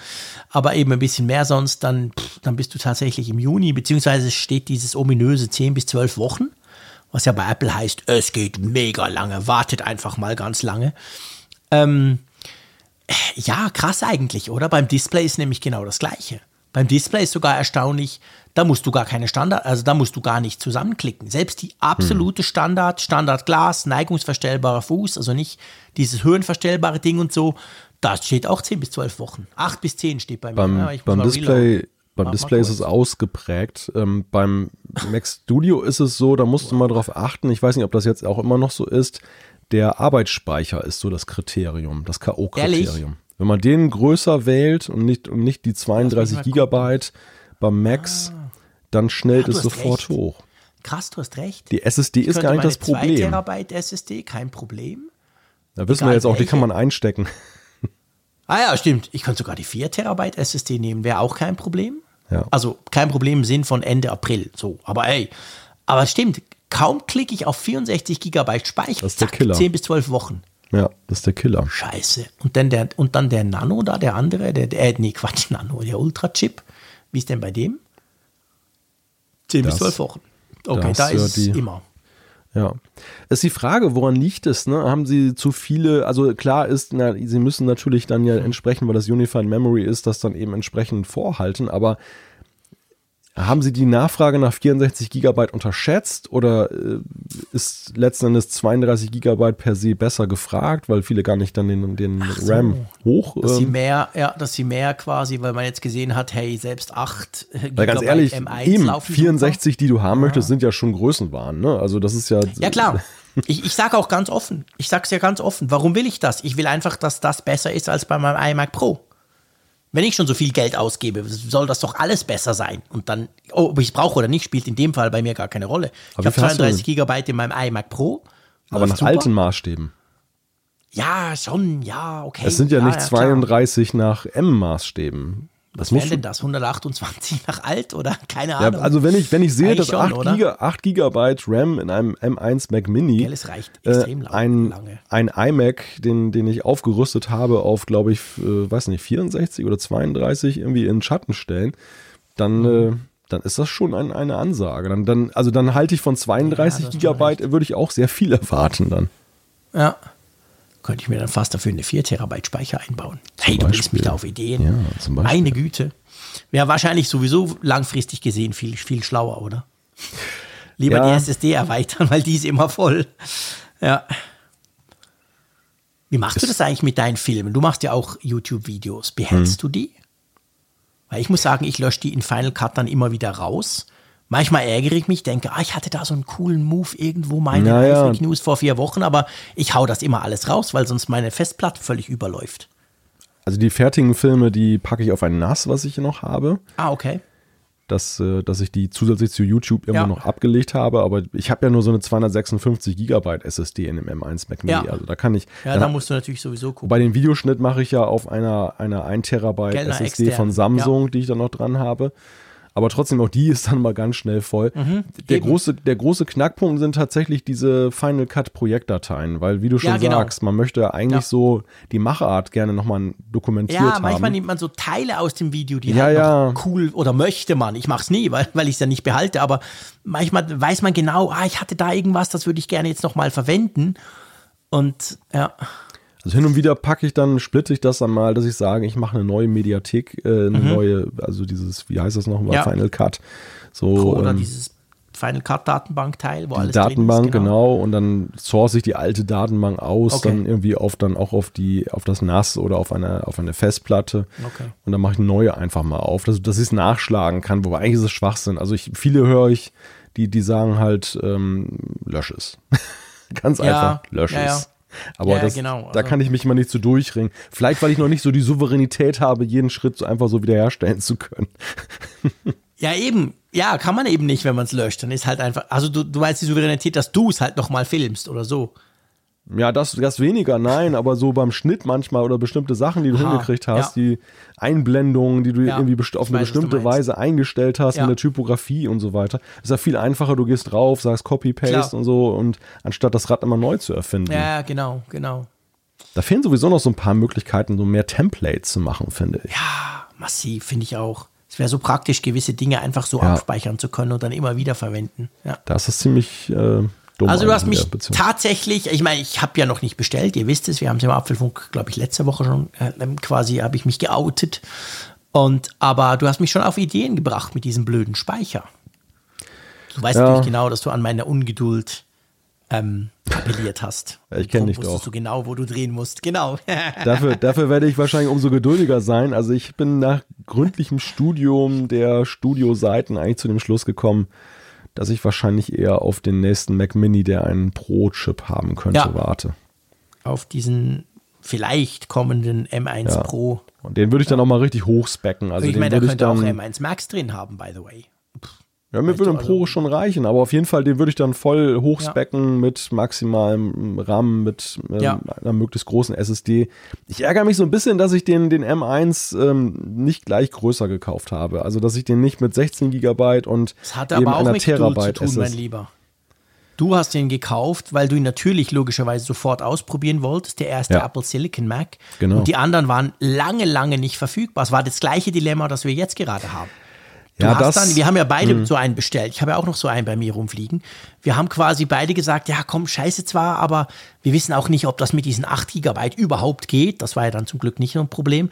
aber eben ein bisschen mehr sonst, dann, dann bist du tatsächlich im Juni, beziehungsweise steht dieses ominöse 10 bis 12 Wochen, was ja bei Apple heißt, es geht mega lange, wartet einfach mal ganz lange. Ähm, ja, krass eigentlich, oder? Beim Display ist nämlich genau das Gleiche. Beim Display ist sogar erstaunlich, da musst du gar keine Standard, also da musst du gar nicht zusammenklicken. Selbst die absolute hm. Standard, Standardglas, neigungsverstellbarer Fuß, also nicht dieses höhenverstellbare Ding und so, da steht auch 10 bis 12 Wochen. 8 bis 10 steht bei mir.
Beim,
ja,
beim Display, beim Display ist es ausgeprägt. Ähm, beim Mac Studio ist es so, da musst du mal drauf achten. Ich weiß nicht, ob das jetzt auch immer noch so ist. Der Arbeitsspeicher ist so das Kriterium, das K.O.-Kriterium. Wenn man den größer wählt und nicht, und nicht die 32 Gigabyte beim Max. Dann schnellt ja, es sofort recht. hoch.
Krass, du hast recht.
Die SSD ich ist gar nicht das Problem. 2
Terabyte SSD, kein Problem.
Da wissen Egal wir jetzt auch, welche. die kann man einstecken.
Ah ja, stimmt. Ich könnte sogar die 4 Terabyte SSD nehmen, wäre auch kein Problem.
Ja.
Also kein Problem im Sinn von Ende April. So, aber ey, aber stimmt, kaum klicke ich auf 64 Gigabyte Speicher.
Das ist der Killer.
10 bis 12 Wochen.
Ja, das ist der Killer.
Scheiße. Und dann der, und dann der Nano da, der andere, der, der äh, nee, Quatsch, Nano, der Ultra-Chip. Wie ist denn bei dem? 10 das, bis 12 Wochen. Okay, da ist es immer.
Ja. ist die Frage, woran liegt es? Ne? Haben Sie zu viele, also klar ist, na, Sie müssen natürlich dann ja entsprechend, weil das Unified Memory ist, das dann eben entsprechend vorhalten, aber haben Sie die Nachfrage nach 64 Gigabyte unterschätzt oder äh, ist letzten Endes 32 Gigabyte per se besser gefragt, weil viele gar nicht dann den, den so. RAM hoch.
Dass ähm, sie mehr, ja, dass sie mehr quasi, weil man jetzt gesehen hat, hey, selbst 8
Gigabyte weil ganz ehrlich, M1 eben 64, super. die du haben möchtest, sind ja schon Größenwahn. Ne? Also das ist ja.
Ja klar. Ich, ich sage auch ganz offen, ich sage es ja ganz offen, warum will ich das? Ich will einfach, dass das besser ist als bei meinem iMac Pro wenn ich schon so viel Geld ausgebe, soll das doch alles besser sein. Und dann, oh, ob ich es brauche oder nicht, spielt in dem Fall bei mir gar keine Rolle. Aber ich habe 32 Gigabyte in meinem iMac Pro.
Aber nach super. alten Maßstäben.
Ja, schon, ja, okay.
Es sind ja, ja nicht ja, 32 nach M-Maßstäben.
Was wäre denn das? 128 nach alt oder keine Ahnung?
Ja, also wenn ich, wenn ich sehe, dass 8, Giga, 8 GB RAM in einem M1 Mac Mini,
Gell, es reicht extrem
äh, ein, lange. ein iMac, den, den ich aufgerüstet habe auf, glaube ich, äh, weiß nicht, 64 oder 32 irgendwie in Schatten stellen, dann, mhm. äh, dann ist das schon ein, eine Ansage. Dann, dann, also dann halte ich von 32 ja, Gigabyte, würde ich auch sehr viel erwarten dann.
Ja könnte ich mir dann fast dafür eine 4 Terabyte Speicher einbauen. Zum hey, du bist mich da auf Ideen. Ja, Meine Güte. Wäre wahrscheinlich sowieso langfristig gesehen viel, viel schlauer, oder? Lieber ja. die SSD erweitern, weil die ist immer voll. Ja. Wie machst du das eigentlich mit deinen Filmen? Du machst ja auch YouTube-Videos. Behältst hm. du die? Weil ich muss sagen, ich lösche die in Final Cut dann immer wieder raus Manchmal ärgere ich mich, denke, ah, ich hatte da so einen coolen Move irgendwo, meine
naja.
News vor vier Wochen, aber ich hau das immer alles raus, weil sonst meine Festplatte völlig überläuft.
Also die fertigen Filme, die packe ich auf ein NAS, was ich noch habe.
Ah, okay.
Dass, äh, dass ich die zusätzlich zu YouTube immer ja. noch abgelegt habe, aber ich habe ja nur so eine 256 Gigabyte SSD in dem M1 Mac Mini. Ja. Also da kann ich.
Ja, da musst du natürlich sowieso gucken.
Bei dem Videoschnitt mache ich ja auf einer, einer 1 Terabyte Kellner SSD extern. von Samsung, ja. die ich da noch dran habe aber trotzdem auch die ist dann mal ganz schnell voll. Mhm, der, große, der große Knackpunkt sind tatsächlich diese Final Cut Projektdateien, weil wie du schon ja, genau. sagst, man möchte eigentlich ja. so die Machart gerne nochmal dokumentiert haben. Ja,
manchmal nimmt man so Teile aus dem Video, die
ja, halt
cool oder möchte man. Ich mach's nie, weil, weil ich es ja nicht behalte, aber manchmal weiß man genau, ah, ich hatte da irgendwas, das würde ich gerne jetzt nochmal verwenden. Und ja.
Also hin und wieder packe ich dann, splitte ich das dann mal, dass ich sage, ich mache eine neue Mediathek, äh, eine mhm. neue, also dieses, wie heißt das nochmal, ja. Final Cut. So,
Oder ähm, dieses Final Cut Datenbank-Teil, wo alles
Datenbank, drin ist, genau. genau. Und dann source ich die alte Datenbank aus, okay. dann irgendwie auf dann auch auf die, auf das NAS oder auf eine, auf eine Festplatte.
Okay.
Und dann mache ich eine neue einfach mal auf, dass, dass ich es nachschlagen kann, wobei eigentlich ist es Schwachsinn. Also ich, viele höre ich, die, die sagen halt, ähm, lösch es. Ganz ja, einfach, lösch ja, es. Aber ja, das, genau. da kann ich mich mal nicht so durchringen. Vielleicht, weil ich noch nicht so die Souveränität habe, jeden Schritt so einfach so wiederherstellen zu können.
Ja, eben. Ja, kann man eben nicht, wenn man es löscht. Dann ist halt einfach, also du, du weißt die Souveränität, dass du es halt nochmal filmst oder so.
Ja, das, das weniger, nein, aber so beim Schnitt manchmal oder bestimmte Sachen, die du
Aha,
hingekriegt hast,
ja.
die Einblendungen, die du
Ja,
irgendwie auf eine
weiß,
bestimmte. Weise eingestellt hast
Ja.
in der Typografie und so weiter. Ist ja viel einfacher, du gehst drauf, sagst Copy-Paste und so und anstatt das Rad immer neu zu erfinden.
Ja, genau, genau.
Da fehlen sowieso noch so ein paar Möglichkeiten, so mehr Templates zu machen, finde ich.
Ja, massiv, finde ich auch. Es wäre so praktisch, gewisse Dinge einfach so abspeichern zu können und dann immer wieder verwenden. Ja.
Da ist ziemlich äh, dumm.
Also du hast mich tatsächlich, ich meine, ich habe ja noch nicht bestellt, ihr wisst es, wir haben es im Apfelfunk, glaube ich, letzte Woche schon äh, quasi, habe ich mich geoutet. Und aber du hast mich schon auf Ideen gebracht mit diesem blöden Speicher. Du weißt
Ja.
natürlich genau, dass du an meine Ungeduld ähm, appelliert hast.
Ja, ich kenn
Und
dich
wusstest
doch.
du genau, wo du drehen musst. Genau.
Dafür, dafür werde ich wahrscheinlich umso geduldiger sein. Also ich bin nach gründlichem Studium der Studioseiten eigentlich zu dem Schluss gekommen, dass ich wahrscheinlich eher auf den nächsten Mac Mini, der einen Pro-Chip haben könnte,
Ja.
warte.
auf diesen vielleicht kommenden M1
Ja.
Pro.
Und den würde ich dann auch mal richtig hochspecken. Also
ich
den
meine,
ich
könnte auch
dann,
M1 Max drin haben, by the way.
Ja, mir würde ein Pro
also-
schon reichen, aber auf jeden Fall, den würde ich dann voll hochspecken mit maximalem RAM, mit ähm,
Ja.
einer möglichst großen SSD. Ich ärgere mich so ein bisschen, dass ich den, den M1 ähm, nicht gleich größer gekauft habe. Also, dass ich den nicht mit 16 Gigabyte und
Das hat
eben
aber auch
einer
mit Geduld zu
Terabyte
tun, mein. Lieber. Du hast den gekauft, weil du ihn natürlich logischerweise sofort ausprobieren wolltest, der erste
Ja.
Apple Silicon Mac.
Genau.
Und die anderen waren lange, lange nicht verfügbar. Es war das gleiche Dilemma, das wir jetzt gerade haben. Du
Ja,
hast
das-
dann, wir haben ja beide
Mhm.
so einen bestellt. Ich habe ja auch noch so einen bei mir rumfliegen. Wir haben quasi beide gesagt, ja komm, scheiße zwar, aber wir wissen auch nicht, ob das mit diesen 8 Gigabyte überhaupt geht. Das war ja dann zum Glück nicht ein Problem.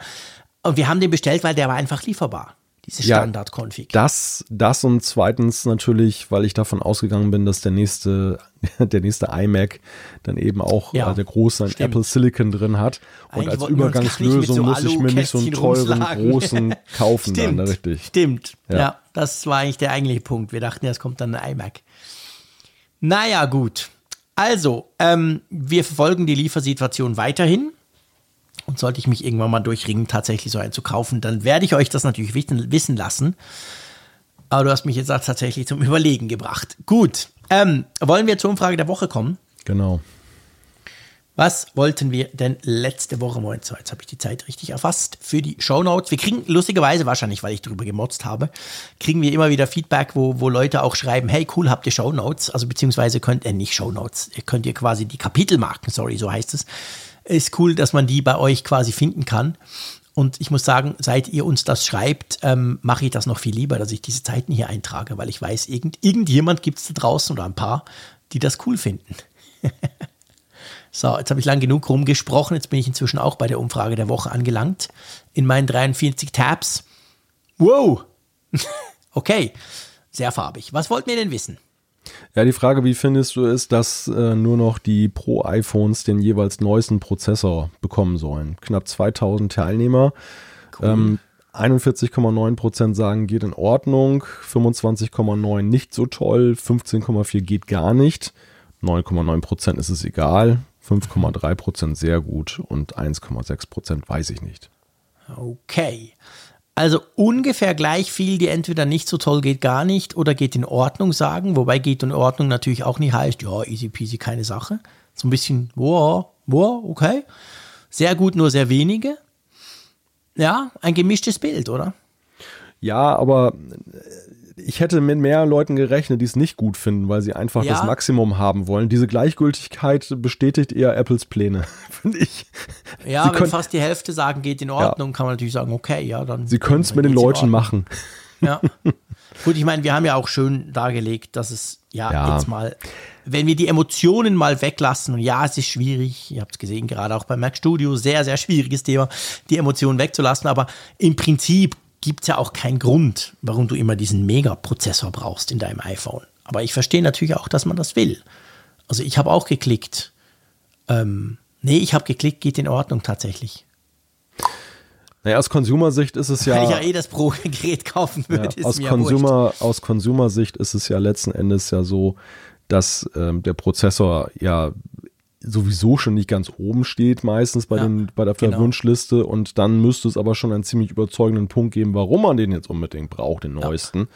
Und wir haben den bestellt, weil der war einfach lieferbar. Diese
Ja,
Standard-Config.
Das, das und zweitens natürlich, weil ich davon ausgegangen bin, dass der nächste, der nächste iMac dann eben auch
Ja,
äh, der große
stimmt.
Apple Silicon drin hat. Und
Eigentlich
als Übergangslösung
so
muss ich mir nicht so einen teuren,
rumschlagen.
großen kaufen
Stimmt,
dann, richtig.
Stimmt. Ja.
Ja.
das war eigentlich der eigentliche Punkt. Wir dachten, ja, es kommt dann ein iMac. Naja, gut. Also, ähm, wir verfolgen die Liefersituation weiterhin. Und sollte ich mich irgendwann mal durchringen, tatsächlich so einen zu kaufen, dann werde ich euch das natürlich wissen, lassen. Aber du hast mich jetzt auch tatsächlich zum Überlegen gebracht. Gut. Ähm, wollen wir zur Umfrage der Woche kommen?
Genau.
Was wollten wir denn letzte Woche? Moment, so, jetzt habe ich die Zeit richtig erfasst. Für die Shownotes. Wir kriegen lustigerweise, wahrscheinlich, weil ich drüber gemotzt habe, kriegen wir immer wieder Feedback, wo, wo Leute auch schreiben, hey, cool, habt ihr Shownotes? Also beziehungsweise könnt ihr nicht Shownotes, ihr könnt ihr quasi die Kapitelmarken, sorry, so heißt es. Ist cool, dass man die bei euch quasi finden kann. Und ich muss sagen, seit ihr uns das schreibt, ähm, mache ich das noch viel lieber, dass ich diese Zeiten hier eintrage, weil ich weiß, irgend, irgendjemand gibt es da draußen oder ein paar, die das cool finden. So, jetzt habe ich lang genug rumgesprochen. Jetzt bin ich inzwischen auch bei der Umfrage der Woche angelangt. In meinen 43 Tabs. Wow! okay, sehr farbig. Was wollten wir denn wissen?
Ja, die Frage, wie findest du es, dass äh, nur noch die Pro-iPhones den jeweils neuesten Prozessor bekommen sollen? Knapp 2000 Teilnehmer. Ähm, 41,9% sagen, geht in Ordnung. 25,9% nicht so toll. 15,4% geht gar nicht. 9,9% ist es egal. 5,3% sehr gut und 1,6% weiß ich nicht.
Okay. Also ungefähr gleich viel, die entweder nicht so toll geht, gar nicht oder geht in Ordnung sagen. Wobei geht in Ordnung natürlich auch nicht heißt, ja, easy peasy, keine Sache. So ein bisschen, wow, wow, okay. Sehr gut, nur sehr wenige. Ja, ein gemischtes Bild, oder?
Ja, aber ich hätte mit mehr Leuten gerechnet, die es nicht gut finden, weil sie einfach
Ja.
das Maximum haben wollen. Diese Gleichgültigkeit bestätigt eher Apples Pläne, finde ich.
Ja,
Sie
wenn
können-
fast die Hälfte sagen, geht in Ordnung, kann man natürlich sagen, okay, ja, dann.
Sie können es mit den Leuten machen.
Ja. Gut, ich meine, wir haben ja auch schön dargelegt, dass es ja,
Ja.
jetzt mal, wenn wir die Emotionen mal weglassen, und ja, es ist schwierig, ihr habt es gesehen, gerade auch beim Mac Studio, sehr, sehr schwieriges Thema, die Emotionen wegzulassen, aber im Prinzip gibt es ja auch keinen Grund, warum du immer diesen Megaprozessor brauchst in deinem iPhone. Aber ich verstehe natürlich auch, dass man das will. Also ich habe auch geklickt. Ähm, nee, ich habe geklickt, geht in Ordnung tatsächlich.
Naja, aus Consumer-Sicht ist es ja,
Weil ich ja eh das Pro-Gerät kaufen würde,
ja
ist
aus. Consumer, aus Consumer-Sicht ist es ja letzten Endes ja so, dass ähm, der Prozessor ja sowieso schon nicht ganz oben steht, meistens bei,
Ja,
den, bei der,
genau.
Wunschliste. Und dann müsste es aber schon einen ziemlich überzeugenden Punkt geben, warum man den jetzt unbedingt braucht, den neuesten.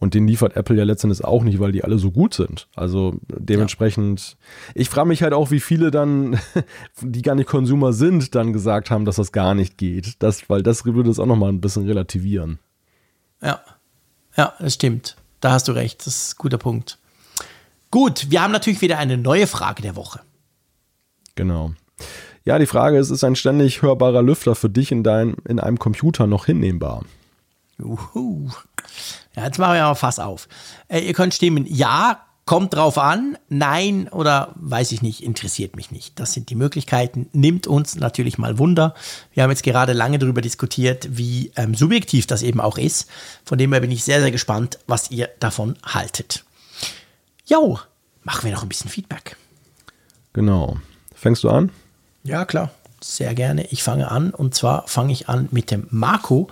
Und den liefert Apple ja letztendlich auch nicht, weil die alle so gut sind. Also dementsprechend, ja. ich frage mich halt auch, wie viele dann, die gar nicht Consumer sind, dann gesagt haben, dass das gar nicht geht. Das, weil das würde es auch nochmal ein bisschen relativieren.
Ja, ja, das stimmt. Da hast du recht. Das ist ein guter Punkt. Gut, wir haben natürlich wieder eine neue Frage der Woche.
Genau. Ja, die Frage ist, ist ein ständig hörbarer Lüfter für dich in, dein, in einem Computer noch hinnehmbar?
Uhu. Ja, jetzt machen wir mal Fass auf. Äh, ihr könnt stimmen, ja, kommt drauf an, nein oder weiß ich nicht, interessiert mich nicht. Das sind die Möglichkeiten. Nimmt uns natürlich mal Wunder. Wir haben jetzt gerade lange darüber diskutiert, wie ähm, subjektiv das eben auch ist. Von dem her bin ich sehr, sehr gespannt, was ihr davon haltet. Jo, machen wir noch ein bisschen Feedback.
Genau. Fängst du an?
Ja, klar. Sehr gerne. Ich fange an und zwar fange ich an mit dem Marco.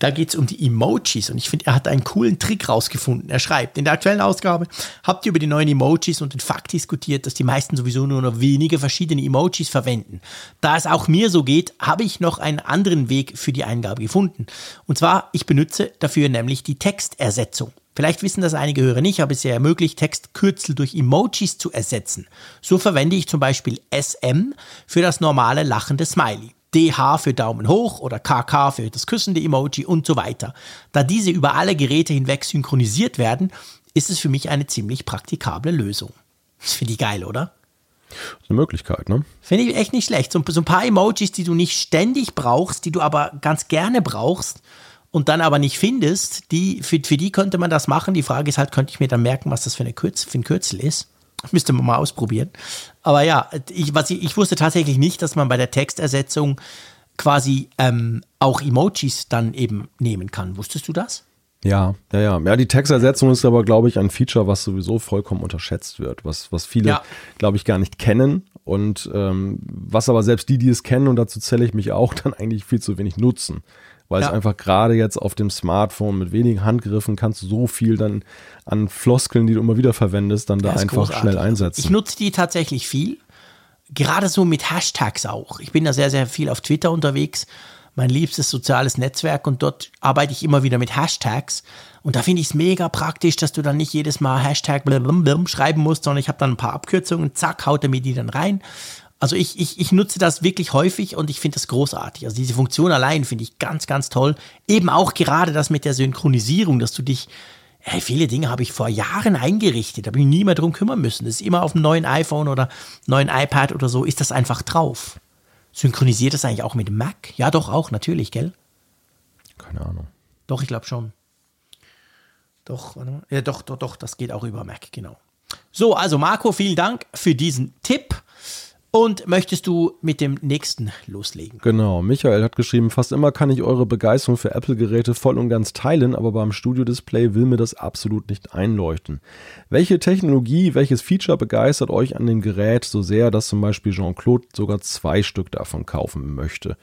Da geht es um die Emojis und ich finde, er hat einen coolen Trick rausgefunden. Er schreibt, in der aktuellen Ausgabe habt ihr über die neuen Emojis und den Fakt diskutiert, dass die meisten sowieso nur noch wenige verschiedene Emojis verwenden. Da es auch mir so geht, habe ich noch einen anderen Weg für die Eingabe gefunden. Und zwar, ich benutze dafür nämlich die Textersetzung. Vielleicht wissen das einige Hörer nicht, aber es ist ja möglich, Textkürzel durch Emojis zu ersetzen. So verwende ich zum Beispiel SM für das normale lachende Smiley. DH für Daumen hoch oder KK für das küssende Emoji und so weiter. Da diese über alle Geräte hinweg synchronisiert werden, ist es für mich eine ziemlich praktikable Lösung. Das finde ich geil, oder?
Das ist eine Möglichkeit, ne?
Finde ich echt nicht schlecht. So, so ein paar Emojis, die du nicht ständig brauchst, die du aber ganz gerne brauchst und dann aber nicht findest, die, für, für die könnte man das machen. Die Frage ist halt, könnte ich mir dann merken, was das für, eine Kürz, für ein Kürzel ist? Müsste man mal ausprobieren. Aber ja, ich, was ich, ich wusste tatsächlich nicht, dass man bei der Textersetzung quasi ähm, auch Emojis dann eben nehmen kann. Wusstest du das?
Ja, ja, ja. Ja, die Textersetzung ist aber, glaube ich, ein Feature, was sowieso vollkommen unterschätzt wird, was, was viele, ja. glaube ich, gar nicht kennen und ähm, was aber selbst die, die es kennen, und dazu zähle ich mich auch, dann eigentlich viel zu wenig nutzen weil ja. es einfach gerade jetzt auf dem Smartphone mit wenigen Handgriffen kannst du so viel dann an Floskeln, die du immer wieder verwendest, dann da einfach großartig. schnell einsetzen.
Ich nutze die tatsächlich viel, gerade so mit Hashtags auch. Ich bin da sehr, sehr viel auf Twitter unterwegs, mein liebstes soziales Netzwerk und dort arbeite ich immer wieder mit Hashtags. Und da finde ich es mega praktisch, dass du dann nicht jedes Mal Hashtag schreiben musst, sondern ich habe dann ein paar Abkürzungen, zack, haut er mir die dann rein. Also ich, ich, ich nutze das wirklich häufig und ich finde das großartig. Also diese Funktion allein finde ich ganz, ganz toll. Eben auch gerade das mit der Synchronisierung, dass du dich, hey, viele Dinge habe ich vor Jahren eingerichtet, da habe ich nie mehr drum kümmern müssen. Das ist immer auf dem neuen iPhone oder neuen iPad oder so, ist das einfach drauf. Synchronisiert das eigentlich auch mit Mac? Ja, doch, auch, natürlich, gell?
Keine Ahnung.
Doch, ich glaube schon. Doch, warte mal. Ja, doch, doch, doch, das geht auch über Mac, genau. So, also Marco, vielen Dank für diesen Tipp. Und möchtest du mit dem nächsten loslegen?
Genau, Michael hat geschrieben, fast immer kann ich eure Begeisterung für Apple-Geräte voll und ganz teilen, aber beim Studio-Display will mir das absolut nicht einleuchten. Welche Technologie, welches Feature begeistert euch an dem Gerät so sehr, dass zum Beispiel Jean-Claude sogar zwei Stück davon kaufen möchte?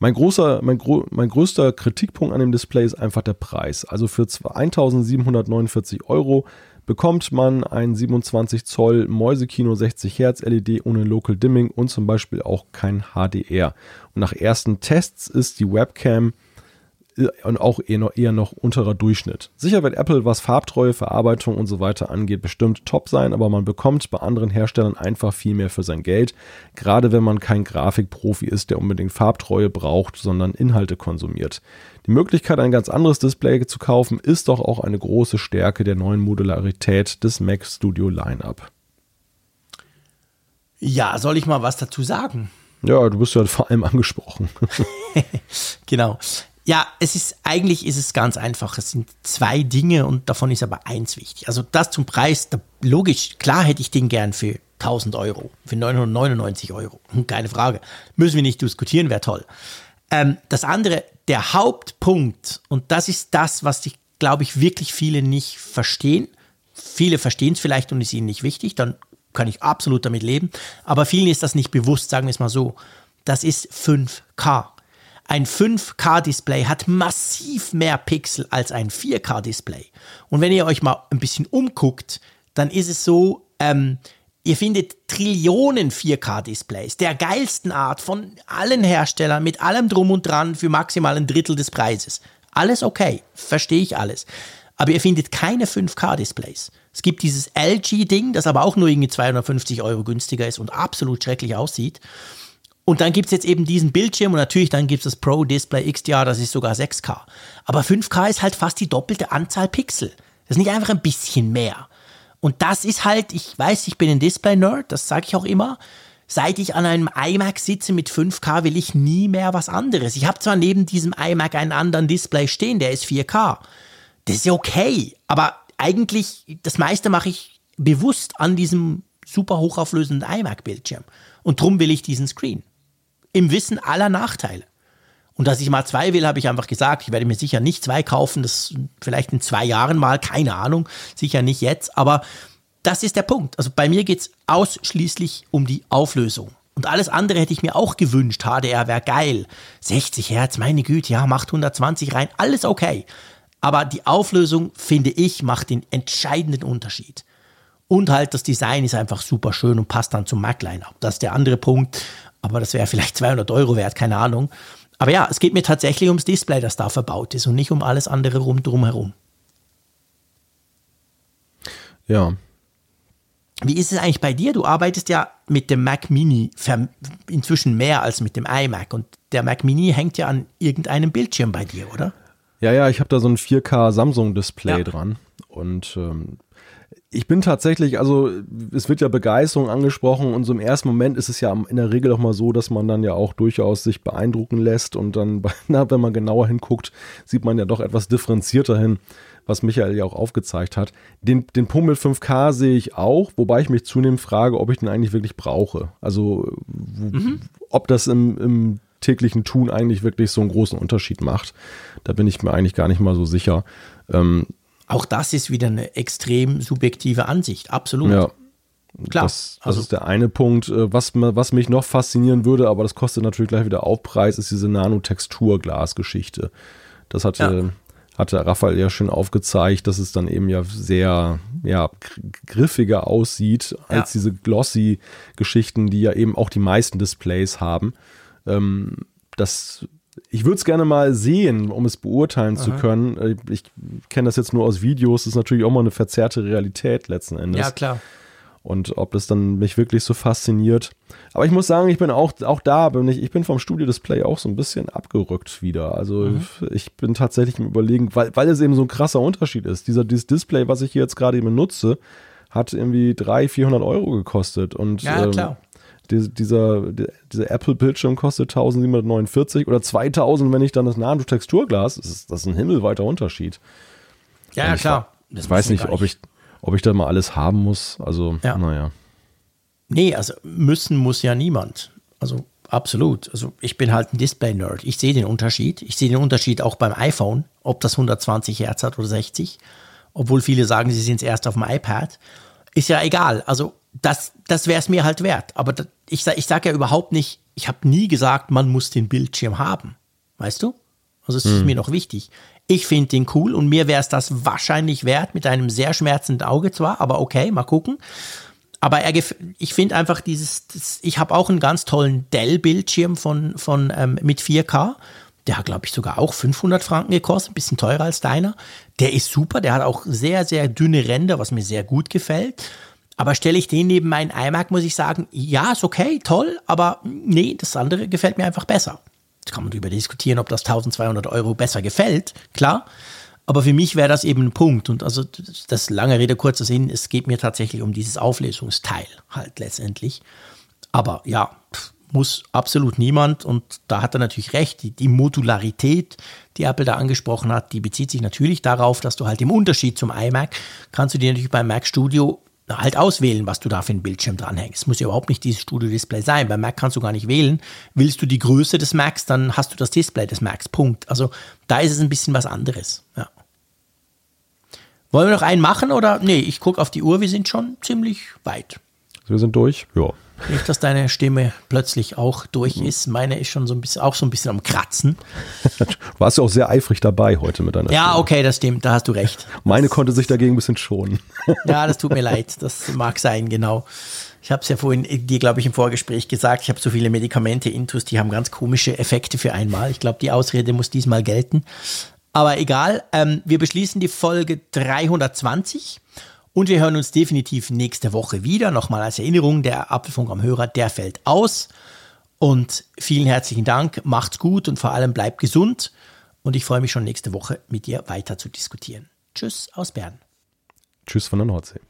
Mein, großer, mein, gro mein größter Kritikpunkt an dem Display ist einfach der Preis. Also für 1749 Euro bekommt man ein 27 Zoll Mäusekino 60 Hertz LED ohne Local Dimming und zum Beispiel auch kein HDR. Und nach ersten Tests ist die Webcam und auch eher noch, eher noch unterer Durchschnitt. Sicher wird Apple, was Farbtreue, Verarbeitung und so weiter angeht, bestimmt top sein, aber man bekommt bei anderen Herstellern einfach viel mehr für sein Geld, gerade wenn man kein Grafikprofi ist, der unbedingt Farbtreue braucht, sondern Inhalte konsumiert. Die Möglichkeit, ein ganz anderes Display zu kaufen, ist doch auch eine große Stärke der neuen Modularität des Mac Studio Lineup.
Ja, soll ich mal was dazu sagen?
Ja, du bist ja vor allem angesprochen.
genau. Ja, es ist eigentlich ist es ganz einfach. Es sind zwei Dinge und davon ist aber eins wichtig. Also das zum Preis, da, logisch, klar hätte ich den gern für 1000 Euro, für 999 Euro. Hm, keine Frage. Müssen wir nicht diskutieren, wäre toll. Ähm, das andere, der Hauptpunkt, und das ist das, was ich, glaube ich, wirklich viele nicht verstehen. Viele verstehen es vielleicht und ist ihnen nicht wichtig, dann kann ich absolut damit leben. Aber vielen ist das nicht bewusst, sagen wir es mal so. Das ist 5K. Ein 5K-Display hat massiv mehr Pixel als ein 4K-Display. Und wenn ihr euch mal ein bisschen umguckt, dann ist es so, ähm, Ihr findet Trillionen 4K-Displays der geilsten Art von allen Herstellern mit allem drum und dran für maximal ein Drittel des Preises. Alles okay, verstehe ich alles. aber ihr findet keine 5K-Displays. Es gibt dieses LG-Ding, das aber auch nur irgendwie 250 Euro günstiger ist und absolut schrecklich aussieht. Und dann gibt es jetzt eben diesen Bildschirm und natürlich dann gibt es das Pro Display XDR, das ist sogar 6K. Aber 5K ist halt fast die doppelte Anzahl Pixel. Das ist nicht einfach ein bisschen mehr. Und das ist halt, ich weiß, ich bin ein Display-Nerd, das sage ich auch immer. Seit ich an einem iMac sitze mit 5K, will ich nie mehr was anderes. Ich habe zwar neben diesem iMac einen anderen Display stehen, der ist 4K. Das ist ja okay, aber eigentlich, das meiste mache ich bewusst an diesem super hochauflösenden iMac-Bildschirm. Und drum will ich diesen Screen im Wissen aller Nachteile. Und dass ich mal zwei will, habe ich einfach gesagt, ich werde mir sicher nicht zwei kaufen, das vielleicht in zwei Jahren mal, keine Ahnung, sicher nicht jetzt, aber das ist der Punkt. Also bei mir geht es ausschließlich um die Auflösung. Und alles andere hätte ich mir auch gewünscht. HDR wäre geil. 60 Hertz, meine Güte, ja, macht 120 rein, alles okay. Aber die Auflösung, finde ich, macht den entscheidenden Unterschied. Und halt das Design ist einfach super schön und passt dann zum Mac-Line-Up. Das ist der andere Punkt aber das wäre vielleicht 200 Euro wert, keine Ahnung. Aber ja, es geht mir tatsächlich ums Display, das da verbaut ist und nicht um alles andere rum drumherum.
Ja.
Wie ist es eigentlich bei dir? Du arbeitest ja mit dem Mac Mini inzwischen mehr als mit dem iMac und der Mac Mini hängt ja an irgendeinem Bildschirm bei dir, oder?
Ja, ja, ich habe da so ein 4K Samsung Display ja. dran und ähm, ich bin tatsächlich, also es wird ja Begeisterung angesprochen und so im ersten Moment ist es ja in der Regel auch mal so, dass man dann ja auch durchaus sich beeindrucken lässt und dann, na, wenn man genauer hinguckt, sieht man ja doch etwas differenzierter hin, was Michael ja auch aufgezeigt hat. Den, den Pummel 5K sehe ich auch, wobei ich mich zunehmend frage, ob ich den eigentlich wirklich brauche. Also mhm. ob das im, im täglichen Tun eigentlich wirklich so einen großen Unterschied macht. Da bin ich mir eigentlich gar nicht mal so sicher. Ähm,
auch das ist wieder eine extrem subjektive Ansicht, absolut. Ja.
Klar. Das, das also, ist der eine Punkt. Äh, was, was mich noch faszinieren würde, aber das kostet natürlich gleich wieder Aufpreis, ist diese Nanotexturglas-Geschichte. Das hatte, ja. hatte Raphael ja schön aufgezeigt, dass es dann eben ja sehr ja, griffiger aussieht als ja. diese glossy-Geschichten, die ja eben auch die meisten Displays haben. Ähm, das ich würde es gerne mal sehen, um es beurteilen Aha. zu können. Äh, ich kenne das jetzt nur aus Videos, das ist natürlich auch mal eine verzerrte Realität letzten Endes.
Ja, klar.
Und ob das dann mich wirklich so fasziniert. Aber ich muss sagen, ich bin auch, auch da, bin ich, ich bin vom Studio-Display auch so ein bisschen abgerückt wieder. Also mhm. ich bin tatsächlich im Überlegen, weil, weil es eben so ein krasser Unterschied ist. Dieser, dieses Display, was ich hier jetzt gerade eben nutze, hat irgendwie 300, 400 Euro gekostet. Und,
ja, klar.
Die, dieser, dieser Apple-Bildschirm kostet 1749 oder 2000, wenn ich dann das Nano-Texturglas, das ist, das ist ein himmelweiter Unterschied.
Ja, ja klar.
Ich weiß nicht, ob ich, ob ich da mal alles haben muss. Also, ja. naja.
Nee, also müssen muss ja niemand. Also absolut. Also ich bin halt ein Display-Nerd. Ich sehe den Unterschied. Ich sehe den Unterschied auch beim iPhone, ob das 120 Hertz hat oder 60. Obwohl viele sagen, sie sind es erst auf dem iPad. Ist ja egal. Also das, das wäre es mir halt wert. Aber das, ich, ich sage ja überhaupt nicht, ich habe nie gesagt, man muss den Bildschirm haben. Weißt du? Also es hm. ist mir noch wichtig. Ich finde den cool und mir wäre es das wahrscheinlich wert, mit einem sehr schmerzenden Auge zwar, aber okay, mal gucken. Aber er, ich finde einfach dieses, das, ich habe auch einen ganz tollen Dell-Bildschirm von, von ähm, mit 4K. Der hat, glaube ich, sogar auch 500 Franken gekostet, ein bisschen teurer als deiner. Der ist super, der hat auch sehr, sehr dünne Ränder, was mir sehr gut gefällt. Aber stelle ich den neben meinen iMac, muss ich sagen, ja, ist okay, toll, aber nee, das andere gefällt mir einfach besser. Jetzt kann man darüber diskutieren, ob das 1200 Euro besser gefällt, klar. Aber für mich wäre das eben ein Punkt. Und also das lange Rede, kurzer Sinn, es geht mir tatsächlich um dieses Auflösungsteil halt letztendlich. Aber ja, muss absolut niemand. Und da hat er natürlich recht. Die, die Modularität, die Apple da angesprochen hat, die bezieht sich natürlich darauf, dass du halt im Unterschied zum iMac kannst du dir natürlich beim Mac Studio halt auswählen, was du da für einen Bildschirm dranhängst. Es muss ja überhaupt nicht dieses Studio-Display sein. Bei Mac kannst du gar nicht wählen. Willst du die Größe des Macs, dann hast du das Display des Macs. Punkt. Also da ist es ein bisschen was anderes. Ja. Wollen wir noch einen machen oder? Nee, ich gucke auf die Uhr, wir sind schon ziemlich weit.
Wir sind durch, ja.
Nicht, dass deine Stimme plötzlich auch durch ist. Meine ist schon so ein bisschen, auch so ein bisschen am Kratzen.
du warst ja auch sehr eifrig dabei heute mit deiner
Ja, Stimme. okay, das stimmt, da hast du recht.
Meine das, konnte sich dagegen ein bisschen schonen.
ja, das tut mir leid. Das mag sein, genau. Ich habe es ja vorhin dir, glaube ich, im Vorgespräch gesagt, ich habe so viele Medikamente intus, die haben ganz komische Effekte für einmal. Ich glaube, die Ausrede muss diesmal gelten. Aber egal, ähm, wir beschließen die Folge 320 und wir hören uns definitiv nächste Woche wieder. Nochmal als Erinnerung, der Apfelfunk am Hörer, der fällt aus. Und vielen herzlichen Dank, macht's gut und vor allem bleibt gesund. Und ich freue mich schon nächste Woche mit dir weiter zu diskutieren. Tschüss aus Bern.
Tschüss von der Nordsee.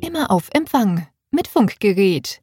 Immer auf Empfang mit Funkgerät,